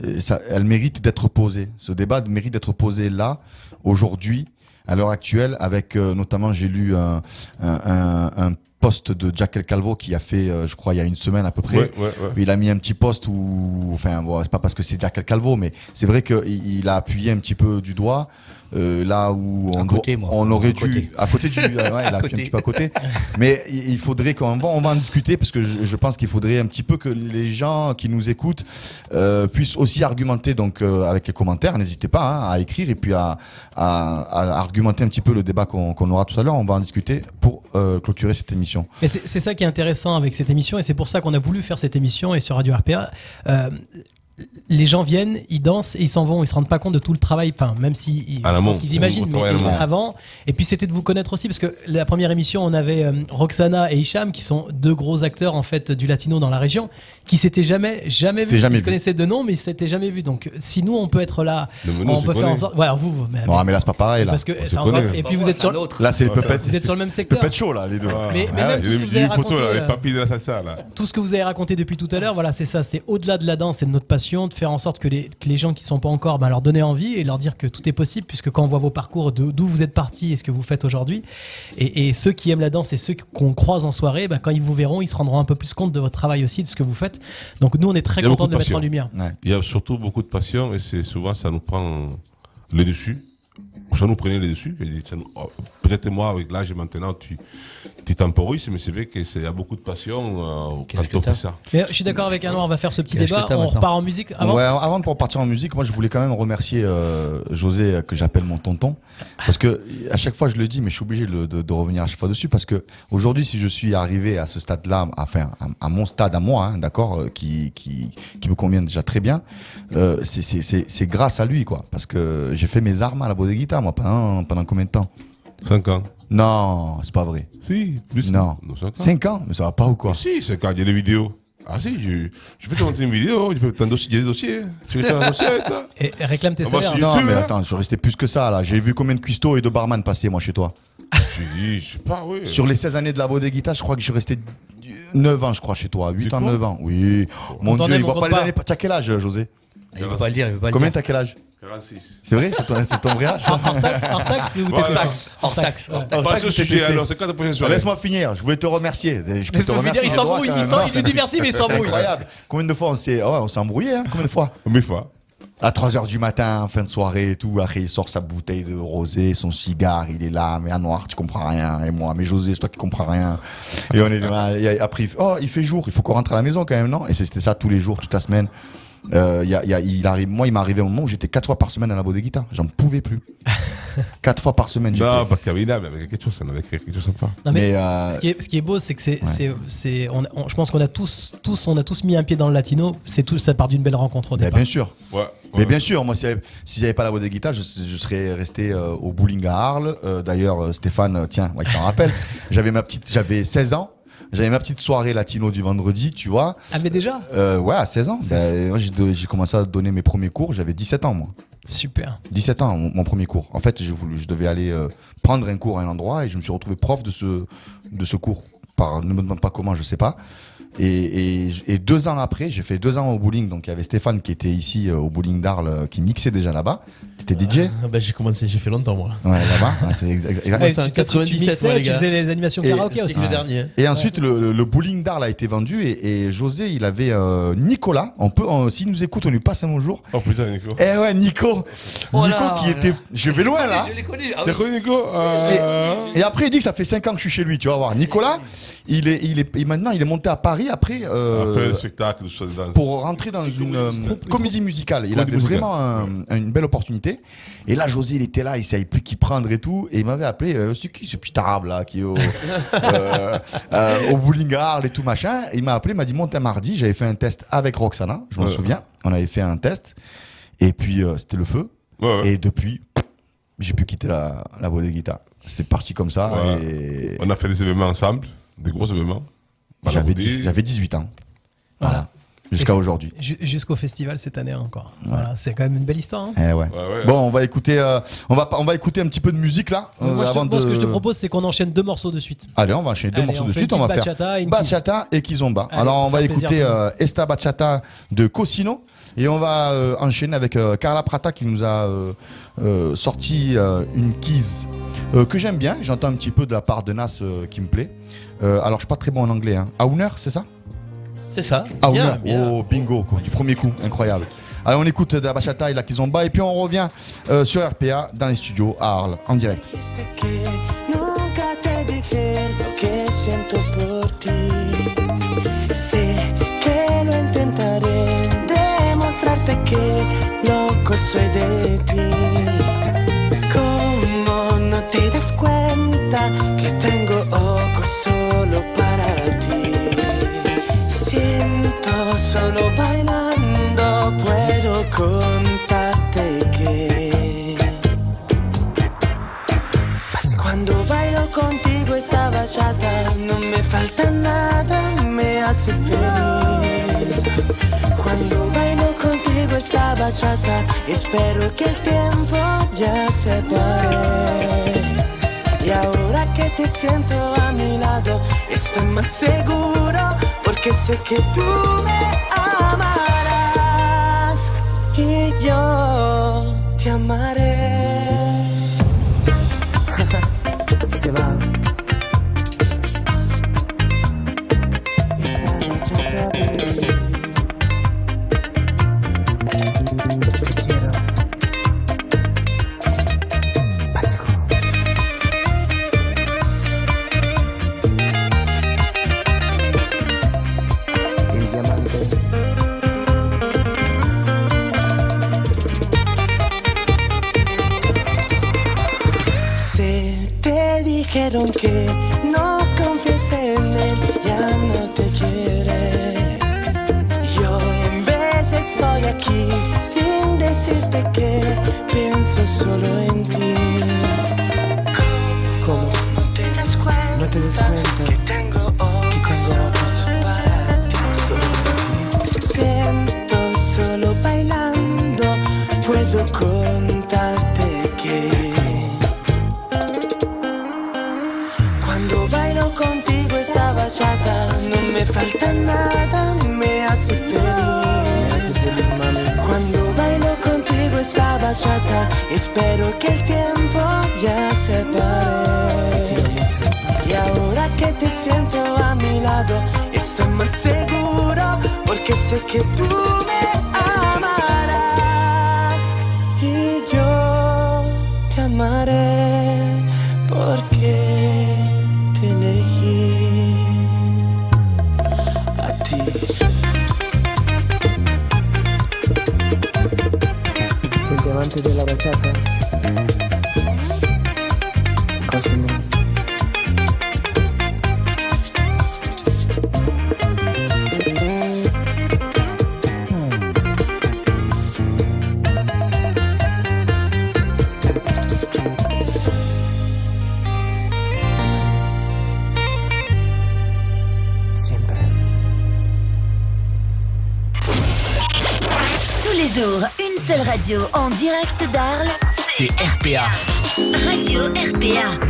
D: euh, ça, elle mérite d'être posée. Ce débat mérite d'être posé là, aujourd'hui, à l'heure actuelle, avec euh, notamment, j'ai lu un, un, un, un post de Jack El Calvo qui a fait, euh, je crois, il y a une semaine à peu près.
E: Ouais, ouais, ouais.
D: Il a mis un petit post où, enfin, bon, c'est pas parce que c'est Jack El Calvo, mais c'est vrai qu'il il a appuyé un petit peu du doigt euh, là où on,
F: À côté,
D: doit-
F: moi.
D: on aurait
F: À
D: dû,
F: côté.
D: à côté du, ouais, il a appuyé un petit peu à côté. Mais il faudrait qu'on va, on va en discuter parce que je, je pense qu'il faudrait un petit peu que les gens qui nous écoutent euh, puissent aussi argumenter donc euh, avec les commentaires. N'hésitez pas hein, à écrire et puis à, à- à argumenter un petit peu le débat qu'on aura tout à l'heure. On va en discuter pour euh, clôturer cette émission.
C: Mais c'est ça qui est intéressant avec cette émission et c'est pour ça qu'on a voulu faire cette émission et sur Radio RPA. euh, les gens viennent, ils dansent et ils s'en vont. Ils se rendent pas compte de tout le travail. Enfin, même si qu'ils imaginent, mais avant. Et puis c'était de vous connaître aussi parce que la première émission, on avait euh, Roxana et Hicham qui sont deux gros acteurs en fait du latino dans la région, qui s'étaient jamais jamais
D: C'est
C: vus.
D: jamais
C: ils se connaissaient de nom, mais ils s'étaient jamais vus. Donc si nous on peut être là, on peut faire en sorte. Ouais, alors vous, vous mais,
D: Non, mais là c'est pas pareil là.
C: parce que. Et puis vous êtes sur,
D: Là c'est le
E: Ouais,
D: puppet.
C: vous êtes sur le même secteur.
D: puppet show là les deux.
C: Mais-
E: ah,
C: même tout ce que vous avez raconté,
E: les
C: euh,
E: papilles de la salsa, là.
C: tout ce que vous avez raconté depuis tout à l'heure, voilà, c'est ça. C'était au-delà de la danse et de notre passion de faire en sorte que les, que les gens qui sont pas encore, ben, leur donner envie et leur dire que tout est possible, puisque quand on voit vos parcours, de- d'où vous êtes partis et ce que vous faites aujourd'hui, et, et ceux qui aiment la danse et ceux qu'on croise en soirée, ben, quand ils vous verront, ils se rendront un peu plus compte de votre travail aussi, de ce que vous faites. Donc nous, on est très
E: beaucoup
C: de le mettre en lumière.
D: Ouais.
E: Il y a surtout beaucoup de passion et c'est souvent ça nous prend le dessus. Ça nous prenait le dessus. Oh, Peut-être moi, avec l'âge maintenant, tu, tu temporises, mais c'est vrai qu'il y a beaucoup de passion euh, quand on fait ça.
C: Mais je suis d'accord avec Anouar, on va faire ce petit débat. On
F: maintenant
C: repart en musique avant.
D: Ouais, avant de partir en musique, moi je voulais quand même remercier euh, José que j'appelle mon tonton parce que à chaque fois je le dis, mais je suis obligé de, de- de revenir à chaque fois dessus parce que aujourd'hui, si je suis arrivé à ce stade-là, enfin à, à mon stade à moi, hein, d'accord, euh, qui, qui qui me convient déjà très bien, euh, c'est- c'est c'est- c'est grâce à lui quoi, parce que j'ai fait mes armes à la bodeguita moi pendant pendant combien de temps?
E: 5 ans.
D: Non, c'est pas vrai.
E: Si, plus.
D: Non.
E: 5 ans.
D: 5 ans, mais ça va pas ou quoi?
E: Si, 5 ans, il y a des vidéos. Ah si, je, je peux te montrer une vidéo, je peux t'en dossier, il y a des dossiers. Tu veux un dossier, toi?
C: Et et réclame tes
E: Ah
C: salaires.
D: Non,
E: YouTube,
D: mais
E: hein.
D: attends, je restais plus que ça là. J'ai vu combien de cuistots et de barman passer moi chez toi.
E: Je dis, je sais pas, oui.
D: Sur les 16 années de la bodeguita, je crois que je suis resté 9 ans, je crois, chez toi. 8 ans,
E: quoi
D: 9 ans. Oui. Mon Dieu, il voit pas les
C: pas.
D: années. Tu as quel âge, José?
F: Il veut pas le dire, il veut pas le
D: Combien
F: dire.
D: t'as quel âge
E: 46.
D: C'est vrai C'est ton, c'est ton vrai âge ça
C: Hors taxe, hors taxe ou
E: Voilà.
C: t'es
E: Hors
C: taxe ouais.
E: Sujet,
D: TTC?
E: alors, c'est quand la prochaine soirée
D: Laisse-moi finir, je voulais te remercier. Je peux te
C: Laisse-moi finir,
D: remercier.
C: il
D: j'ai le droit,
C: s'embrouille,
D: quand
C: il
D: même.
C: s'en- il lui dit merci, mais il
D: c'est
C: s'embrouille.
D: incroyable. Combien de fois on s'est ouais, on s'est embrouillé hein Combien de fois
E: Mille fois.
D: À 3h du matin, en fin de soirée et tout, après il sort sa bouteille de rosé, son cigare, il est là, mais à noir, tu comprends rien, et moi, mais José, c'est toi qui comprends rien. Et on est là, et après, il fait, oh, il fait jour, il faut qu'on rentre à la maison quand même, non? Et c'était ça tous les jours, toute la semaine. Euh, il y a- il y a- il arrive, moi, il m'est arrivé un moment où j'étais quatre fois par semaine à la bodeguita, j'en pouvais plus. Quatre fois par semaine.
E: Non, pas Kabila, mais avec quelque chose, on avait quelque chose de sympa.
C: Non, mais
D: Mais, euh,
C: ce, qui est, ce qui est beau, c'est que c'est,
D: Ouais.
C: c'est, c'est- on, on- je pense qu'on a tous, tous, on a tous mis un pied dans le latino. C'est tout, ça part d'une belle rencontre au
D: mais
C: départ.
D: bien sûr.
E: Ouais.
D: Mais bien sûr, moi, si j'avais si j'avais pas la voix des guitares, je, je serais resté euh, au bowling à Arles. Euh, D'ailleurs, euh, Stéphane, euh, tiens, ouais, il s'en rappelle. J'avais ma petite, j'avais 16 ans. J'avais ma petite soirée latino du vendredi, tu vois.
C: Ah mais déjà,
D: Euh, ouais, à 16 ans. Ben, moi, j'ai commencé à donner mes premiers cours. J'avais 17 ans, moi.
C: super.
D: 17 ans, mon, mon premier cours. En fait, voulu, je devais aller euh, prendre un cours à un endroit et je me suis retrouvé prof de ce, de ce cours. Par, ne me demande pas comment, je sais pas. Et, et, et deux ans après, j'ai fait deux ans au bowling. Donc il y avait Stéphane qui était ici euh, au bowling d'Arles, euh, qui mixait déjà là-bas. T'étais DJ
K: Ah bah, j'ai commencé, j'ai fait longtemps moi.
D: Ouais, là-bas. Ouais, c'est exa- exa-
K: Ouais, c'est en
C: tu- tu- tu
K: 97,
C: mixais,
K: moi, les
C: tu
K: gars.
C: faisais les animations
D: Et-
C: karaoké
K: C'est
C: aussi.
K: le dernier.
D: Et ensuite, le, le- le bowling d'Arles a été vendu et, et José, il avait euh, Nicolas. On peut, on- s'il nous écoute, on lui passe un bonjour.
E: Oh putain, Nico.
D: Eh ouais, Nico.
F: Oh
D: Nico
F: là,
D: qui
F: là.
D: était. Je vais loin là.
F: Je l'ai connu. ah oui.
E: connu Nico? Euh,
D: Et après, il dit que ça fait 5 ans que je suis chez lui, tu vas voir. Nicolas, il est, il est, il- maintenant, il est monté à Paris après, euh,
E: Après le spectacle,
D: pour rentrer dans une euh, comédie musicale. Il
E: Comédie
D: avait
E: musicale.
D: vraiment un- une belle opportunité. Et là, José, il était là, il savait plus qui prendre et tout. Et il m'avait appelé, euh, c'est qui ce petit arabe là, qui est au, euh, euh, au bowling Arles et tout machin. Et il m'a appelé, il m'a dit, monte un mardi. J'avais fait un test avec Roxana, je m'en
E: Ouais.
D: souviens. On avait fait un test. Et puis, euh, c'était le feu.
E: Ouais, ouais.
D: Et depuis, j'ai pu quitter la, la voix des guitares. C'était parti comme ça.
E: Ouais.
D: Et
E: On a fait des événements ensemble, des gros événements.
D: j'avais. 10 j'avais 18 ans. Voilà.
C: Voilà.
D: Jusqu'à aujourd'hui.
C: Ju- Jusqu'au festival cette année encore. Voilà, c'est quand même une belle histoire. hein.
D: Eh ouais.
E: Ouais, ouais.
D: Bon, on va écouter, euh, on va, on va écouter un petit peu de musique là. euh,
C: Moi, je te-
D: avant
C: moi, ce que je te propose, c'est qu'on enchaîne deux morceaux de suite.
D: Allez, on va enchaîner deux
C: Allez,
D: morceaux
C: on
D: de
C: fait
D: suite.
C: une
D: On va
C: petite
D: faire
C: bachata et une
D: bachata et kizomba.
C: Allez,
D: Alors, on va
C: plaisir
D: écouter euh, Esta Bachata de Cosino et on va euh, enchaîner avec euh, Carla Prata qui nous a euh, euh, sorti euh, une keys euh, que j'aime bien. J'entends un petit peu de la part de Nas euh, qui me plaît. Euh, alors, je suis pas très bon en anglais. Hein. Auner, c'est ça?
K: C'est ça. Bien,
D: Auner.
K: bien.
D: Oh, bingo, quoi, du premier coup, incroyable. Allez, on écoute de la bachata et la kizomba et puis on revient euh, sur RPA dans les studios à Arles en direct.
L: que lo soy de ti. Contarte que. Pues Cuando bailo contigo esta bachata no me falta nada, me hace feliz. Cuando bailo contigo esta bachata espero que el tiempo ya se pare. Y ahora que te siento a mi lado estoy más seguro porque sé que tú me amarás y yo te amaré. Contarte que cuando bailo contigo esta bachata no me falta nada, me hace feliz. Cuando bailo contigo esta bachata espero que el tiempo ya se pare. Y ahora que te siento a mi lado estoy más seguro porque sé que tú me El
A: Radio
M: RPA.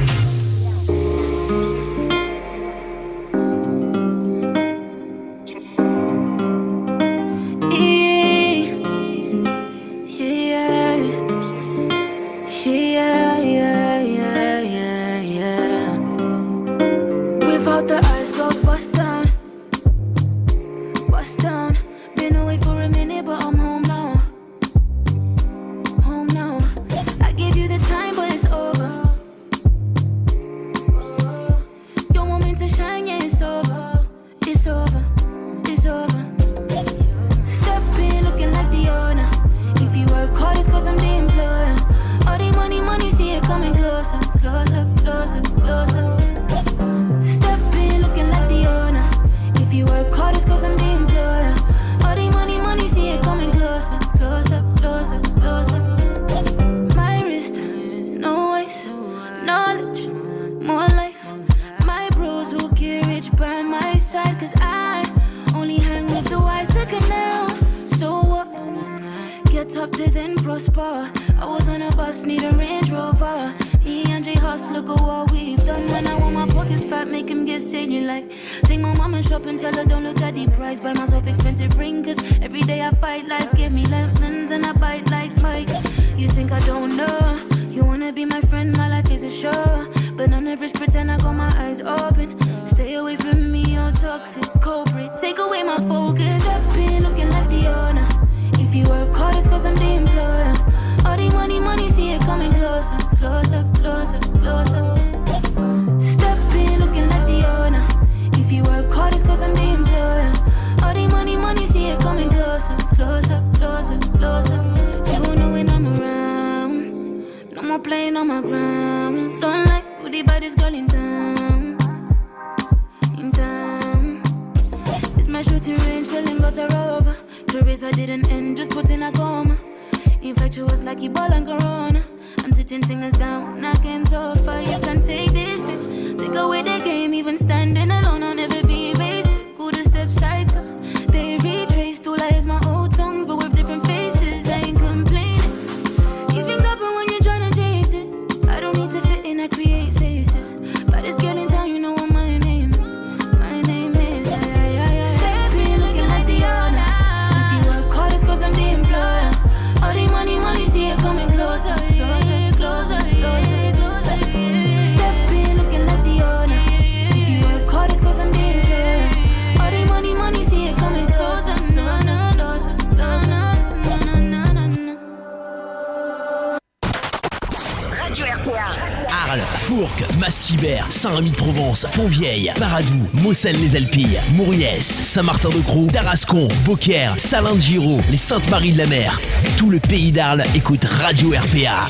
M: Saint-Rémy-de-Provence, Fontvieille, Paradou, Moselle-les-Alpilles, Mauriès, Saint-Martin-de-Croix, Tarascon, Beaucaire, Salin de Giraud, les Saintes-Maries de la Mer. Tout le pays d'Arles écoute Radio RPA.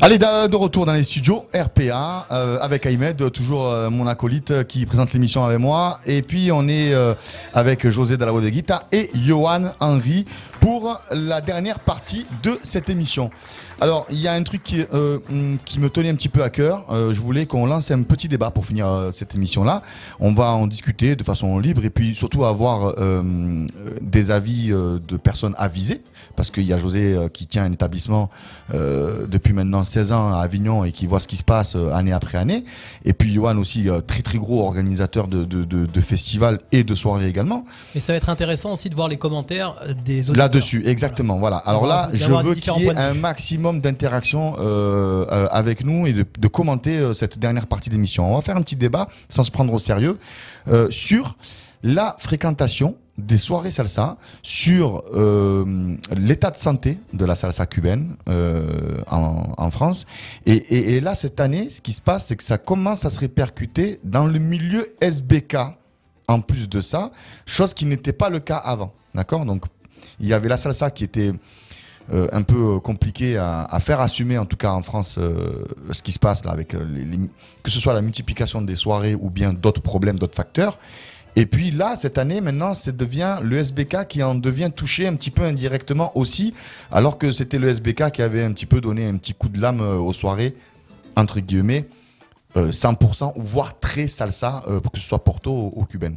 D: Allez, de retour dans les studios RPA euh, avec Ahmed, toujours euh, mon acolyte euh, qui présente l'émission avec moi. Et puis on est avec José de la Voix de Guita et Johan Henry pour la dernière partie de cette émission. Alors, il y a un truc qui, euh, hum, qui me tenait un petit peu à cœur. Euh, je voulais qu'on lance un petit débat pour finir euh, cette émission-là. On va en discuter de façon libre et puis surtout avoir euh, euh, des avis de personnes avisées. Parce qu'il y a José qui tient un établissement euh, depuis maintenant 16 ans à Avignon et qui voit ce qui se passe année après année. Et puis Johan aussi, très très gros organisateur de, de, de- de festivals et de soirées également.
C: Et ça va être intéressant aussi de voir les commentaires des auditeurs.
D: Là-dessus, exactement. Voilà. Alors
C: D'avoir-
D: là, je veux qu'il y ait un
C: vue.
D: Maximum d'interaction euh, euh, avec nous et de, commenter euh, cette dernière partie d'émission. On va faire un petit débat sans se prendre au sérieux sur la fréquentation des soirées salsa, sur l'état de santé de la salsa cubaine en, France. Et, là, cette année, ce qui se passe, c'est que ça commence à se répercuter dans le milieu SBK en plus de ça, chose qui n'était pas le cas avant. D'accord? Donc, il y avait la salsa qui était un peu euh, compliqué à, faire assumer, en tout cas en France, euh, ce qui se passe là, avec euh, que ce soit la multiplication des soirées ou bien d'autres problèmes, d'autres facteurs. Et puis là, cette année, maintenant, ça devient le SBK qui en devient touché un petit peu indirectement aussi, alors que c'était le SBK qui avait un petit peu donné un petit coup de lame euh, aux soirées, entre guillemets, euh, 100% ou voire très salsa, euh, pour que ce soit Porto ou cubaine.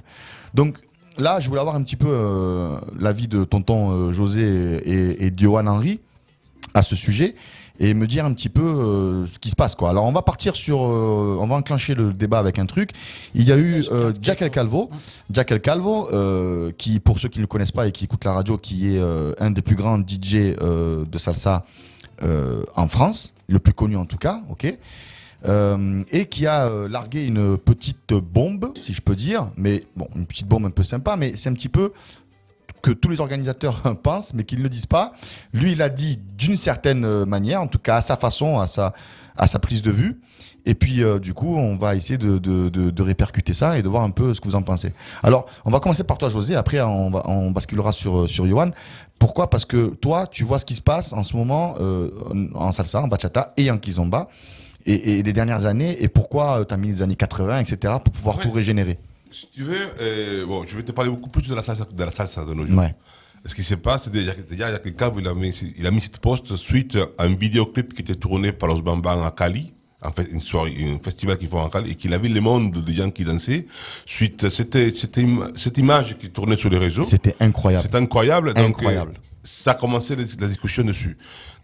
D: Donc là, je voulais avoir un petit peu euh, l'avis de tonton euh, José et, et Diohan Henry à ce sujet et me dire un petit peu euh, ce qui se passe quoi. Alors on va partir sur, euh, on va enclencher le débat avec un truc. Il y a eu euh, Jack El Calvo, Jack El Calvo, qui pour ceux qui ne le connaissent pas et qui écoutent la radio, qui est un des plus grands DJ de salsa en France, le plus connu en tout cas, ok. Euh, et qui a euh, largué une petite bombe, si je peux dire, mais bon, une petite bombe un peu sympa, mais c'est un petit peu que tous les organisateurs pensent, mais qu'ils ne le disent pas. Lui, il a dit d'une certaine euh, manière, en tout cas à sa façon, à sa, à sa prise de vue. Et puis, du coup, on va essayer de, de, de, répercuter ça et de voir un peu ce que vous en pensez. Alors, on va commencer par toi, José. Après, on, basculera sur, sur Johan. Pourquoi? Parce que toi, tu vois ce qui se passe en ce moment en en salsa, en bachata et en kizomba. Et, et les dernières années, et pourquoi tu as mis les années 80, etc., pour pouvoir tout régénérer.
E: Si tu veux, euh, bon, je vais te parler beaucoup plus de la salsa, de la salsa de nos jours.
D: Ouais.
E: Ce qui se passe, c'est déjà, déjà, il y a quelqu'un, il a mis, il a mis cette poste suite à un vidéoclip qui était tourné par Los Bambang à Cali. En fait, une soirée, un festival qu'ils font à Cali, et qu'il avait le monde de gens qui dansaient. Suite, c'était, c'était cette image qui tournait sur les réseaux.
D: C'était incroyable.
E: C'était incroyable. Donc,
D: Incroyable.
E: euh, ça a commencé la, la discussion dessus.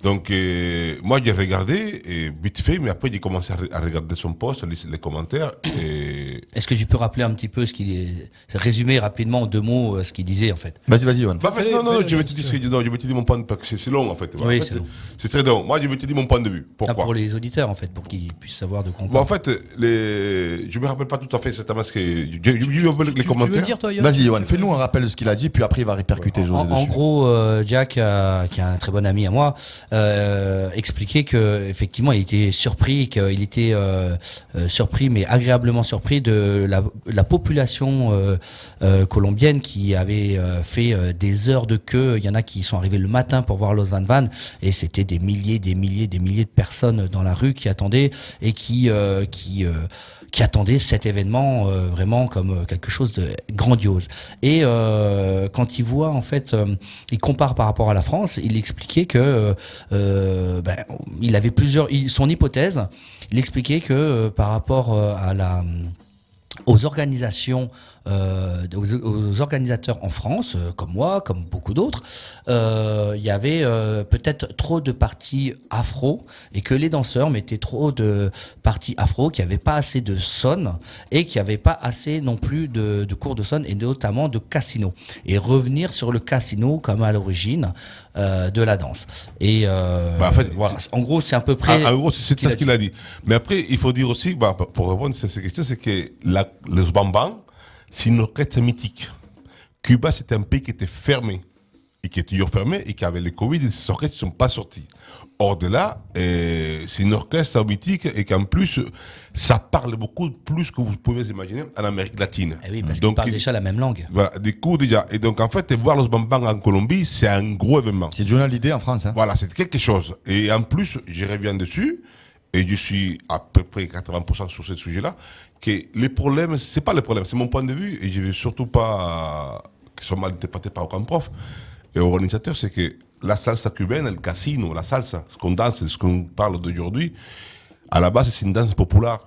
E: Donc, euh, moi, j'ai regardé, et vite fait, mais après, j'ai commencé à, re- à regarder son post, les, les commentaires, et
F: Est-ce que tu peux rappeler un petit peu ce qu'il est. Résumer rapidement en deux mots euh, ce qu'il disait en fait?
D: Vas-y, vas-y, Johan.
E: Bah, en fait, non, non, je vais te dire, non, je vais te dire mon point de vue, parce que c'est- long, en fait.
F: Oui,
E: En fait,
F: c'est long.
E: C'est très long. Moi, je vais te dire mon point de vue.
F: Ah,
E: Pourquoi?
F: Pour les auditeurs en fait, pour qu'ils puissent savoir de quoi on
E: Bon, en fait, les... je me rappelle pas tout à fait exactement ce que. J'ai j'ai vu un peu les commentaires.
D: Vas-y, Johan, fais-nous un rappel de ce qu'il a dit, puis après, il va répercuter José
F: En, en gros, euh, Jack, euh, qui est un très bon ami à moi, euh, expliquait que effectivement, il était surpris, qu'il était euh, euh, surpris, mais agréablement surpris de la, la population euh, colombienne qui avait fait des heures de queue. Il y en a qui sont arrivés le matin pour voir Lausanne Van, et c'était des milliers, des milliers, des milliers de personnes dans la rue qui attendaient et qui qui attendaient cet événement euh, vraiment comme euh, quelque chose de grandiose. Et euh, quand il voit, en fait, il compare par rapport à la France, il expliquait que ben, il avait plusieurs, son hypothèse, il expliquait que par rapport à la aux organisations, euh, aux, aux organisateurs en France, euh, comme moi, comme beaucoup d'autres, euh, il y avait peut-être trop de parties afro et que les danseurs mettaient trop de parties afro, qu'il n'y avait pas assez de son et qu'il n'y avait pas assez non plus de, de cours de son et notamment de casino. Et revenir sur le casino comme à l'origine de la danse. Et euh,
E: Bah, en fait,
F: voilà. En gros, c'est à peu près.
E: Ah, en gros, c'est ce qu'il a dit. Mais après, il faut dire aussi, bah, pour répondre à ces questions, c'est que la, les Bambang, c'est une orchestre mythique. Cuba, c'est un pays qui était fermé, et qui est toujours fermé, et qui avait le Covid, et ces orchestres ne sont pas sortis. Hors de là, euh, c'est une orchestre mythique, et qu'en plus, ça parle beaucoup plus que vous pouvez imaginer en Amérique latine.
F: Eh oui, parce qu'ils parlent déjà la même langue.
E: Voilà, des cours déjà. Et donc, en fait, voir los Bambang en Colombie, c'est un gros événement.
D: C'est Johnny Hallyday en France. Hein.
E: Voilà, c'est quelque chose. Et en plus, je reviens dessus, et je suis à peu près 80% sur ce sujet-là, que les problèmes, c'est pas le problème, c'est mon point de vue, et je veux surtout pas que ce soit mal interprété par aucun prof et organisateur, c'est que la salsa cubaine, le casino, la salsa, ce qu'on danse, ce qu'on parle d'aujourd'hui, à la base, c'est une danse populaire.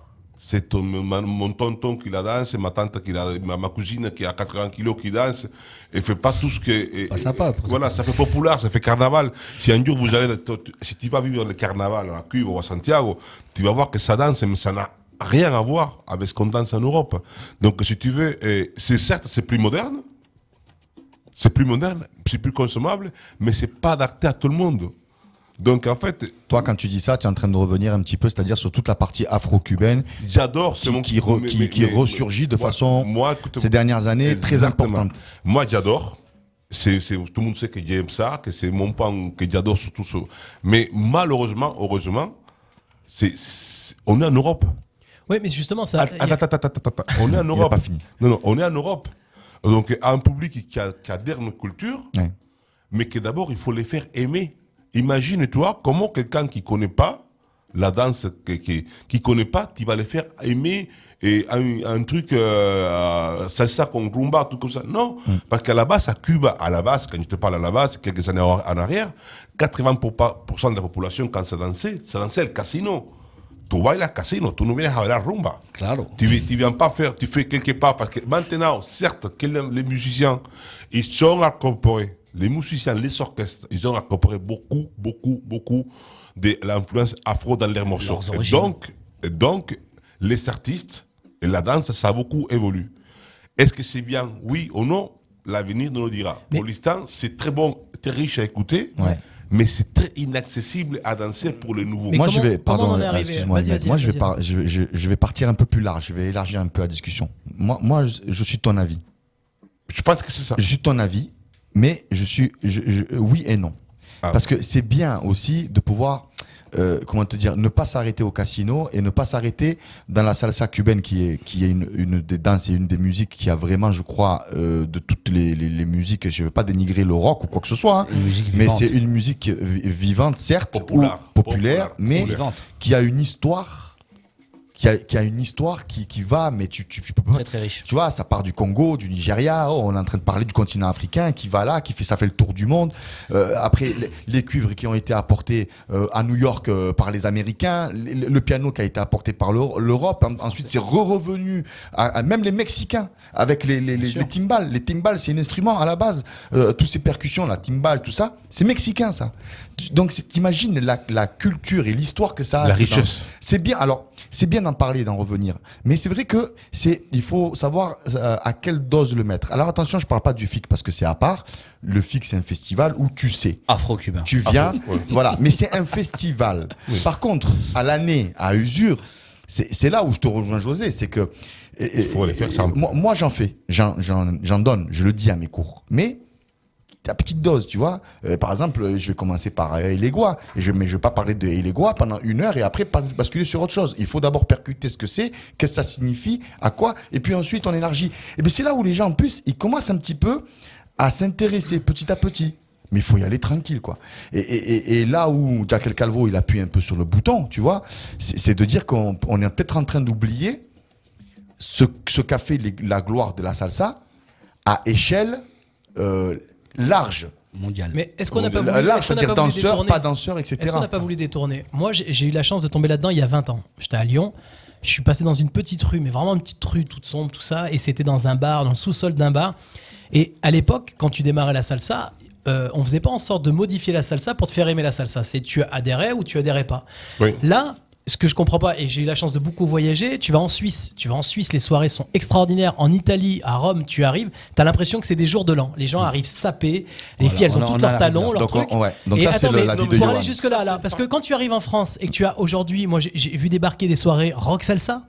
E: C'est mon tonton qui la danse, ma tante qui la, ma, cousine qui a 80 kilos qui danse, et fait pas tout ce que. et-
F: sympa, pour
E: Voilà, ça fait populaire, ça fait carnaval. Si un jour vous allez, si tu vas vivre le carnaval à Cuba ou à Santiago, tu vas voir que ça danse, mais ça n'a rien à voir avec ce qu'on danse en Europe. Donc, si tu veux, eh, c'est certes, c'est plus moderne, c'est plus moderne, c'est plus consommable, mais c'est pas adapté à tout le monde. Donc, en fait,
D: Toi, quand tu dis ça, tu es en train de revenir un petit peu, c'est-à-dire sur toute la partie afro-cubaine
E: J'adore, c'est
D: qui,
E: mon
D: qui, re-
E: mais-
D: qui-
E: mais-
D: qui
E: mais-
D: ressurgit de
E: moi-
D: façon,
E: moi, écoute-
D: ces dernières années, très importante.
E: Moi, j'adore. C'est, tout le monde sait que j'aime ça, que c'est mon pan, que j'adore surtout ça. Mais malheureusement, heureusement, c'est- on est en Europe.
C: Oui, mais justement, ça.
E: Attends, attends, attends, attends, attends. On est en Europe.
D: n'a pas fini.
E: Non, non, on est en Europe. Donc, un public qui, a- qui adhère à notre culture,
D: Ouais.
E: mais que d'abord, il faut les faire aimer Imagine-toi comment quelqu'un qui connaît pas la danse, qui, qui, qui connaît pas, tu vas le faire aimer et un, un truc euh, salsa con rumba, tout comme ça. Non, parce qu'à la base, à Cuba, à la base, quand je te parle à la base, quelques années en en arrière, 80% de la population, quand ça dansait, ça dansait le casino. Tu bailas casino, tu no vienes a bailar rumba.
F: Claro.
E: Tu, tu viens pas faire, tu fais quelque part, parce que maintenant, certes, que les, musiciens, ils sont incorporés, les musiciens, les orchestres, ils ont incorporé beaucoup, beaucoup, beaucoup de l'influence afro dans leurs morceaux.
F: Leurs
E: Et
F: origines.
E: donc, et donc, les artistes et la danse, ça a beaucoup évolué. Est-ce que c'est bien, oui ou non L'avenir nous le dira. Pour l'instant, c'est très bon, très riche à écouter, mais c'est très inaccessible à danser pour les nouveaux.
D: moi, je vais, pardon, excuse-moi, moi, je vais, par- je, vais- je- je vais partir un peu plus large. Je vais élargir un peu la discussion. Moi, moi, je, je suis ton avis.
E: Je pense que c'est ça.
D: Je suis ton avis, mais je suis, je- je- oui et non.
E: Ah.
D: Parce que c'est bien aussi de pouvoir, euh, comment te dire, ne pas s'arrêter au casino et ne pas s'arrêter dans la salsa cubaine qui est, qui est une, une des danses et une des musiques qui a vraiment, je crois, euh, de toutes les, les- les musiques. Je ne veux pas dénigrer le rock ou quoi que ce soit, hein, mais
F: vivante.
D: c'est une musique vi- vivante, certes,
E: Populaire.
D: ou populaire, mais
F: Vivante.
D: qui a une histoire. Qui a, qui a une histoire qui, qui va, mais tu, tu, tu peux pas.
F: Très très riche.
D: Tu vois, ça part du Congo, du Nigeria. oh, on est en train de parler du continent africain qui va là, qui fait ça fait le tour du monde. Euh, après, les, les cuivres qui ont été apportés euh, à New York euh, par les Américains, le, le piano qui a été apporté par l'Eu- l'Europe. En- Ensuite, c'est re-revenu à, à même les Mexicains avec les, les, les, les timbales. Les timbales, c'est un instrument à la base. Tous ces percussions, la timbale, tout ça, c'est mexicain ça. Donc, t'imagines la, la culture et l'histoire que ça a.
E: La richesse.
D: c'est bien. Alors, c'est bien d'en parler, d'en revenir. Mais c'est vrai que c'est, il faut savoir euh, à quelle dose le mettre. Alors attention, je parle pas du FIC parce que c'est à part. Le FIC, c'est un festival où tu sais.
F: Afro-cubain.
D: Tu viens,
F: Afro, ouais.
D: voilà. Mais c'est un festival. Par contre, à l'année, à usure, c'est là où je te rejoins, José. C'est que. Il
E: faut les faire simple.
D: Moi, moi, j'en fais. J'en donne. Je le dis à mes cours. Mais ta petite dose, tu vois. Euh, par exemple, je vais commencer par euh, et je, mais je vais pas parler de Elégois pendant une heure et après basculer sur autre chose. Il faut d'abord percuter ce que c'est, qu'est-ce que ça signifie, à quoi, et puis ensuite on élargit. Et bien c'est là où les gens, en plus, ils commencent un petit peu à s'intéresser petit à petit. Mais il faut y aller tranquille, quoi. Et, et- là où Jack Calvo, il appuie un peu sur le bouton, tu vois, c'est de dire qu'on on est peut-être en train d'oublier ce, qu'a fait la gloire de la salsa à échelle euh, large.
F: Mondiale.
C: Mais est-ce qu'on n'a pas voulu, n'a
D: c'est-à-dire danseur,
C: détourner
D: pas danseur, etc.
C: Est-ce qu'on n'a pas voulu détourner Moi, j'ai j'ai eu la chance de tomber là-dedans il y a 20 ans. J'étais à Lyon. Je suis passé dans une petite rue, mais vraiment une petite rue toute sombre, tout ça. Et c'était dans un bar, dans le sous-sol d'un bar. Et à l'époque, quand tu démarrais la salsa, euh, on faisait pas en sorte de modifier la salsa pour te faire aimer la salsa. C'est tu adhérais ou tu adhérais pas.
E: Oui.
C: Là, ce que je comprends pas, et j'ai eu la chance de beaucoup voyager, tu vas en Suisse. Tu vas en Suisse, les soirées sont extraordinaires. En Italie, à Rome, tu arrives, tu as l'impression que c'est des jours de l'an. Les gens arrivent sapés, les
F: Voilà,
C: filles, elles
F: on
C: ont
F: a
C: leurs talons, leurs trucs.
D: ouais. Donc
C: Et
D: ça, c'est la vie de
C: Pour aller jusque-là, là, parce que quand tu arrives en France et que tu as aujourd'hui, moi j'ai- vu débarquer des soirées rock salsa,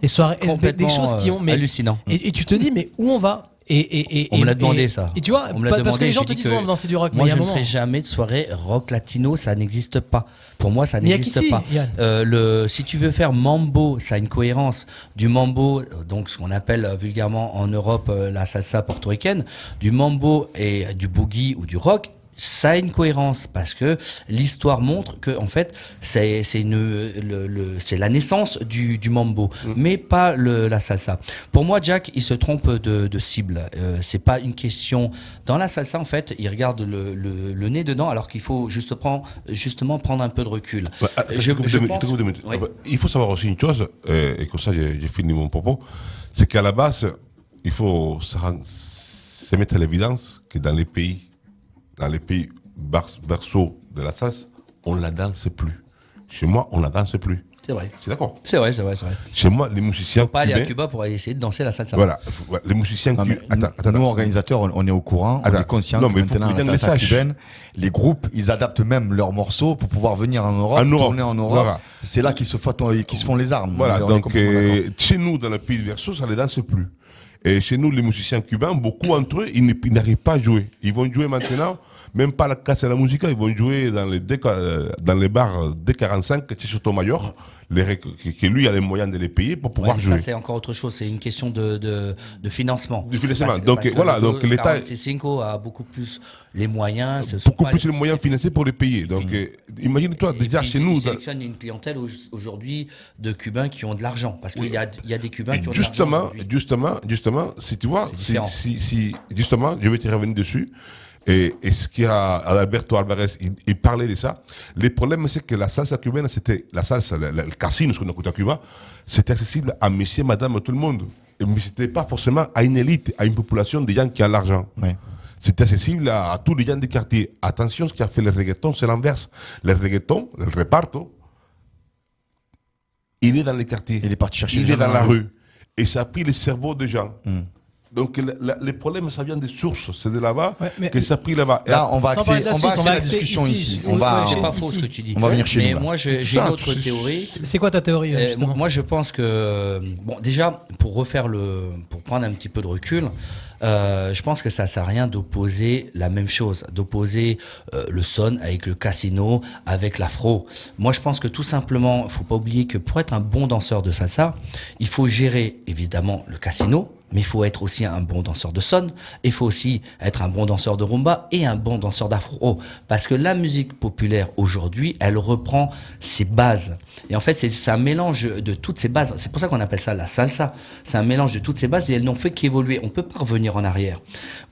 C: des soirées SB, des choses qui ont.
F: euh,
C: Mais,
F: hallucinant.
C: Et, et tu te dis, mais où on va? Et, et, et,
F: On me l'a demandé ça.
C: Et tu vois,
F: On me
C: parce que les gens te disent,
F: que
C: on va danser du rock.
F: Moi,
C: mais
F: je ne ferai jamais de soirée rock latino, ça n'existe pas. Pour moi, ça n'existe pas. Euh, le, si tu veux faire mambo, ça a une cohérence. Du mambo, donc ce qu'on appelle euh, vulgairement en Europe euh, la salsa portoricaine, du mambo et du boogie ou du rock. Ça a une cohérence parce que l'histoire montre que en fait c'est c'est une le, le- c'est la naissance du, du mambo, mais pas le, la salsa. Pour moi, Jack, il se trompe de, de cible. Euh, c'est pas une question dans la salsa en fait. Il regarde le, le, le nez dedans alors qu'il faut juste prendre, justement prendre un peu de recul. Je- je pense-. Oui.
E: Il faut savoir aussi une chose, euh, et comme ça j'ai fini mon propos, c'est qu'à la base, il faut se mettre à l'évidence que dans les pays, dans les pays berceaux de la salse, on la danse plus. Chez moi, on la danse plus.
F: C'est vrai.
E: C'est d'accord
F: C'est vrai, c'est vrai, c'est vrai.
E: Chez moi, les musiciens
F: Faut pas aller à Cuba pour aller essayer de danser la salsa.
E: Voilà, les musiciens
D: Non,
E: cubains. Attends, attends,
D: nous, organisateurs, on, on est au courant, on est conscient
E: Non,
D: que maintenant,
E: que
D: la
E: les
D: salsa cubaine, les groupes, ils adaptent même leurs morceaux pour pouvoir venir en Europe,
E: En Europe,
D: tourner en Europe.
E: voilà.
D: C'est là qu'ils se, font- qu'ils se font les armes.
E: Voilà, donc euh, chez nous, dans le pays de Verso, ça ne les danse plus. Et chez nous, les musiciens cubains, beaucoup entre eux, ils n'arrivent pas à jouer. Ils vont jouer maintenant, même pas la casse et la musique, ils vont jouer dans les, euh, dans les bars D45, qui est Sotomayor. les que, lui a les moyens de les payer pour pouvoir jouer.
F: ça, c'est encore autre chose. C'est une question de, de, de financement.
E: Du financement.
F: Parce-
E: Donc,
F: parce que
E: voilà, donc l'État-
F: 45 a beaucoup plus les moyens. ce
E: beaucoup plus
F: les-
E: moyens financiers pour les payer. Donc, euh, imagine-toi,
F: Et
E: déjà
F: puis,
E: chez
F: ils-
E: nous,
F: Ils
E: dans-
F: une clientèle au- aujourd'hui de Cubains qui ont de l'argent. Parce qu'il y a, il y a des Cubains qui ont de l'argent.
E: justement, justement, justement, si tu vois, si, si- justement, je vais te revenir dessus. Et, et ce qu'il y a Alberto Alvarez, il, il parlait de ça. Le problème, c'est que la salsa cubaine, c'était la salsa, le, le casino, ce qu'on écoute à Cuba, c'était accessible à monsieur, madame, tout le monde. Mais c'était pas forcément à une élite, à une population de gens qui ont l'argent. C'était accessible à, à tous les gens du quartier. Attention, ce qui a fait le reggaeton, c'est l'inverse. Le reggaeton, le reparto, il est dans les quartiers.
D: Il est parti chercher
E: Il est dans la rue. Et ça a pris le cerveau des gens.
D: Hmm.
E: Donc le- le- les problèmes, ça vient des sources. C'est de là-bas
C: mais-
E: que ça a pris là-bas. Et
D: Là, on va axer, on va axer la discussion ici. On va,
F: c'est pas faux ce que tu dis.
D: On va venir chez
F: Mais
D: nous.
F: moi, j'ai une autre théorie.
C: C'est quoi ta théorie
F: Euh, moi, moi, je pense que bon, déjà pour refaire le, pour prendre un petit peu de recul, euh, je pense que ça sert à rien d'opposer la même chose, d'opposer euh, le son avec le casino, avec l'afro. Moi, je pense que tout simplement, faut pas oublier que pour être un bon danseur de salsa, il faut gérer évidemment le casino. Mais il faut être aussi un bon danseur de son, il faut aussi être un bon danseur de rumba et un bon danseur d'afro. Parce que la musique populaire aujourd'hui, elle reprend ses bases. Et en fait, c'est un mélange de toutes ces bases. C'est pour ça qu'on appelle ça la salsa. C'est un mélange de toutes ces bases et elles n'ont fait qu'évoluer. On peut pas revenir en arrière.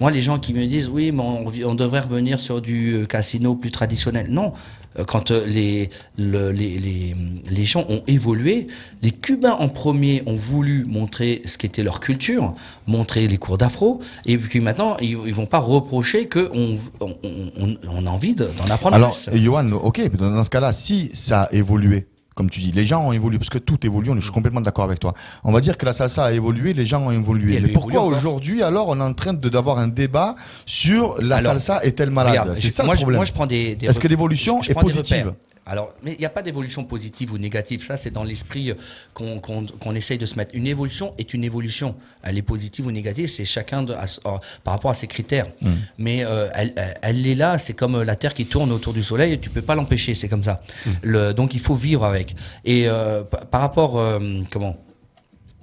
F: Moi, les gens qui me disent, oui, mais on, on devrait revenir sur du euh, casino plus traditionnel. Non. Euh, Quand euh, les, le- les, les, les gens ont évolué, les Cubains en premier ont voulu montrer ce qu'était leur culture, montrer les cours d'afro, et puis maintenant, ils, ils vont pas reprocher qu'on on, on, on a envie de- d'en apprendre
D: Alors,
F: plus.
D: Johan, ok, dans ce cas-là, si ça a évolué, comme tu dis, les gens ont évolué, parce que tout évolue, je suis complètement d'accord avec toi. On va dire que la salsa a évolué, les gens ont évolué. Mais pourquoi aujourd'hui, alors, on est en train d'avoir un débat sur la
F: Alors,
D: salsa est-elle malade? C'est
F: je-
D: ça
F: moi,
D: le
F: je-
D: problème.
F: moi, je prends des. des
D: Est-ce que l'évolution
F: je
D: est positive
F: repères. Alors, mais il n'y a pas d'évolution positive ou négative. Ça, c'est dans l'esprit euh, qu'on qu'on- qu'on essaye de se mettre. Une évolution est une évolution. Elle est positive ou négative, c'est chacun de, à- à- par rapport à ses critères.
D: Hmm.
F: Mais euh, elle, elle- elle est là, c'est comme euh, la Terre qui tourne autour du Soleil, et tu peux pas l'empêcher, c'est comme ça. Le, donc il faut vivre avec. Et euh, par par rapport, euh, comment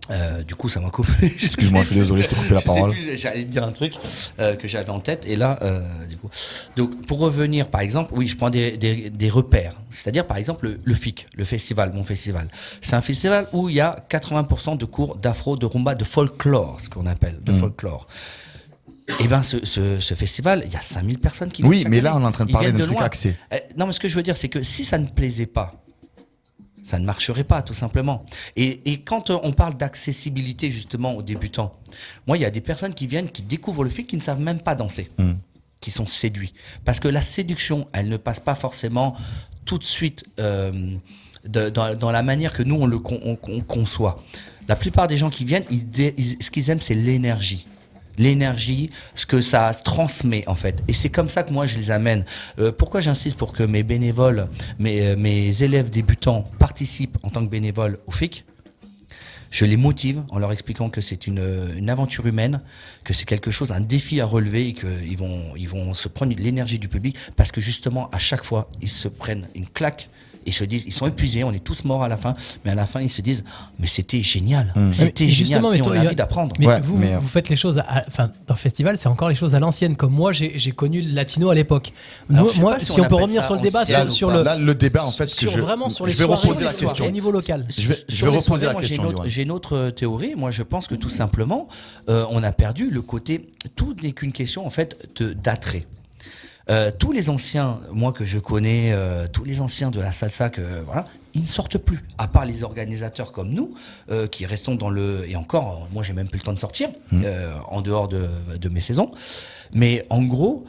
F: euh, du coup, ça m'a coupé.
D: Excuse-moi, je suis désolé, je t'ai coupé la parole.
F: J'allais dire un truc euh, que j'avais en tête, et là, euh, du coup. Donc, pour revenir, par exemple, oui, je prends des, des, des repères. C'est-à-dire, par exemple, le, le FIC, le festival, mon festival. C'est un festival où il y a 80% de cours d'afro, de rumba, de folklore, ce qu'on appelle, de
D: Mm.
F: folklore. Et ben, ce, ce, ce festival, il y a 5000 personnes qui
D: Oui,
F: viennent
D: mais
F: chaque
D: là, on est en train de parler d'un
F: de
D: truc axé.
F: Euh, non, mais ce que je veux dire, c'est que si ça ne plaisait pas, ça ne marcherait pas, tout simplement. Et, et quand on parle d'accessibilité, justement, aux débutants, moi, il y a des personnes qui viennent, qui découvrent le fait qu'ils ne savent même pas danser,
D: Hmm.
F: qui sont séduits. Parce que la séduction, elle ne passe pas forcément tout de suite euh, de- dans, dans la manière que nous, on le con- on- on conçoit. La plupart des gens qui viennent, ils- ce qu'ils aiment, c'est l'énergie l'énergie, ce que ça transmet en fait. Et c'est comme ça que moi je les amène. Euh, pourquoi j'insiste pour que mes bénévoles, mes, euh, mes élèves débutants participent en tant que bénévoles au FIC je les motive en leur expliquant que c'est une, une aventure humaine, que c'est quelque chose, un défi à relever et qu'ils vont, ils vont se prendre l'énergie du public parce que justement, à chaque fois, ils se prennent une claque. Ils se disent, ils sont épuisés, on est tous morts à la fin, mais à la fin, ils se disent, mais c'était génial,
D: Hmm.
F: c'était génial,
C: justement, mais
F: et on
C: toi,
F: a envie d'apprendre.
C: Mais
D: Ouais,
C: vous,
D: mais, euh,
C: vous faites les choses, enfin, dans le festival, c'est encore les choses à l'ancienne, comme moi, j'ai connu le latino à l'époque. Moi,
F: pas si
C: si,
F: on
C: on, peut revenir
F: ça
C: sur le débat, sur, le,
D: Là, le débat, en fait, que
C: sur
D: je,
C: vraiment sur les
D: je vais
C: soirées,
D: reposer la question.
C: au niveau local.
D: Je vais, je reposer la
F: moi,
D: question.
F: J'ai une autre théorie. Moi, je pense que tout simplement, euh, on a perdu le côté. Tout n'est qu'une question en fait de- d'attrait. Euh, tous les anciens, moi que je connais, euh, tous les anciens de la salsa, que voilà, ils ne sortent plus. À part les organisateurs comme nous, euh, qui restons dans le et encore, moi j'ai même plus le temps de sortir
D: Mm.
F: euh, en dehors de, de mes saisons. Mais en gros,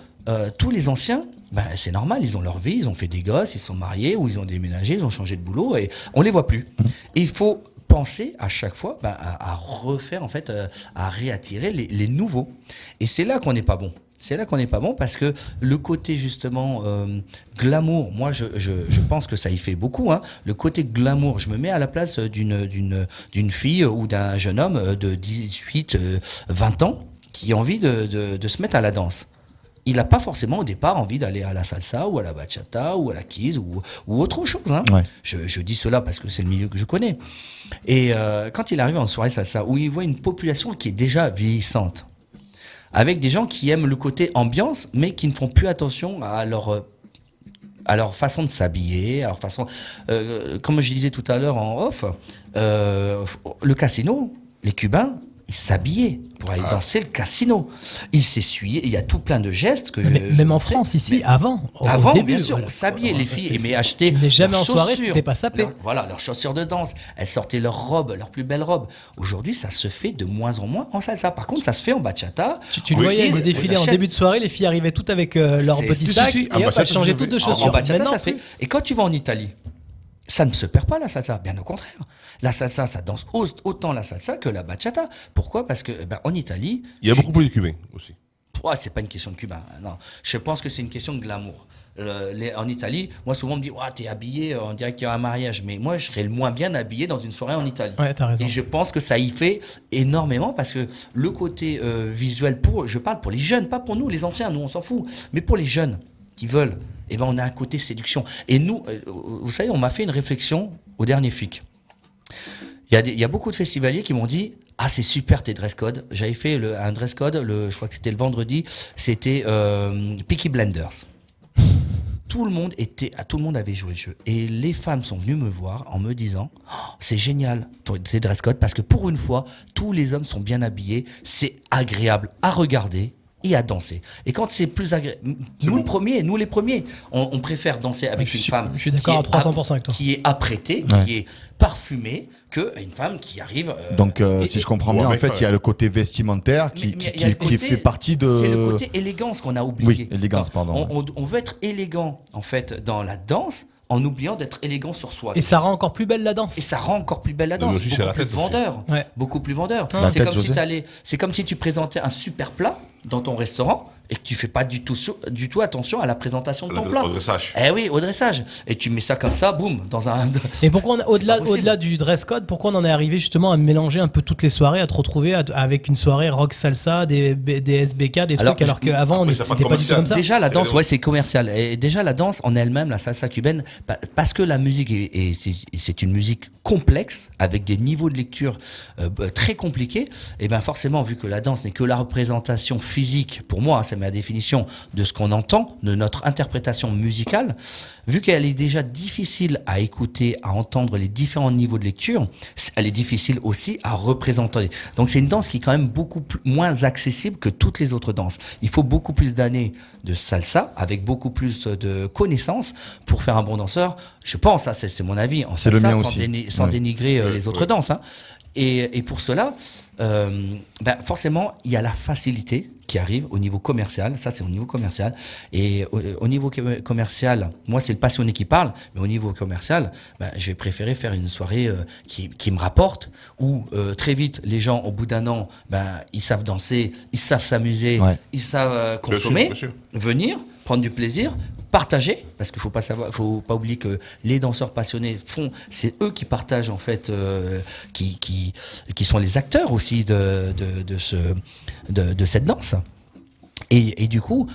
F: tous les anciens, ben, c'est normal, ils ont leur vie, ils ont fait des gosses, ils sont mariés ou ils ont déménagé, ils ont changé de boulot et on les voit plus. Et il faut penser à chaque fois ben, à, à refaire en fait, à réattirer les, les nouveaux. Et c'est là qu'on n'est pas bon. C'est là qu'on n'est pas bon parce que le côté justement euh, glamour, moi je, je, je pense que ça y fait beaucoup. Hein. Le côté glamour, je me mets à la place d'une d'une d'une fille ou d'un jeune homme euh, de 18, euh, 20 ans qui a envie de, de, de se mettre à la danse. il n'a pas forcément au départ envie d'aller à la salsa ou à la bachata ou à la kizz ou, ou autre chose. hein.
D: Ouais.
F: Je, je dis cela parce que c'est le milieu que je connais. Et euh, quand il arrive en soirée salsa, où il voit une population qui est déjà vieillissante, avec des gens qui aiment le côté ambiance, mais qui ne font plus attention à leur euh, façon de s'habiller, à leur façon, euh, comme je disais tout à l'heure en off, euh, le casino, les Cubains, ils s'habillaient pour aller danser le casino. Ils s'essuyaient. Il y a tout plein de gestes que je,
C: Mais-
F: je
C: même en. France, ici, avant.
F: Avant,
C: début,
F: bien sûr,
C: voilà.
F: on s'habillait. Les filles aimaient acheter.
C: Tu n'es jamais
F: leurs
C: en soirée t'étais pas sapé.
F: leurs- voilà, leurs chaussures de danse. Elles sortaient leurs robes, leurs plus belles robes. Aujourd'hui, ça se fait de moins en moins en salsa. Par contre, ça se fait en bachata.
C: Tu, tu le voyais les défilés en début de soirée, les filles arrivaient toutes avec euh, leur
F: C'est-
C: petit
F: si,
C: sac
E: si, si, en
C: et hop,
E: bachata,
C: elles changeaient toutes de chaussures.
F: En bachata, ça se fait. Et quand tu vas en Italie, ça ne se perd pas la salsa, bien au contraire. La salsa, ça danse au- autant la salsa que la bachata. Pourquoi? Parce que eh ben, en Italie,
E: Il y a beaucoup plus de Cubains aussi.
F: Ouais, c'est pas une question de cubain. Non, je pense que c'est une question de glamour. Euh, les- en Italie, moi souvent on me dit, ouais, t'es habillé, euh, on dirait qu'il y a un mariage. Mais moi, je serais le moins bien habillé dans une soirée en Italie.
C: Ouais, t'as raison.
F: Et je pense que ça y fait énormément parce que le côté euh, visuel, pour, je parle pour les jeunes, pas pour nous, les anciens, nous on s'en fout, mais pour les jeunes qui veulent, eh ben, on a un côté séduction. Et nous, euh, vous savez, on m'a fait une réflexion au dernier FIC. Il y, a beaucoup de festivaliers qui m'ont dit Ah, c'est super tes dress codes. J'avais fait un dress code, je crois que c'était le vendredi, c'était euh, Peaky Blenders. Tout le monde était, ah, tout le monde avait joué le jeu. Et les femmes sont venues me voir en me disant Oh, C'est génial tes dress codes parce que pour une fois, tous les hommes sont bien habillés. C'est agréable à regarder et à danser. Et quand c'est plus agréable, nous le premier, nous les premiers, on, on préfère danser avec
C: Je
F: une
C: suis-
F: femme.
C: je suis d'accord
F: qui
C: à
F: est
C: 300% avec toi.
F: Qui est apprêtée,
D: Ouais.
F: qui est parfumée, que une femme qui arrive. euh,
D: Donc, euh,
F: et-
D: si
F: et-
D: je comprends
E: Ouais,
D: bien, en fait, il y a le côté vestimentaire qui,
F: mais- mais
D: fait partie de.
F: C'est le côté élégance qu'on a oublié.
D: Oui, élégance, pardon.
F: On, on- on veut être élégant, en fait, dans la danse, en oubliant d'être élégant sur soi.
C: Et ça rend encore plus belle la danse.
F: Et ça rend encore plus belle la danse, beaucoup
E: la
F: plus vendeur,
C: Ouais.
F: beaucoup plus vendeur. C'est comme, si
D: José.
F: t'allais- c'est comme si tu présentais un super plat dans ton restaurant et que tu fais pas du tout, du tout attention à la présentation de ton
E: Au-
F: plat.
E: au dressage.
F: Eh oui, au dressage. Et tu mets ça comme ça, boum, dans un.
C: Et pourquoi, au-delà, au-delà du dress code, pourquoi on en est arrivé justement à mélanger un peu toutes les soirées, à te retrouver à- avec une soirée rock salsa, des, des SBK, des
F: Alors,
C: trucs, alors qu'avant on n'était pas
E: pas
C: du tout comme ça
F: Déjà la danse, ouais, c'est commercial. Et déjà la danse en elle-même, la salsa cubaine, pa- parce que la musique est, est- c'est- une musique complexe avec des niveaux de lecture euh, très compliqués. Et ben forcément, vu que la danse n'est que la représentation physique, pour moi, hein, c'est ma définition de ce qu'on entend, de notre interprétation musicale, vu qu'elle est déjà difficile à écouter, à entendre les différents niveaux de lecture, elle est difficile aussi à représenter. Donc c'est une danse qui est quand même beaucoup plus- moins accessible que toutes les autres danses. Il faut beaucoup plus d'années de salsa, avec beaucoup plus de connaissances pour faire un bon danseur. Je pense, ça c'est c'est mon avis, en
D: le mien
F: sans,
D: aussi.
F: déni- sans dénigrer euh,
E: Ouais,
F: les autres danses. hein. Et, et pour cela, euh, ben, forcément, il y a la facilité qui arrive au niveau commercial. Ça, c'est au niveau commercial. Et au, au niveau com- commercial, moi, c'est le passionné qui parle, mais au niveau commercial, ben, je vais préférer faire une soirée euh, qui, qui me rapporte, où euh, très vite, les gens, au bout d'un an, ben, ils savent danser, ils savent s'amuser,
D: Ouais.
F: ils savent
E: Bien sûr,
F: consommer,
E: bien sûr.
F: venir, prendre du plaisir, partager, parce qu'il faut faut pas oublier que les danseurs passionnés font, c'est eux qui partagent en fait, euh, qui, qui, qui sont les acteurs aussi de, de, de ce, de, de cette danse. Et, et du coup,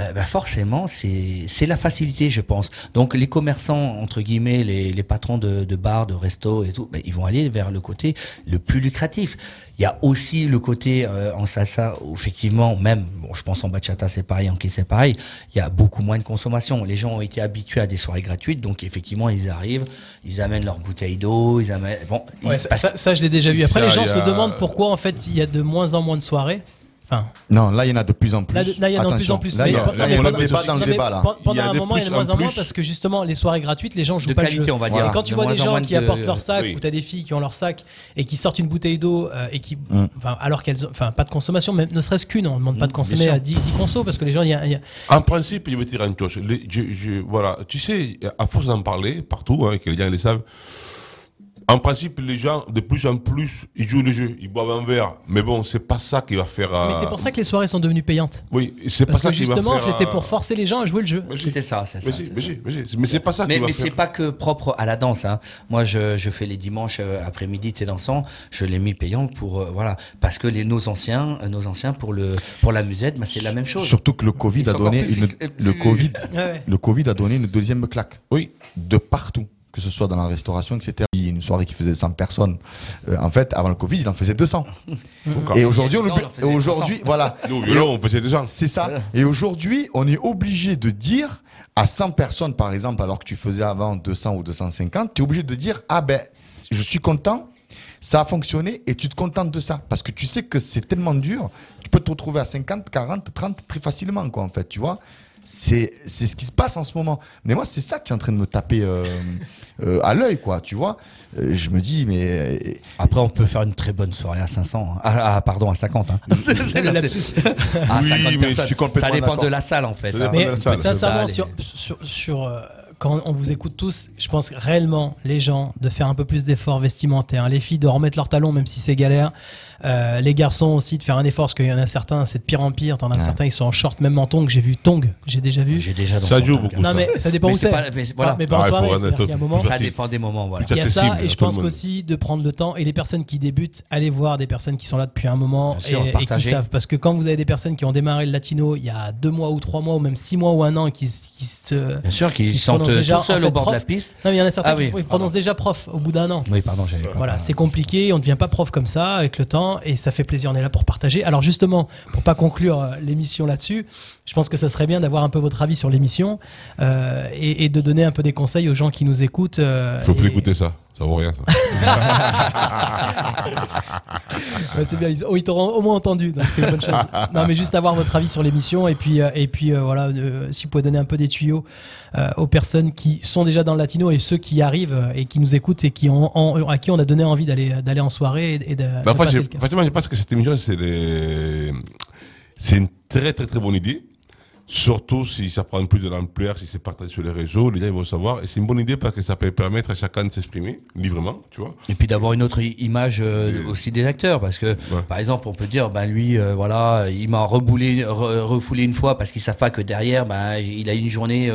F: euh, bah forcément, c'est c'est la facilité, je pense. Donc les commerçants, entre guillemets, les, les patrons de, de bars, de restos et tout, bah, ils vont aller vers le côté le plus lucratif. Il y a aussi le côté euh, en salsa, où effectivement, même, bon, je pense en bachata c'est pareil, en kiss c'est pareil, il y a beaucoup moins de consommation. Les gens ont été habitués à des soirées gratuites, donc effectivement, ils arrivent, ils amènent leur bouteille d'eau, ils amènent... Bon, ils-
C: Ouais, ça, ça- ça, je l'ai déjà vu. Après,
E: Ça,
C: les gens se
E: a-
C: demandent pourquoi en fait il y a de moins en moins de soirées. Enfin,
D: Non, là, il y en a de plus en plus.
C: là, là, il y en a de plus en plus.
D: Là, il y a-
C: Mais-
D: là,
C: mais
D: on le débat dans le là.
C: Pendant un moment, il y en a de moins
E: en
C: moins parce que justement, les soirées gratuites, les gens jouent
F: de
C: pas le
F: qualité,
C: jeu.
F: on va dire.
D: Voilà.
C: Et quand tu
F: De
C: vois des gens qui
F: de-
C: apportent leur sac,
E: oui.
C: ou t'as des filles qui ont leur sac et qui sortent une bouteille d'eau euh, et qui,
D: Mm.
C: enfin, alors qu'elles, ont- enfin, pas de consommation, même ne serait-ce qu'une, on ne demande pas de
F: Mm,
C: consommer à 10, 10 consos parce que les gens, il y a, il y a-
E: En principe, je vais te dire une chose. Les- je- je- voilà, tu sais, à force d'en parler partout, hein, que les gens le savent, En principe, les gens, de plus en plus, ils jouent le jeu, ils boivent un verre. Mais bon, c'est pas ça qui va faire.
C: Mais
E: euh,
C: c'est pour ça que les soirées sont devenues payantes.
E: Oui, c'est pas
C: Parce
E: ça
C: que
E: qui va
C: justement,
E: faire.
C: c'était
E: euh,
C: pour forcer les gens à jouer le jeu.
F: C'est ça, c'est ça.
E: Mais mais mais. Mais c'est pas ça
F: Mais,
E: qui va
F: mais
E: faire.
F: c'est pas que propre à la danse. Hein. Moi, je, je fais les dimanches euh, après-midi thé dansant. Je l'ai mis payant pour euh, voilà parce que les nos anciens, nos anciens pour le pour la musette, bah, c'est la même chose.
D: Surtout que le Covid
F: Ils
D: a donné une, Covid,
C: ouais.
D: le Covid a donné une deuxième claque.
E: Oui.
D: De partout, que ce soit dans la restauration, etc. Une soirée qui faisait 100 personnes. euh, en fait, avant le Covid, il en faisait 200.
E: Encore.
D: Et aujourd'hui, on,
F: Il y a
D: oublie-
F: 10 ans, on en faisait
D: aujourd'hui,
F: 300.
D: voilà.
E: Nous, on faisait des gens.
D: C'est ça. Et aujourd'hui, on est obligé de dire à 100 personnes, par exemple, alors que tu faisais avant 200 ou 250, tu es obligé de dire Ah ben, je suis content, ça a fonctionné et tu te contentes de ça. Parce que tu sais que c'est tellement dur, tu peux te retrouver à 50, 40, 30 très facilement, quoi, en fait, tu vois. C'est c'est ce qui se passe en ce moment. Mais moi, c'est ça qui est en train de me taper euh, euh, à l'œil, quoi, tu vois. Euh, je me dis, mais. euh,
F: Après, on peut faire une très bonne soirée à 500. hein. Ah, ah, pardon, à 50. Hein.
C: Le lapsus.
F: À
D: Oui,
F: 50
D: mais je suis complètement
F: Ça dépend de la salle en fait.
E: Ça
F: hein.
C: Mais sincèrement,
F: Ça,
C: sur, sur, sur, euh, quand on vous écoute tous, je pense réellement, les gens, de faire un peu plus d'efforts vestimentaires. Les filles de remettre leurs talons, même si c'est galère. Euh, les garçons aussi de faire un effort, parce qu'il y en a certains, c'est de pire en pire. T'en as
D: Ouais.
C: certains, ils sont en short, même en tongs. J'ai vu tongs, j'ai déjà vu.
F: J'ai déjà dans
E: Ça
F: temps,
E: beaucoup.
C: Non,
E: ça.
C: mais ça dépend
F: Mais
C: où
F: c'est mais voilà.
C: Ah, mais
E: Ah,
C: soirée, un moment.
F: Ça dépend des moments. Voilà.
C: Il y a ça, et je pense qu'aussi de prendre le temps, et les personnes qui débutent, allez voir des personnes qui sont là depuis un moment
F: sûr,
C: et, et qui savent. Parce que quand vous avez des personnes qui ont démarré le latino il y a deux mois ou trois mois, ou même six mois ou un an, et qui, qui se.
F: Bien sûr qu'ils
C: qui
F: se
C: se
F: sentent
C: prononcent déjà,
F: tout seuls au bord de la
C: prof.
F: piste.
C: Non, mais il y en a certains
F: Ah
C: qui prononcent déjà prof au bout d'un an.
F: Oui, pardon.
C: Voilà, c'est compliqué, on ne devient pas prof comme ça avec le temps et ça fait plaisir, on est là pour partager. Alors justement, pour pas conclure euh, l'émission là-dessus, je pense que ça serait bien d'avoir un peu votre avis sur l'émission euh, et, et de donner un peu des conseils aux gens qui nous écoutent. euh,
E: Faut plus écouter ça. Ça vaut rien. ça.
C: Ouais, c'est bien, ils, oh, ils t'auront au moins entendu, donc c'est une bonne chose. Non, mais juste avoir votre avis sur l'émission et puis, euh, et puis euh, voilà, euh, si vous pouvez donner un peu des tuyaux aux personnes qui sont déjà dans le latino et ceux qui arrivent et qui nous écoutent et qui ont, en- à qui on a donné envie d'aller d'aller en soirée et, et de,
E: Bah,
C: de
E: en fait, franchement, je pense que cette émission, c'est les- c'est une très très très bonne idée. Surtout si ça prend plus de l'ampleur, si c'est partagé sur les réseaux, les gens ils vont savoir. Et c'est une bonne idée parce que ça peut permettre à chacun de s'exprimer librement, tu vois.
F: Et puis d'avoir une autre image euh,
E: Et-
F: aussi des acteurs, parce que
E: Ouais.
F: par exemple, on peut dire, ben lui, euh, voilà, il m'a reboulé, re- refoulé une fois parce qu'ils savent pas que derrière, ben il a une journée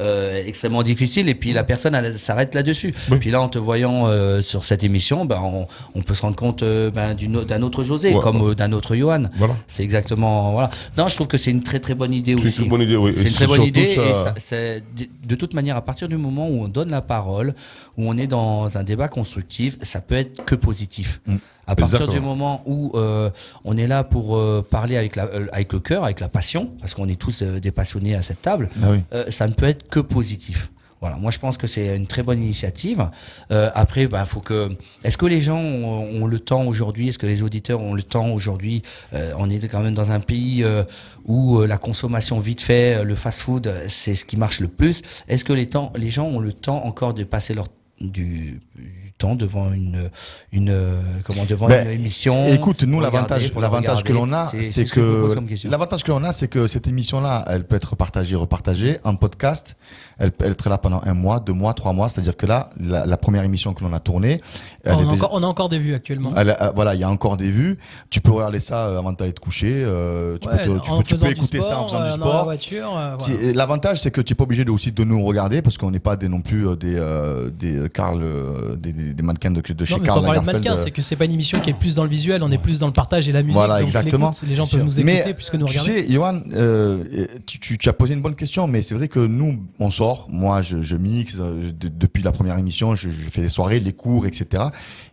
F: euh, extrêmement difficile, et puis la personne elle, s'arrête là-dessus. Puis là, en te voyant sur cette émission, ben on, on peut se rendre compte ben, d'une d'un autre José,
E: Ouais,
F: comme d'un autre Johan.
E: Voilà.
F: C'est exactement voilà. Non, je trouve que c'est une très très bonne idée
E: C'est une
F: aussi.
E: très bonne idée, oui. Et
F: C'est une très bonne idée
E: ça-
F: et ça- c'est de- toute manière à partir du moment où on donne la parole, où on est dans un débat constructif, ça peut être que positif.
D: Mm.
F: À partir
E: Exactement.
F: du moment où euh, on est là pour euh, parler avec, la, euh, avec le cœur, avec la passion, parce qu'on est tous des passionnés à cette table,
D: Ah oui.
F: ça ne peut être que positif. Voilà, moi je pense que c'est une très bonne initiative. Euh, après, bah, faut que. Est-ce que les gens ont, ont le temps aujourd'hui Est-ce que les auditeurs ont le temps aujourd'hui Euh, On est quand même dans un pays euh, où euh, la consommation vite fait, euh, le fast-food, c'est ce qui marche le plus. Est-ce que les, temps, les gens ont le temps encore de passer leur du, du temps devant une une comment devant
D: Ben,
F: une émission
D: Écoute, nous l'avantage, l'avantage que l'on a,
F: C'est-
D: c'est
F: c'est ce que
D: que l'avantage que l'on a, c'est que cette émission-là, elle peut être partagée, repartagée en podcast. Elle peut être là pendant un mois, deux mois, trois mois. C'est-à-dire que là, la, la première émission que l'on a tournée, elle
C: on,
D: est
C: a
D: déjà-
C: encore, on a encore des vues actuellement.
D: elle euh, voilà, il y a encore des vues. Tu peux regarder ça euh, avant d'aller te coucher. euh, tu,
C: Ouais,
D: peux, te- tu peux- tu peux écouter ça en faisant du
C: euh,
D: sport.
C: voilà.
D: L'avantage, c'est que tu n'es pas obligé de, aussi de nous regarder parce qu'on n'est pas des, non plus des, des, Karl, des, des- des mannequins de, de chez
C: Non, mais
D: Karl
C: sans parler de
D: Lagerfeld,
C: mannequin,
D: euh,
C: c'est que c'est pas une émission qui est plus dans le visuel, on est plus dans le partage et la musique.
D: Voilà, exactement.
C: Les gens peuvent nous écouter
D: mais
C: puisque nous
D: tu
C: regarder.
D: sais, Johan, tu, tu- tu as posé une bonne question, mais c'est vrai que nous, on sort. Moi, je, je mixe euh, de- depuis la première émission, je, je fais des soirées, les cours, etc.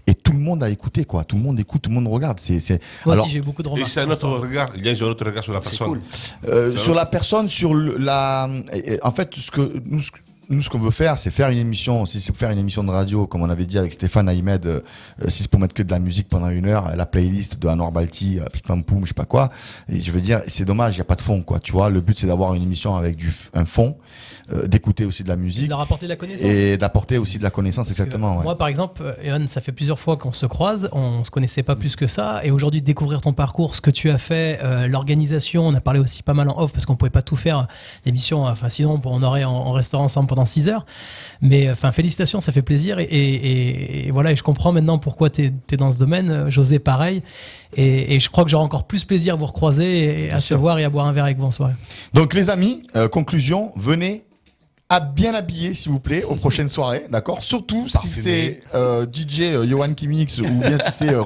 D: Et tout le monde a écouté, quoi. Tout le monde écoute, tout le monde regarde. C'est, c'est...
C: Moi
D: Alors,
C: aussi, j'ai eu beaucoup de
E: Et
C: remarques.
E: c'est un autre regard. Il y a un autre regard sur la personne.
F: cool.
D: Euh, sur la personne, sur le- la. et- et En fait, ce que nous, ce que- nous, ce qu'on veut faire, c'est faire une émission. Si c'est pour faire une émission de radio, comme on avait dit avec Stéphane Ahmed, euh, euh, si c'est pour mettre que de la musique pendant une heure, la playlist de Anor Balti, euh, Pim Pam Poum, je sais pas quoi. Et je veux dire, c'est dommage, il n'y a pas de fond, quoi. Tu vois, le but c'est d'avoir une émission avec du f- un fond, euh, d'écouter aussi de la
C: De
D: musique
C: leur apporter de la connaissance.
D: et d'apporter aussi de la connaissance,
C: Parce
D: exactement. ouais.
C: Moi, par exemple, Evan, ça fait plusieurs fois qu'on se croise, on se connaissait pas plus que ça, et aujourd'hui, découvrir ton parcours, ce que tu as fait, euh, l'organisation, on a parlé aussi pas mal en off parce qu'on pouvait pas tout faire l'émission. Enfin, sinon, on aurait en, restant ensemble pendant 6 heures. Mais enfin, félicitations, ça fait plaisir. Et, et- et- et voilà, et je comprends maintenant pourquoi tu es, dans ce domaine. José, pareil. Et, et je crois que j'aurai encore plus plaisir à vous recroiser et à se voir et à boire un verre avec vous en soirée.
D: Donc les amis, euh, conclusion, venez à bien habillé s'il vous plaît aux prochaines soirées, d'accord? Surtout si c'est euh, DJ euh, Johan Kimix ou bien si c'est euh,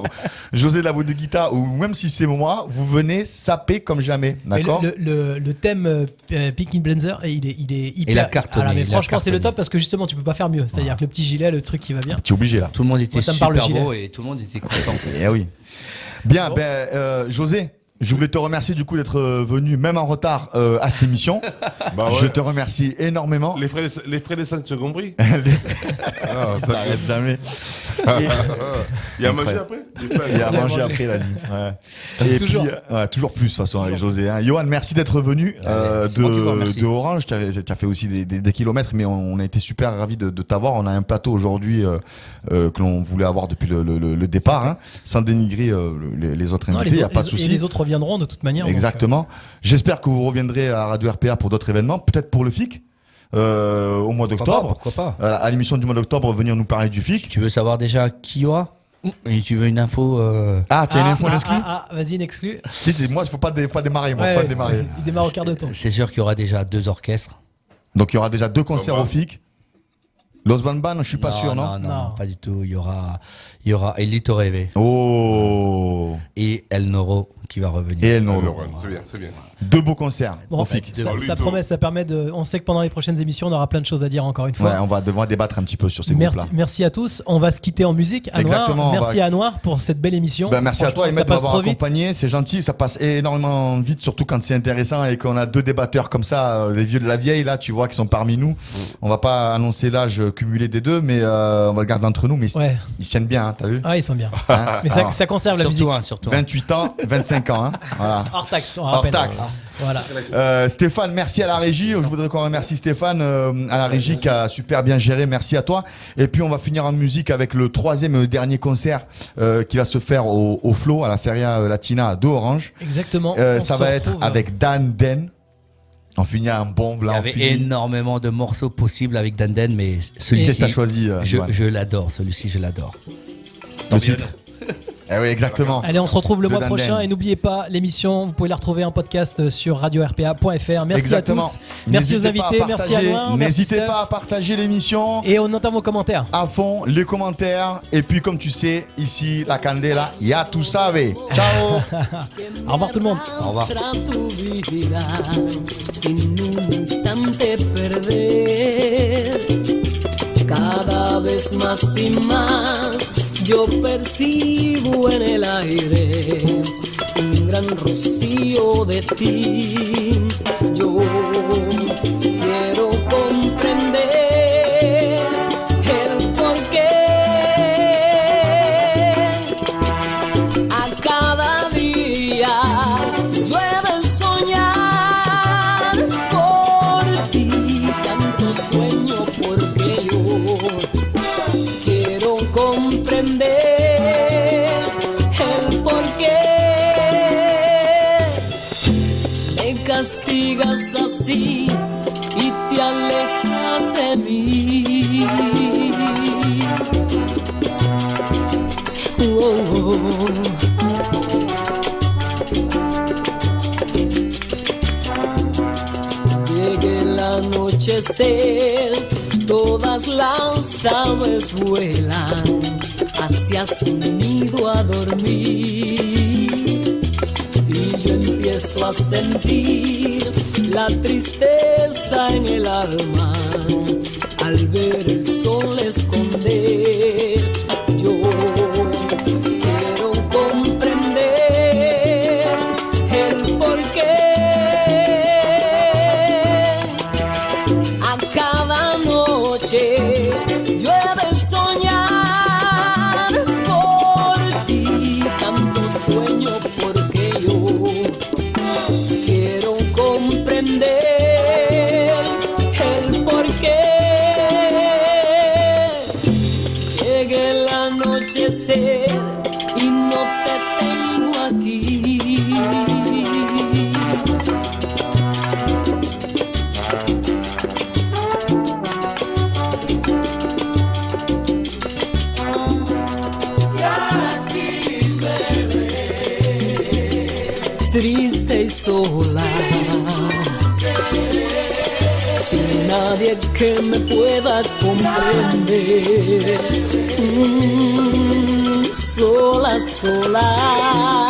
D: José Labo de Guita ou même si c'est moi, vous venez saper comme jamais,
C: Mais
D: d'accord?
C: le, le, le thème euh, Picking Blender, il est, il est hyper.
F: Il a cartonné,
C: Ah mais franchement, c'est le top parce que justement, tu peux pas faire mieux. C'est-à-dire que le petit gilet, le truc qui va bien.
D: Tu es obligé là.
F: Tout le monde était
C: Moi, ça me parle, le
F: super
C: gilet.
F: beau et tout le monde était content.
D: Eh oui. Bien, ben euh, José, je voulais te remercier du coup d'être euh, venu même en retard euh, à cette émission.
E: Bah ouais.
D: Je te remercie énormément.
E: Les frais, de- les frais d'essence sont compris
D: Ah, ça s'arrête jamais.
E: Il y a mangé après
D: Il y a mangé après, il a dit. Ouais. Et
C: Toujours.
D: puis, euh, ouais, toujours plus, de toute façon, avec José. Hein. Johan, merci d'être venu euh, de, de Orange. Tu as, fait aussi des, des- des kilomètres, mais on, on a été super ravis de, de t'avoir. On a un plateau aujourd'hui euh, euh, que l'on voulait avoir depuis le, le- le- départ, hein, sans dénigrer euh, les, les autres invités, il n'y a pas de souci.
C: et les autres reviendront de toute manière.
D: Exactement. J'espère que vous reviendrez à Radio RPA pour d'autres événements, peut-être pour le FIC. Euh, au mois
F: Pourquoi pas,
D: d'octobre,
F: Pourquoi pas
D: Euh, à l'émission du mois d'octobre, venir nous parler du FIC.
F: Tu veux savoir déjà qui y aura Et tu veux une info euh,
D: Ah, tu as une
C: ah,
D: info
C: ah,
D: d'exclus
C: ah, ah, vas-y, une exclu.
D: Si, c'est moi, il faut pas, dé- pas démarrer, moi,
C: Ouais,
D: pas
C: c'est-
D: démarrer.
C: Il démarre au quart de tour.
F: C'est sûr qu'il y aura déjà deux orchestres.
D: Donc il y aura déjà deux concerts au. FIC. Los Banban, je suis pas
F: non,
D: sûr, non,
F: non, non,
C: Non.
F: pas du tout. Il y aura, il y aura Elito Rêvé
D: Oh
F: et El Noro qui va revenir.
D: Et.
E: C'est bien, c'est bien.
D: Deux beaux concerts
C: Bon, ça, ça promet, ça permet de. On sait que pendant les prochaines émissions, on aura plein de choses à dire encore une fois.
D: Ouais, on va devoir débattre un petit peu sur ces
C: merci,
D: groupes-là.
C: merci à tous. On va se quitter en musique. Anouar,
D: Exactement,
C: merci
D: va-
C: à Anouar pour cette belle émission.
D: Ben, merci à toi,
C: ça
D: de m'avoir accompagné. C'est gentil, ça passe énormément vite, surtout quand c'est intéressant et qu'on a deux débatteurs comme ça, euh, les vieux de la vieille, là, tu vois, qui sont parmi nous. On va pas annoncer l'âge cumulé des deux, mais euh, on va le garder entre nous. Mais
C: Ouais.
D: ils se tiennent bien, hein, t'as vu
C: Ah, ils sont bien.
D: Hein
C: Mais ça,
D: Alors,
C: ça conserve la musique.
F: Surtout un, surtout un.
D: 28 ans, 25 ans. Hein voilà.
C: Hors taxe, on
D: Hors
C: rappelle.
D: taxe.
C: Voilà.
D: Euh, Stéphane, merci à la régie. Je voudrais qu'on remercie Stéphane euh, à la régie qui a super bien géré. Merci à toi. Et puis on va finir en musique avec le troisième et dernier concert euh, qui va se faire au, au Flow à la Feria Latina de Orange.
C: Exactement.
D: Euh, ça va être
C: retrouve-
D: avec Dan Den. On finit un bon
F: Il y
D: blanc.
F: avait énormément de morceaux possibles avec Danden, mais
D: Qu'est-ce que
F: celui-ci,
D: choisi
F: je l'adore. Celui-ci, je l'adore.
D: Le titre. Eh oui, exactement.
C: Allez, on se retrouve le
D: De
C: mois
D: Dan
C: prochain et n'oubliez pas l'émission, vous pouvez la retrouver en podcast sur radio-rpa.fr. Merci
D: Exactement.
C: à tous. Merci aux
D: pas à
C: invités, merci à merci
D: N'hésitez pas à partager l'émission.
C: Et on entend vos commentaires.
D: à fond les commentaires et puis comme tu sais ici la candela ya tu saves ciao
C: Au revoir tout le monde.
F: Au revoir.
N: Cada vez más y más yo percibo en el aire un gran rocío de ti. Todas las aves vuelan hacia su nido a dormir. Y yo empiezo a sentir la tristeza en el alma al ver el sol esconder. que me pueda comprender. Mm, sola, sola.